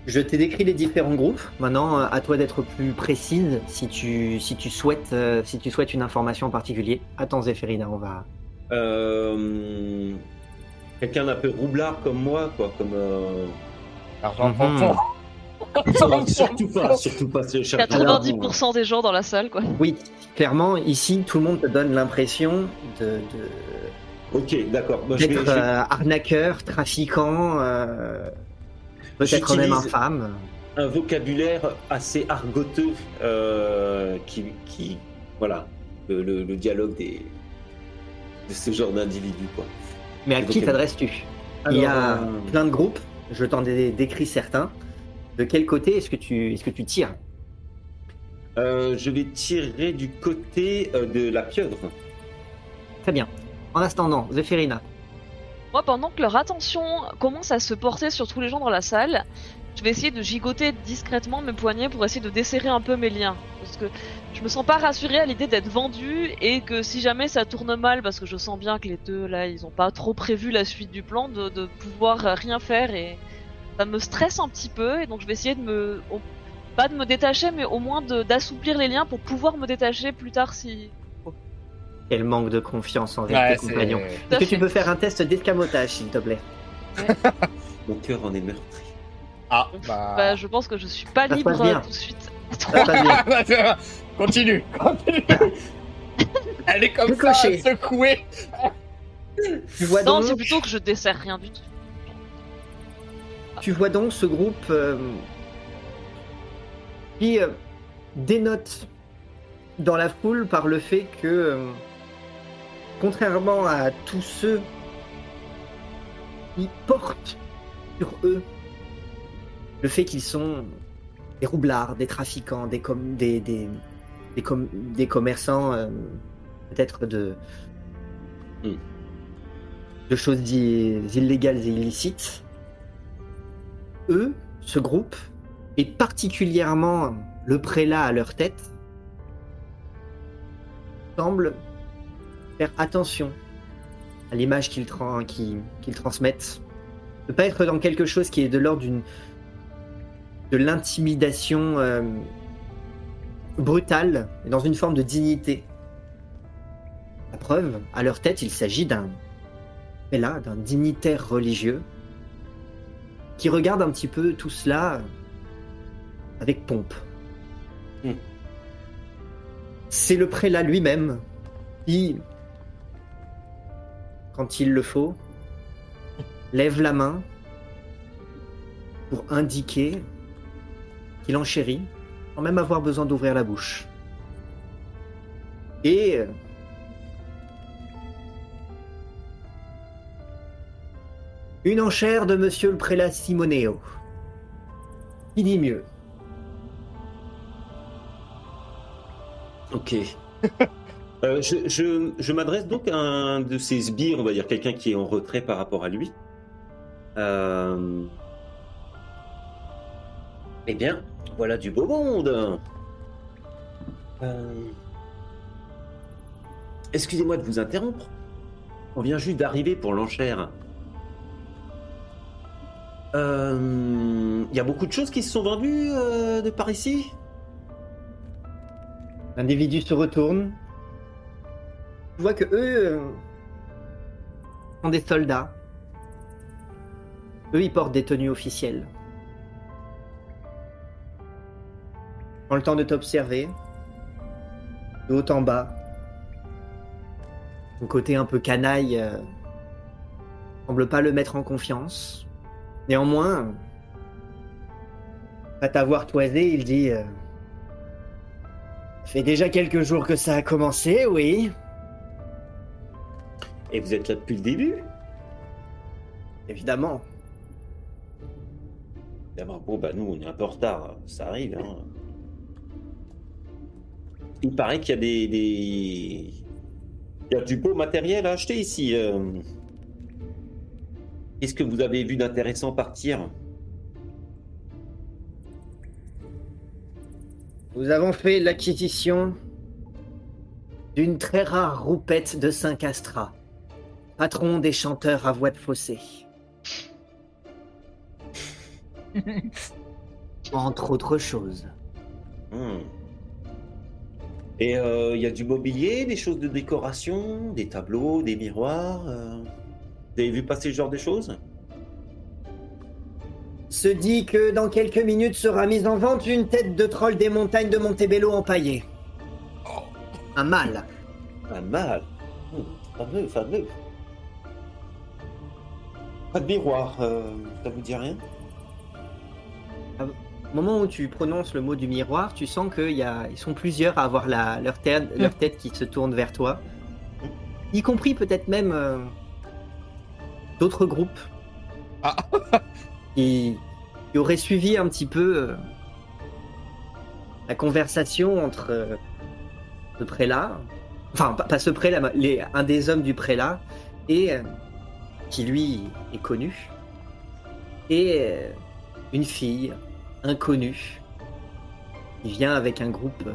Je t'ai décrit les différents groupes. Maintenant, à toi d'être plus précise si tu, si tu, souhaites, euh, si tu souhaites une information en particulier. Attends, Zéphérina, on va. Euh, Quelqu'un d'un peu roublard comme moi, quoi, comme. euh, Argent Mhm. surtout pas, surtout pas. je cherche pas l'argent, 90% des gens dans la salle, quoi. Oui, clairement, ici, tout le monde te donne l'impression de, de- hein. Ok, d'accord. Vais- d'être vais- euh, arnaqueur, trafiquant, euh, peut-être même infâme. un vocabulaire assez argoteux euh, qui, qui, voilà, le, le- le dialogue des, de ce genre d'individus, quoi. Mais à qui t'adresses-tu Il y a euh, plein de groupes, je t'en ai décrit certains. De quel côté est-ce que tu, est-ce que tu tires euh, je vais tirer du côté euh, de la pieuvre. Très bien. En attendant, Zéphérina, Moi, pendant que leur attention commence à se porter sur tous les gens dans la salle, je vais essayer de gigoter discrètement mes poignets pour essayer de desserrer un peu mes liens. Parce que je me sens pas rassurée à l'idée d'être vendue et que si jamais ça tourne mal, parce que je sens bien que les deux là, ils ont pas trop prévu la suite du plan, de, de pouvoir rien faire et ça me stresse un petit peu et donc je vais essayer de me au- pas de me détacher, mais au moins d'assouplir les liens pour pouvoir me détacher plus tard si. Quel manque de confiance envers Ouais, tes compagnons. Est-ce que tu peux faire un test d'escamotage, s'il te plaît? Mon cœur en est meurtri. Ah, bah. Bah, je pense que je suis pas Ça libre passe bien. tout de suite. Bien. continue, continue. Elle est comme ça, secouée. Tu vois Non, donc, c'est plutôt que je desserre rien du tout. tu vois donc ce groupe euh, qui euh, dénote dans la foule par le fait que, euh, contrairement à tous ceux qui portent sur eux le fait qu'ils sont des roublards, des trafiquants, des, com- des, des, des, com- des commerçants, euh, peut-être de, Hmm. de choses illégales et illicites. Eux, ce groupe, et particulièrement le prélat à leur tête, semblent faire attention à l'image qu'ils transmettent. Ne pas être dans quelque chose qui est de l'ordre d'une de l'intimidation euh, brutale, mais dans une forme de dignité. La preuve, à leur tête, il s'agit d'un là, d'un dignitaire religieux qui regarde un petit peu tout cela avec pompe. Hmm. C'est le prélat lui-même qui, quand il le faut, lève la main pour indiquer qu'il enchérit, sans même avoir besoin d'ouvrir la bouche. Et euh, une enchère de monsieur le prélat Simoneo. Qui dit mieux? Ok. Euh, je m'adresse donc à un de ces sbires, on va dire quelqu'un qui est en retrait par rapport à lui. Euh... Eh bien, voilà du beau monde. Euh, Excusez-moi de vous interrompre. On vient juste d'arriver pour l'enchère. Euh, Il y a beaucoup de choses qui se sont vendues euh, de par ici? L'individu se retourne. Tu vois que eux euh, sont des soldats. Eux, ils portent des tenues officielles. Prends le temps de t'observer. De haut en bas. Son côté un peu canaille euh, semble pas le mettre en confiance. Néanmoins, à t'avoir toisé, il dit euh, fait déjà quelques jours que ça a commencé, oui. Et vous êtes là depuis le début? Évidemment. D'abord, bon, bah nous, on est un peu en retard, ça arrive. Hein. Il paraît qu'il y a des, des- Il y a du beau matériel à acheter ici. euh. Qu'est-ce que vous avez vu d'intéressant partir? Nous avons fait l'acquisition d'une très rare roupette de Saint-Castrat, patron des chanteurs à voix de fossé. Entre autres choses. Hmm. Et euh, il y a du mobilier, des choses de décoration, des tableaux, des miroirs. euh. Vous avez vu passer ce genre de choses? Se dit que dans quelques minutes sera mise en vente une tête de troll des montagnes de Montebello empaillée. Un mâle. Un mal. Hmm, Fameux, fameux. Pas de miroir, euh, ça vous dit rien? Au moment où tu prononces le mot du miroir, tu sens qu'ils y a... ils sont plusieurs à avoir la... leur, tête... leur tête qui se tourne vers toi. Y compris peut-être même euh, d'autres groupes Ah. qui... qui auraient suivi un petit peu euh, la conversation entre euh, ce prélat, enfin pas, pas ce prélat, mais les... un des hommes du prélat, et euh, qui lui est connu, et euh, une fille inconnue qui vient avec un groupe euh,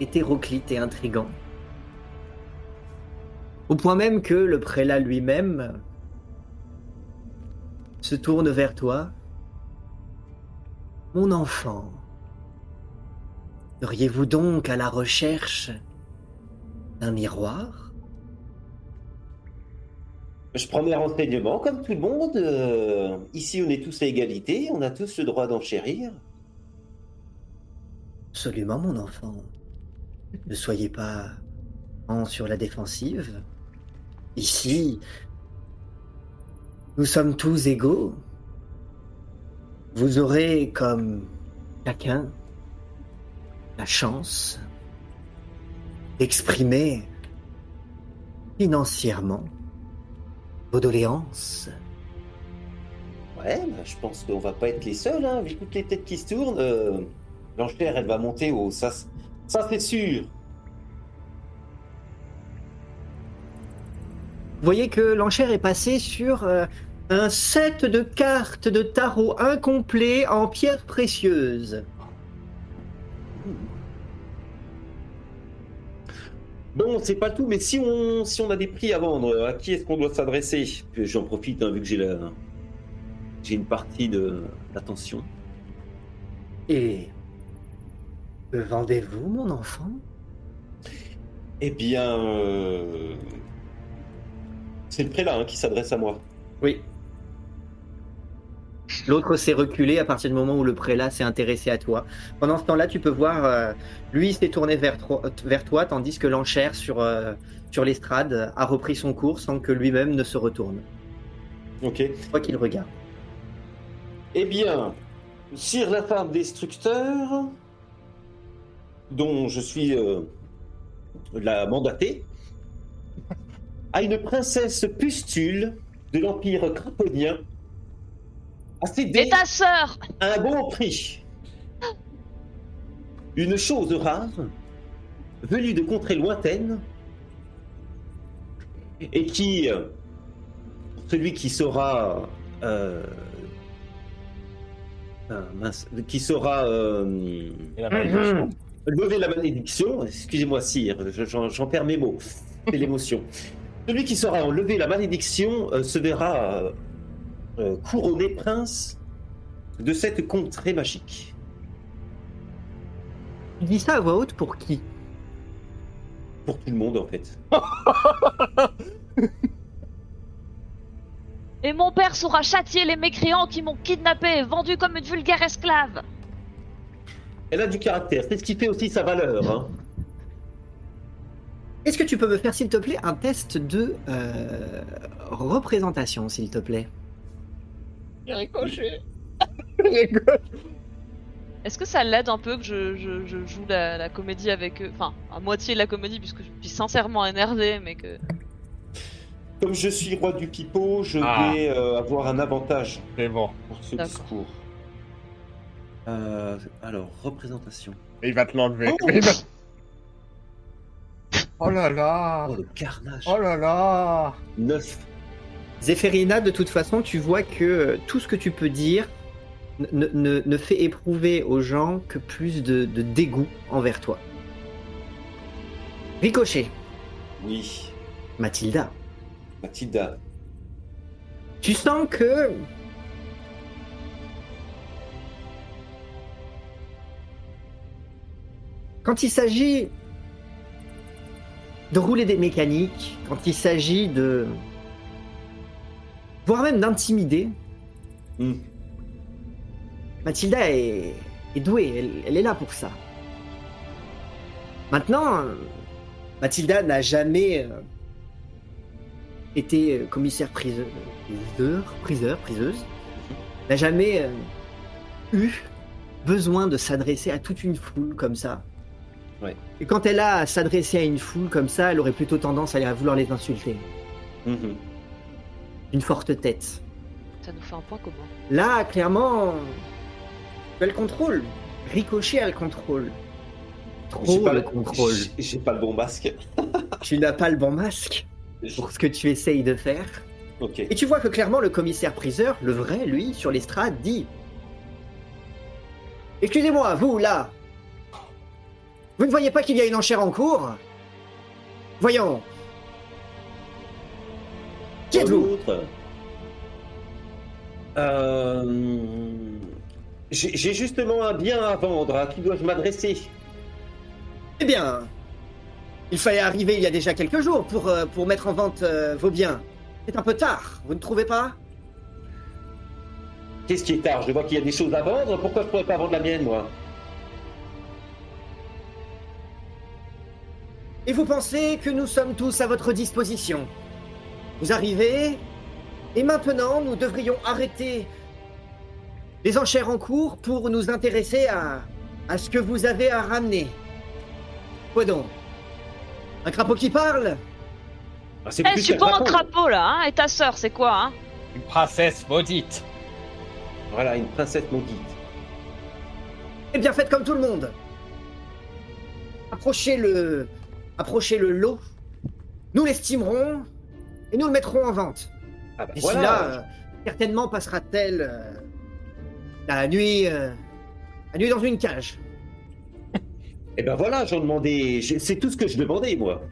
hétéroclite et intrigant. Au point même que le prélat lui-même euh, se tourne vers toi. Mon enfant, Seriez-vous donc à la recherche d'un miroir? Je prends mes renseignements comme tout le monde. euh, ici, on est tous à égalité. On a tous le droit d'enchérir. Absolument, mon enfant. Ne soyez pas en sur la défensive. Ici, nous sommes tous égaux. Vous aurez, comme chacun, la chance d'exprimer financièrement vos doléances. Ouais, bah, je pense qu'on va pas être les seuls, hein, vu toutes les têtes qui se tournent. euh, L'enchère, elle va monter haut, ça c'est sûr. Vous voyez que l'enchère est passée sur euh, un set de cartes de tarot incomplet en pierres précieuses. Bon, c'est pas tout, mais si on, si on a des prix à vendre, à qui est-ce qu'on doit s'adresser? J'en profite, hein, vu que j'ai la, j'ai une partie de l'attention. Et que vendez-vous, mon enfant? Eh bien, euh, c'est le prélat hein, qui s'adresse à moi. Oui. L'autre s'est reculé à partir du moment où le prélat s'est intéressé à toi. Pendant ce temps-là, tu peux voir, euh, lui s'est tourné vers toi, tandis que l'enchère sur, euh, sur l'estrade a repris son cours sans que lui-même ne se retourne. Ok. Quoi qu'il regarde. Eh bien, Sire la femme destructeur, dont je suis euh, la mandatée, a une princesse pustule de l'Empire craponien a Et cédé ta sœur à un bon prix. Une chose rare, venue de contrées lointaines, et qui, euh, celui qui saura, euh, ah, mince, qui saura euh, Et la malédiction. lever la malédiction, excusez-moi sire, je- j'en j'en perds mes mots, c'est l'émotion. Celui qui saura enlever la malédiction euh, se verra euh, couronné prince de cette contrée magique. Tu dis ça à voix haute pour qui? Pour tout le monde en fait. Et mon père saura châtier les mécréants qui m'ont kidnappé et vendu comme une vulgaire esclave Elle a du caractère, c'est ce qui fait aussi sa valeur. hein. Est-ce que tu peux me faire, s'il te plaît, un test de euh, représentation, s'il te plaît? Rigole. Est-ce que ça l'aide un peu que je, je- je joue la, la comédie avec eux? Enfin, à moitié de la comédie, puisque je suis sincèrement énervé, mais que. Comme je suis roi du pipeau, je Ah. vais euh, avoir un avantage C'est bon. pour ce discours. Euh, alors, représentation. Il va te l'enlever. Oh. Va- Oh là là. Oh, le carnage. Oh là là. 9. Zéphérina, de toute façon, tu vois que euh, tout ce que tu peux dire ne, ne- ne fait éprouver aux gens que plus de, de dégoût envers toi. Ricochet, Oui. Mathilda, Mathilda. tu sens que quand il s'agit de rouler des mécaniques, quand il s'agit de voire même d'intimider, Hmm. Mathilda est, est douée, elle, elle est là pour ça. Maintenant, Mathilda n'a jamais euh, été euh, commissaire priseur, priseur, priseur, priseuse, n'a jamais euh, eu besoin de s'adresser à toute une foule comme ça. Ouais. Et quand elle a à s'adresser à une foule comme ça, elle aurait plutôt tendance à vouloir les insulter. Mhm. Une forte tête. Ça nous fait un point commun. Là, clairement, tu as le contrôle. Ricochet a le contrôle. Trop pas le contrôle. j'ai- pas le bon masque. Tu n'as pas le bon masque pour ce que tu essayes de faire. Et tu vois que clairement le commissaire priseur, le vrai, lui, sur l'estrade, dit Excusez-moi, vous, là Vous ne voyez pas qu'il y a une enchère en cours? Voyons Qui êtes-vous L'autre. Euh, J'ai justement un bien à vendre. À qui dois-je m'adresser? Bien, il fallait arriver il y a déjà quelques jours pour, euh, pour mettre en vente euh, vos biens. C'est un peu tard, vous ne trouvez pas? Qu'est-ce qui est tard? Je vois qu'il y a des choses à vendre. Pourquoi je pourrais pas vendre la mienne, moi? Et vous pensez que nous sommes tous à votre disposition? Vous arrivez, et maintenant nous devrions arrêter les enchères en cours pour nous intéresser à, à ce que vous avez à ramener. Quoi donc? Un crapaud qui parle? Ah, c'est Eh, plus je suis pas un crapaud. crapaud là, hein Et ta sœur, c'est quoi, hein? Une princesse maudite. Voilà, une princesse maudite. Eh bien, faites comme tout le monde. Approchez le, approchez le lot. Nous l'estimerons et nous le mettrons en vente. Ah bah D'ici voilà. là, euh, certainement passera-t-elle euh, la nuit, euh, la nuit dans une cage. Et ben voilà, j'en demandais. C'est tout ce que je demandais, moi.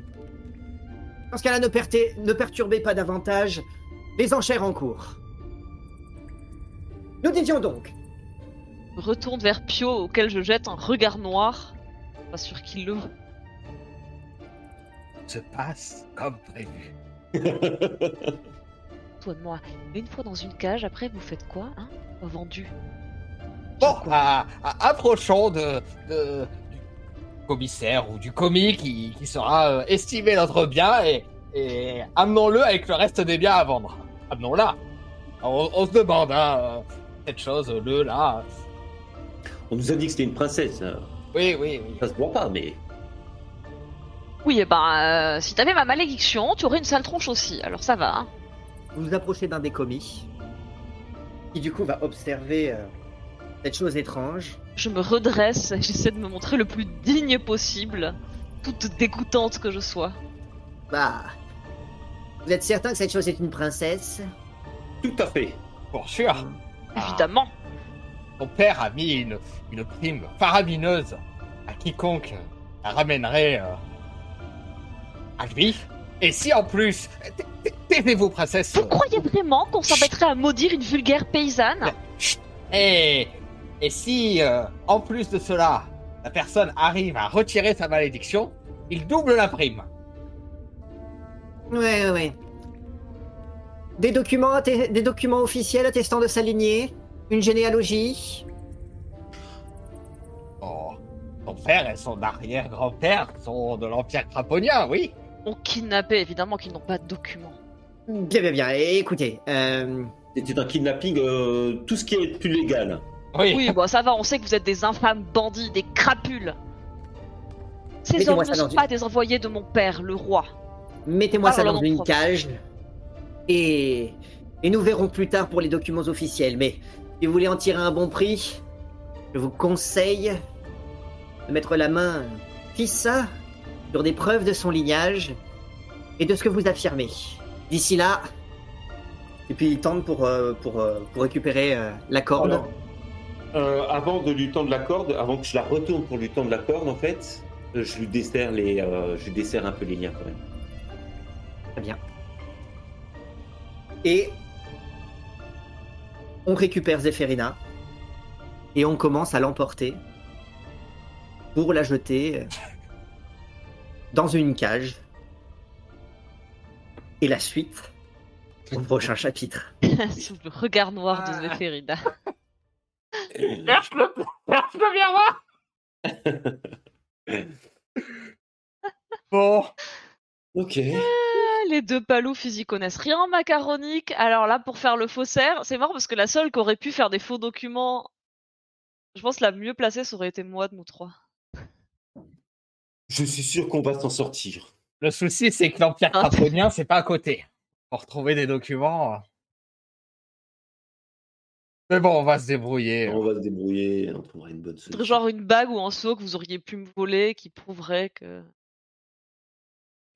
Dans ce cas-là, ne, pertez- ne perturbez pas davantage les enchères en cours. Nous disions donc, Je retourne vers Pio, auquel je jette un regard noir. Pas sûr qu'il le. Se passe comme prévu. Toi de moi. Une fois dans une cage, après vous faites quoi, hein? Vendu. Bon, à- à- approchons de, de- du commissaire ou du commis qui, qui saura euh, estimer notre bien et, et amenons-le avec le reste des biens à vendre. Amenons-la. On, on se demande, hein, euh, cette chose, le, là. On nous a dit que c'était une princesse. hein. Oui, oui, oui. Ça se voit pas, mais. Oui, et ben, euh, si t'avais ma malédiction, tu aurais une sale tronche aussi. Alors ça va, hein vous vous approchez d'un des commis, qui du coup va observer euh, cette chose étrange. Je me redresse et j'essaie de me montrer le plus digne possible, toute dégoûtante que je sois. Bah, vous êtes certain que cette chose est une princesse? Tout à fait. Pour sûr. Ah. Évidemment. Ton père a mis une, une prime faramineuse à quiconque la ramènerait euh, à lui. Et si en plus, taisez-vous, princesse. Vous croyez vraiment qu'on s'embêterait à maudire une vulgaire paysanne Et, et si, euh, en plus de cela, la personne arrive à retirer sa malédiction, il double la prime. Ouais, ouais, ouais. Des documents, des documents officiels attestant de sa lignée, une généalogie. Oh, son père et son arrière-grand-père sont de l'Empire craponien, oui. On kidnappé, évidemment qu'ils n'ont pas de documents. Bien, bien, bien. Écoutez, euh, C'était un kidnapping, euh, tout ce qui est plus légal. Oui. Oui, bon, ça va, on sait que vous êtes des infâmes bandits, des crapules. Ces hommes ne ça dans sont une- pas des envoyés de mon père, le roi. mettez-moi ça dans une cage. Et, et nous verrons plus tard pour les documents officiels. Mais si vous voulez en tirer un bon prix, je vous conseille de mettre la main fissa sur des preuves de son lignage et de ce que vous affirmez. D'ici là, et puis il tente pour, euh, pour, euh, pour récupérer euh, la corde. Alors, euh, avant de lui tendre la corde, avant que je la retourne pour lui tendre la corde, en fait, je lui desserre les, euh, je lui desserre un peu les liens quand même. Très bien. Et on récupère Zéphérina et on commence à l'emporter pour la jeter euh, dans une cage. Et la suite au prochain chapitre. Sous le regard noir de Ah. Zéphérida. Cherche-le, cherche-le, viens voir. Bon, Ok. Ah, Les deux paloufs, ils y connaissent rien en macaronique. Alors là, pour faire le faussaire, c'est marrant parce que la seule qui aurait pu faire des faux documents, je pense la mieux placée, ça aurait été moi de nous trois. Je suis sûr qu'on va s'en sortir. le souci, c'est que l'Empire Ah. craponien, c'est pas à côté. Pour retrouver des documents. Mais bon, on va se débrouiller. On va se débrouiller, on trouvera une bonne solution. genre une bague ou un seau que vous auriez pu me voler qui prouverait que.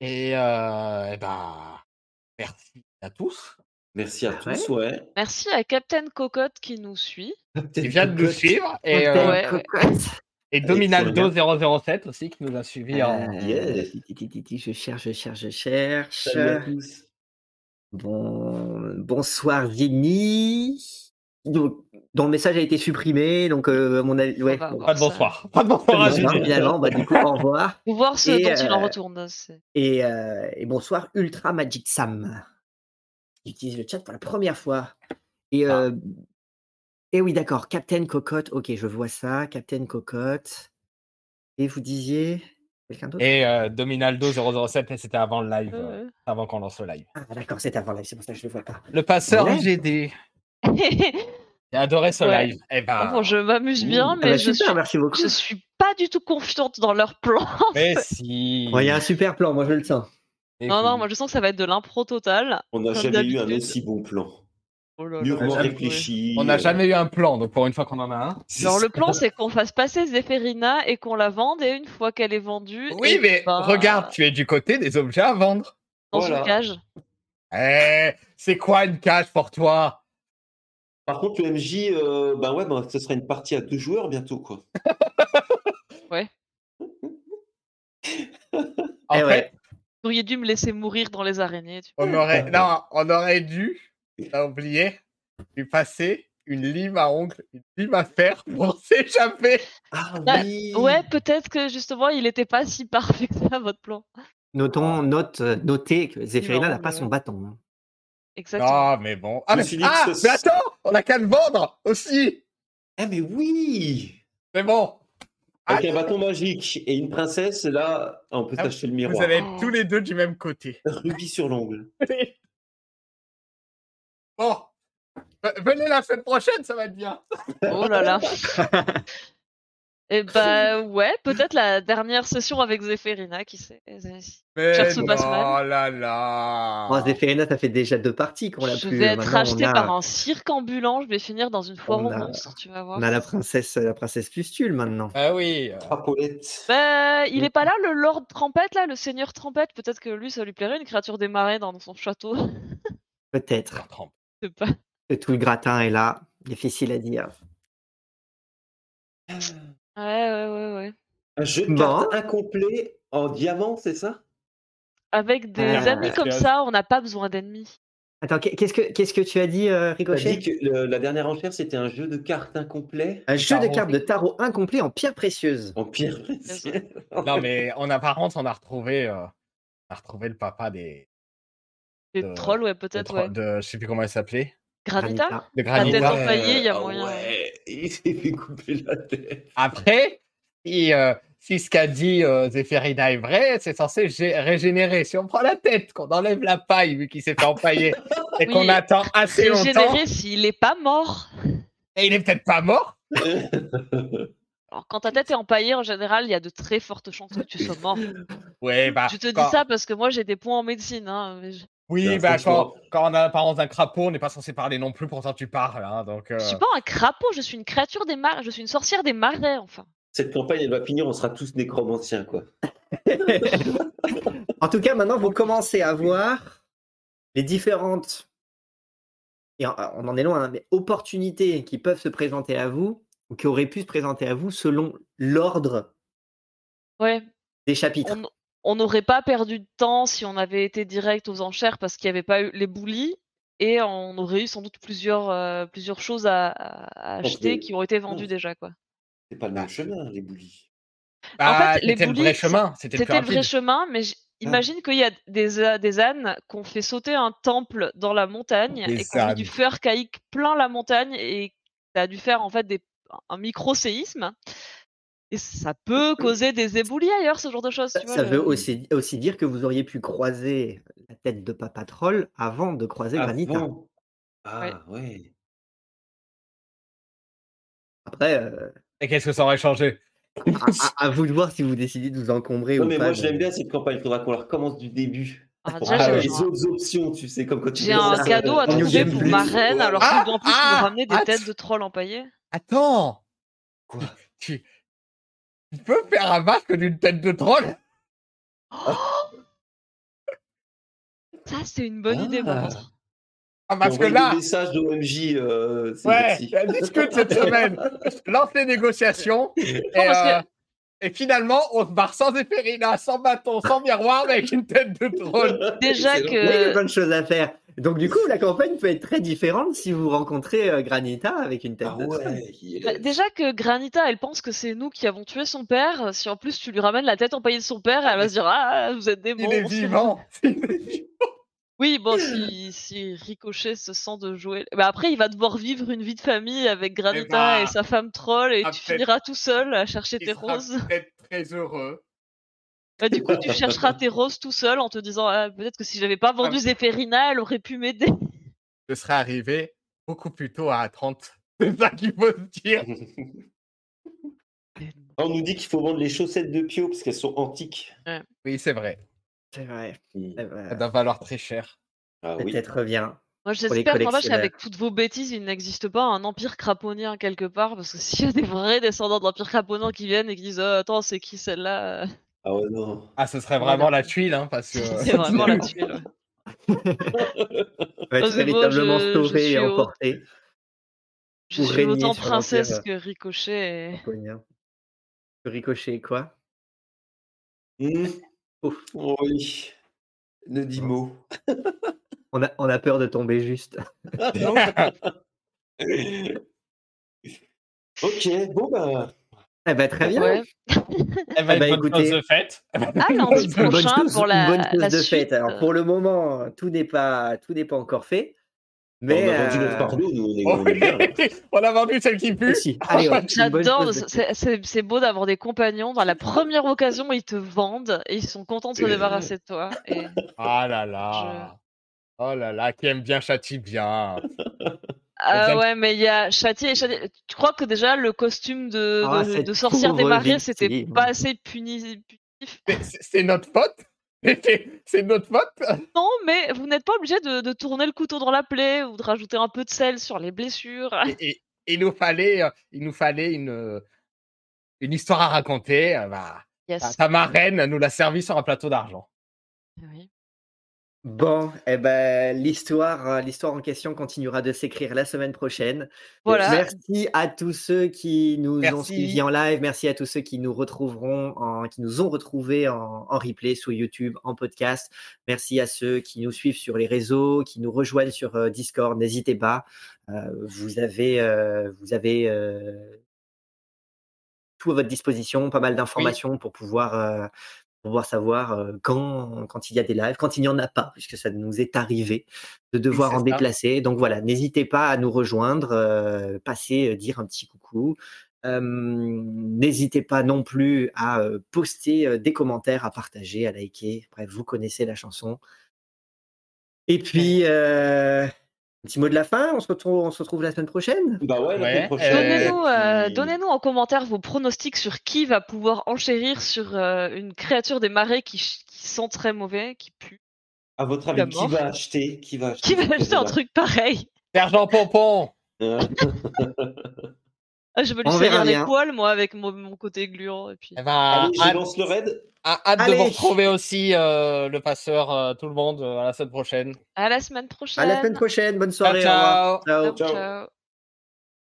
Et, euh, eh ben, merci à tous. Merci à tous, ouais. Merci à Captain Cocotte qui nous suit. qui vient de nous suivre. Et, euh, Ouais, ouais. Et Dominaldo 007 aussi qui nous a en. Euh, ti, ti, ti, Je cherche, je cherche, je cherche. Salut à tous. Bon, bonsoir Vinny. donc, dont le message a été supprimé. Donc, euh, à mon avis, ouais. va bon. Pas de ça. bonsoir. Pas de bonsoir à Julien. finalement, bah, du coup, au revoir. Voir ce Et, dont il en euh, retourne. c'est- Et, euh, et bonsoir, Ultra Magic Sam. J'utilise le chat pour la première fois. Et, Ah. Et oui, d'accord. Captain Cocotte. Ok, je vois ça. Captain Cocotte. Et vous disiez quelqu'un d'autre? Et euh, Dominaldo 007, mais c'était avant le live, euh, ouais. avant qu'on lance le live. Ah, d'accord, c'est avant live. C'est pour ça que je le vois pas. Le passeur Ouais. IGD. J'ai adoré ce Ouais. live. Eh ben, Bon, je m'amuse bien, Ah mais bah, je, super, suis, merci beaucoup. je suis pas du tout confiante dans leur plan. mais si. Bon, Il y a un super plan, moi je le sens. Et Non, non, moi je sens que ça va être de l'impro total. On n'a jamais eu un aussi bon plan. Oh là là. Réfléchi. On n'a jamais eu un plan, donc pour une fois qu'on en a un. ça. le plan c'est qu'on fasse passer Zéphérina et qu'on la vende et une fois qu'elle est vendue, Oui, eh mais ben, regarde, tu es du côté des objets à vendre. dans Voilà. une cage. Eh, c'est quoi une cage pour toi? Par contre, le MJ, euh, ben ouais, ben, ce sera une partie à deux joueurs bientôt, quoi. En Eh fait, ouais. Vous auriez dû me laisser mourir dans les araignées. tu- on aurait, non, on aurait dû, t'as oublié, lui passer une lime à ongles, une lime à fer pour s'échapper. Ah Ah, oui Ouais, peut-être que justement il était pas si parfait que ça votre plan. Notons, note, euh, notez que Zéphérina Non, n'a pas son bâton. hein. Exactement. Non, mais bon. Ah, mais, ah, mais attends, on a qu'à le vendre aussi. Ah mais oui C'est bon. Avec Ah, un bâton magique et une princesse, là, on peut Ah, s'acheter le Vous miroir. allez être Oh. tous les deux du même côté. Rubis sur l'ongle. bon. Venez la semaine prochaine, ça va être bien. Oh là là. Et bah ouais, peut-être la dernière session avec Zéphérina, qui sait. Mais Ça se passe non, là là. Oh, Zéphérina, ça fait déjà deux parties qu'on l'a Je plus. vais euh, être racheté a, par un cirque ambulant, je vais finir dans une foire aux a- monstres, tu vas voir. On a la princesse, la princesse Pustule maintenant. Ah oui. euh, Ah, Paulette. Bah, il est pas là, le Lord Trompette, là, le Seigneur Trompette. Peut-être que lui, ça lui plairait, une créature des marais dans son château. Peut-être Je pas. que tout le gratin est là. Difficile à dire. Ouais, ouais, ouais, ouais. Un jeu de Bon. cartes incomplet en diamant, c'est ça? Avec des Ah, amis comme ça, on n'a pas besoin d'ennemis. Attends, qu'est- qu'est-ce que qu'est-ce que tu as dit, euh, Ricochet? dit que le- la dernière enchère, c'était un jeu de cartes incomplet? Un jeu de cartes de tarot incomplet en pierre précieuse. en pierre précieuse. Non, mais on a par contre, on a retrouvé, euh, on a retrouvé le papa des. Des de- trolls, ouais, peut-être, ouais. de- je sais plus comment il s'appelait. Granita? Granita. De La tête Granita. empaillée, il y a Ah moyen. Ouais, il s'est fait couper la tête. Après, si, euh, si ce qu'a dit euh, Zéphérina est vrai, c'est censé gé- régénérer. Si on prend la tête, qu'on enlève la paille vu qu'il s'est fait empailler, et qu'on Oui, attend assez longtemps, Régénéré s'il est pas mort. et il est peut-être pas mort. Alors, quand ta tête est empaillée, en général, il y a de très fortes chances que tu sois mort. Ouais, bah. je te dis ça parce que moi, j'ai des points en médecine. Hein, mais je... Oui, Bah, quand, quand on a l'apparence d'un crapaud, on n'est pas censé parler non plus, pourtant tu parles. Hein, donc, euh, je suis pas un crapaud, je suis une créature des marais, je suis une sorcière des marais, enfin. Cette campagne, elle va finir, on sera tous nécromanciens, quoi. En tout cas, maintenant, vous commencez à voir les différentes, et on on en est loin, hein, mais opportunités qui peuvent se présenter à vous, ou qui auraient pu se présenter à vous selon l'ordre Ouais, des chapitres. on on n'aurait pas perdu de temps si on avait été direct aux enchères parce qu'il n'y avait pas eu les boulis. Et on aurait eu sans doute plusieurs, euh, plusieurs choses à, acheter qui ont été vendues non. déjà. quoi. C'est pas le même chemin, les boulis. bah, fait, les c'était le vrai chemin. C'était le vrai chemin, mais j- imagine qu'il y a des, a- des ânes qui ont fait sauter un temple dans la montagne Des et qui ont mis du fer caïque plein la montagne et ça a dû faire en fait des, un micro-séisme. Et ça peut causer des éboulis ailleurs, ce genre de choses. Ça, tu vois, ça le- veut aussi, aussi dire que vous auriez pu croiser la tête de Papa Troll avant de croiser Granita. Avant. Ah, ouais. Après, euh, Et qu'est-ce que ça aurait changé? À, à- à vous de voir si vous décidez de vous encombrer Non, ou mais pas. moi, l'aime bien cette campagne. Il faudra qu'on la recommence du début. Ah, Pour déjà, les autres options, tu sais, comme quand tu J'ai un ça, cadeau à trouver pour ma reine, alors Ah, doit en plus ah, nous ramener des têtes de trolls empaillées. Attends Quoi? Tu... tu peux faire un masque d'une tête de troll Ça, c'est une bonne idée, par Ah. contre. Ah, parce que là, des messages d'OMJ, euh, ouais, on discute cette semaine. Lance les négociations. Et, que- euh, et finalement, on se barre sans Épérina, sans bâton, sans miroir, mais avec une tête de troll. Déjà C'est Il y a que plein de choses à faire. Donc du coup, la campagne peut être très différente si vous rencontrez euh, Granita avec une tête Ah de ouais. Bah, Déjà que Granita, elle pense que c'est nous qui avons tué son père. Si en plus tu lui ramènes la tête empaillée de son père, elle va se dire Ah, vous êtes des Il est vivant. Oui, bon, si, si Ricochet se sent de jouer. Bah après, il va devoir vivre une vie de famille avec Granita bah, et sa femme troll, et tu finiras tout seul à chercher Il tes sera roses. peut-être très heureux. Bah, du coup, tu chercheras tes roses tout seul en te disant ah, peut-être que si j'avais pas vendu. Zéphérina, elle aurait pu m'aider. Je serais arrivé beaucoup plus tôt à 30. C'est ça qu'il faut se dire. On nous dit qu'il faut vendre les chaussettes de Pio parce qu'elles sont antiques. Oui, c'est vrai. C'est vrai. Ça doit valoir très cher. Ah oui. Peut-être bien. Moi, les j'espère qu'en vache, collectionneurs. avec toutes vos bêtises, il n'existe pas un empire craponien quelque part, parce que s'il y a des vrais descendants de l'empire craponien qui viennent et qui disent Ah, Attends, c'est qui celle-là Ah ouais, non. Ah, ce serait vraiment la tuile, hein, parce que. C'est vraiment la tuile. être Oh, véritablement je- sauvé suis et au- emporté. Je suis autant sur princesse que Ricochet. et- Japonien. Ricochet, quoi? Mm. Ouf. Oui. Ne dis mot. on a, on a peur de tomber juste. ok, bon bah. Eh ben, très bien. Ouais. Elle va Ah bah, être bonne écoutez. chose de fête. Ah, lundi prochain chose, pour la, une bonne chose la de suite. fête. Alors pour le moment, tout n'est pas, tout n'est pas encore fait. Mais on a vendu notre euh, fardeau, nous, on est, Oh, on bien. a vendu celle qui pue. bonne J'adore, c'est- c'est c'est beau d'avoir des compagnons. Dans la première occasion, ils te vendent et ils sont contents de se débarrasser de toi. Et Ah là là. Oh là là, qui aime bien châtie bien. Ah ouais, mais il y a Châtier et Châtier. Tu crois que déjà le costume de, Ah, de, cette de sorcière des marées, c'était pas assez puni- punitif? C'est- notre faute? C'est notre faute? Non, mais vous n'êtes pas obligé de, de tourner le couteau dans la plaie ou de rajouter un peu de sel sur les blessures. Et, et- il nous fallait, euh, il nous fallait une, euh, une histoire à raconter. euh, bah, Yes. ta marraine nous l'a servi sur un plateau d'argent. Oui. Bon, eh ben, l'histoire, euh, l'histoire en question continuera de s'écrire la semaine prochaine. Voilà. Merci à tous ceux qui nous ont suivis en live. Merci à tous ceux qui nous retrouveront, en, qui nous ont retrouvés en, en replay sur YouTube, en podcast. Merci à ceux qui nous suivent sur les réseaux, qui nous rejoignent sur euh, Discord. N'hésitez pas. Euh, vous avez, euh, vous avez tout à votre disposition, pas mal d'informations pour pouvoir. Pour pouvoir savoir quand, quand il y a des lives, quand il n'y en a pas, puisque ça nous est arrivé de devoir en ça. déplacer. Donc voilà, n'hésitez pas à nous rejoindre, euh, passer, euh, dire un petit coucou. Euh, n'hésitez pas non plus à poster euh, des commentaires, à partager, à liker. Bref, vous connaissez la chanson. Et puis, euh, un petit mot de la fin. On se retrouve, on se retrouve la semaine prochaine? Bah ouais, la Ouais, semaine prochaine. Donnez-nous, euh, Puis- donnez-nous en commentaire vos pronostics sur qui va pouvoir enchérir sur euh, une créature des marais qui, sent très mauvais, qui pue. À votre avis, qui va acheter Qui va acheter Qui va cette acheter un truc pareil? Sergent Pompon. Ah, Je veux lui salir les poils, moi, avec mon, mon côté gluant. Et puis... Eh ben, Allez, je hâte, lance le raid. hâte de vous retrouver aussi, euh, le passeur, euh, tout le monde, euh, à la semaine prochaine. À la semaine prochaine. À la semaine prochaine. Bonne soirée. au revoir. ciao. Ciao. Ciao, Ciao. ciao.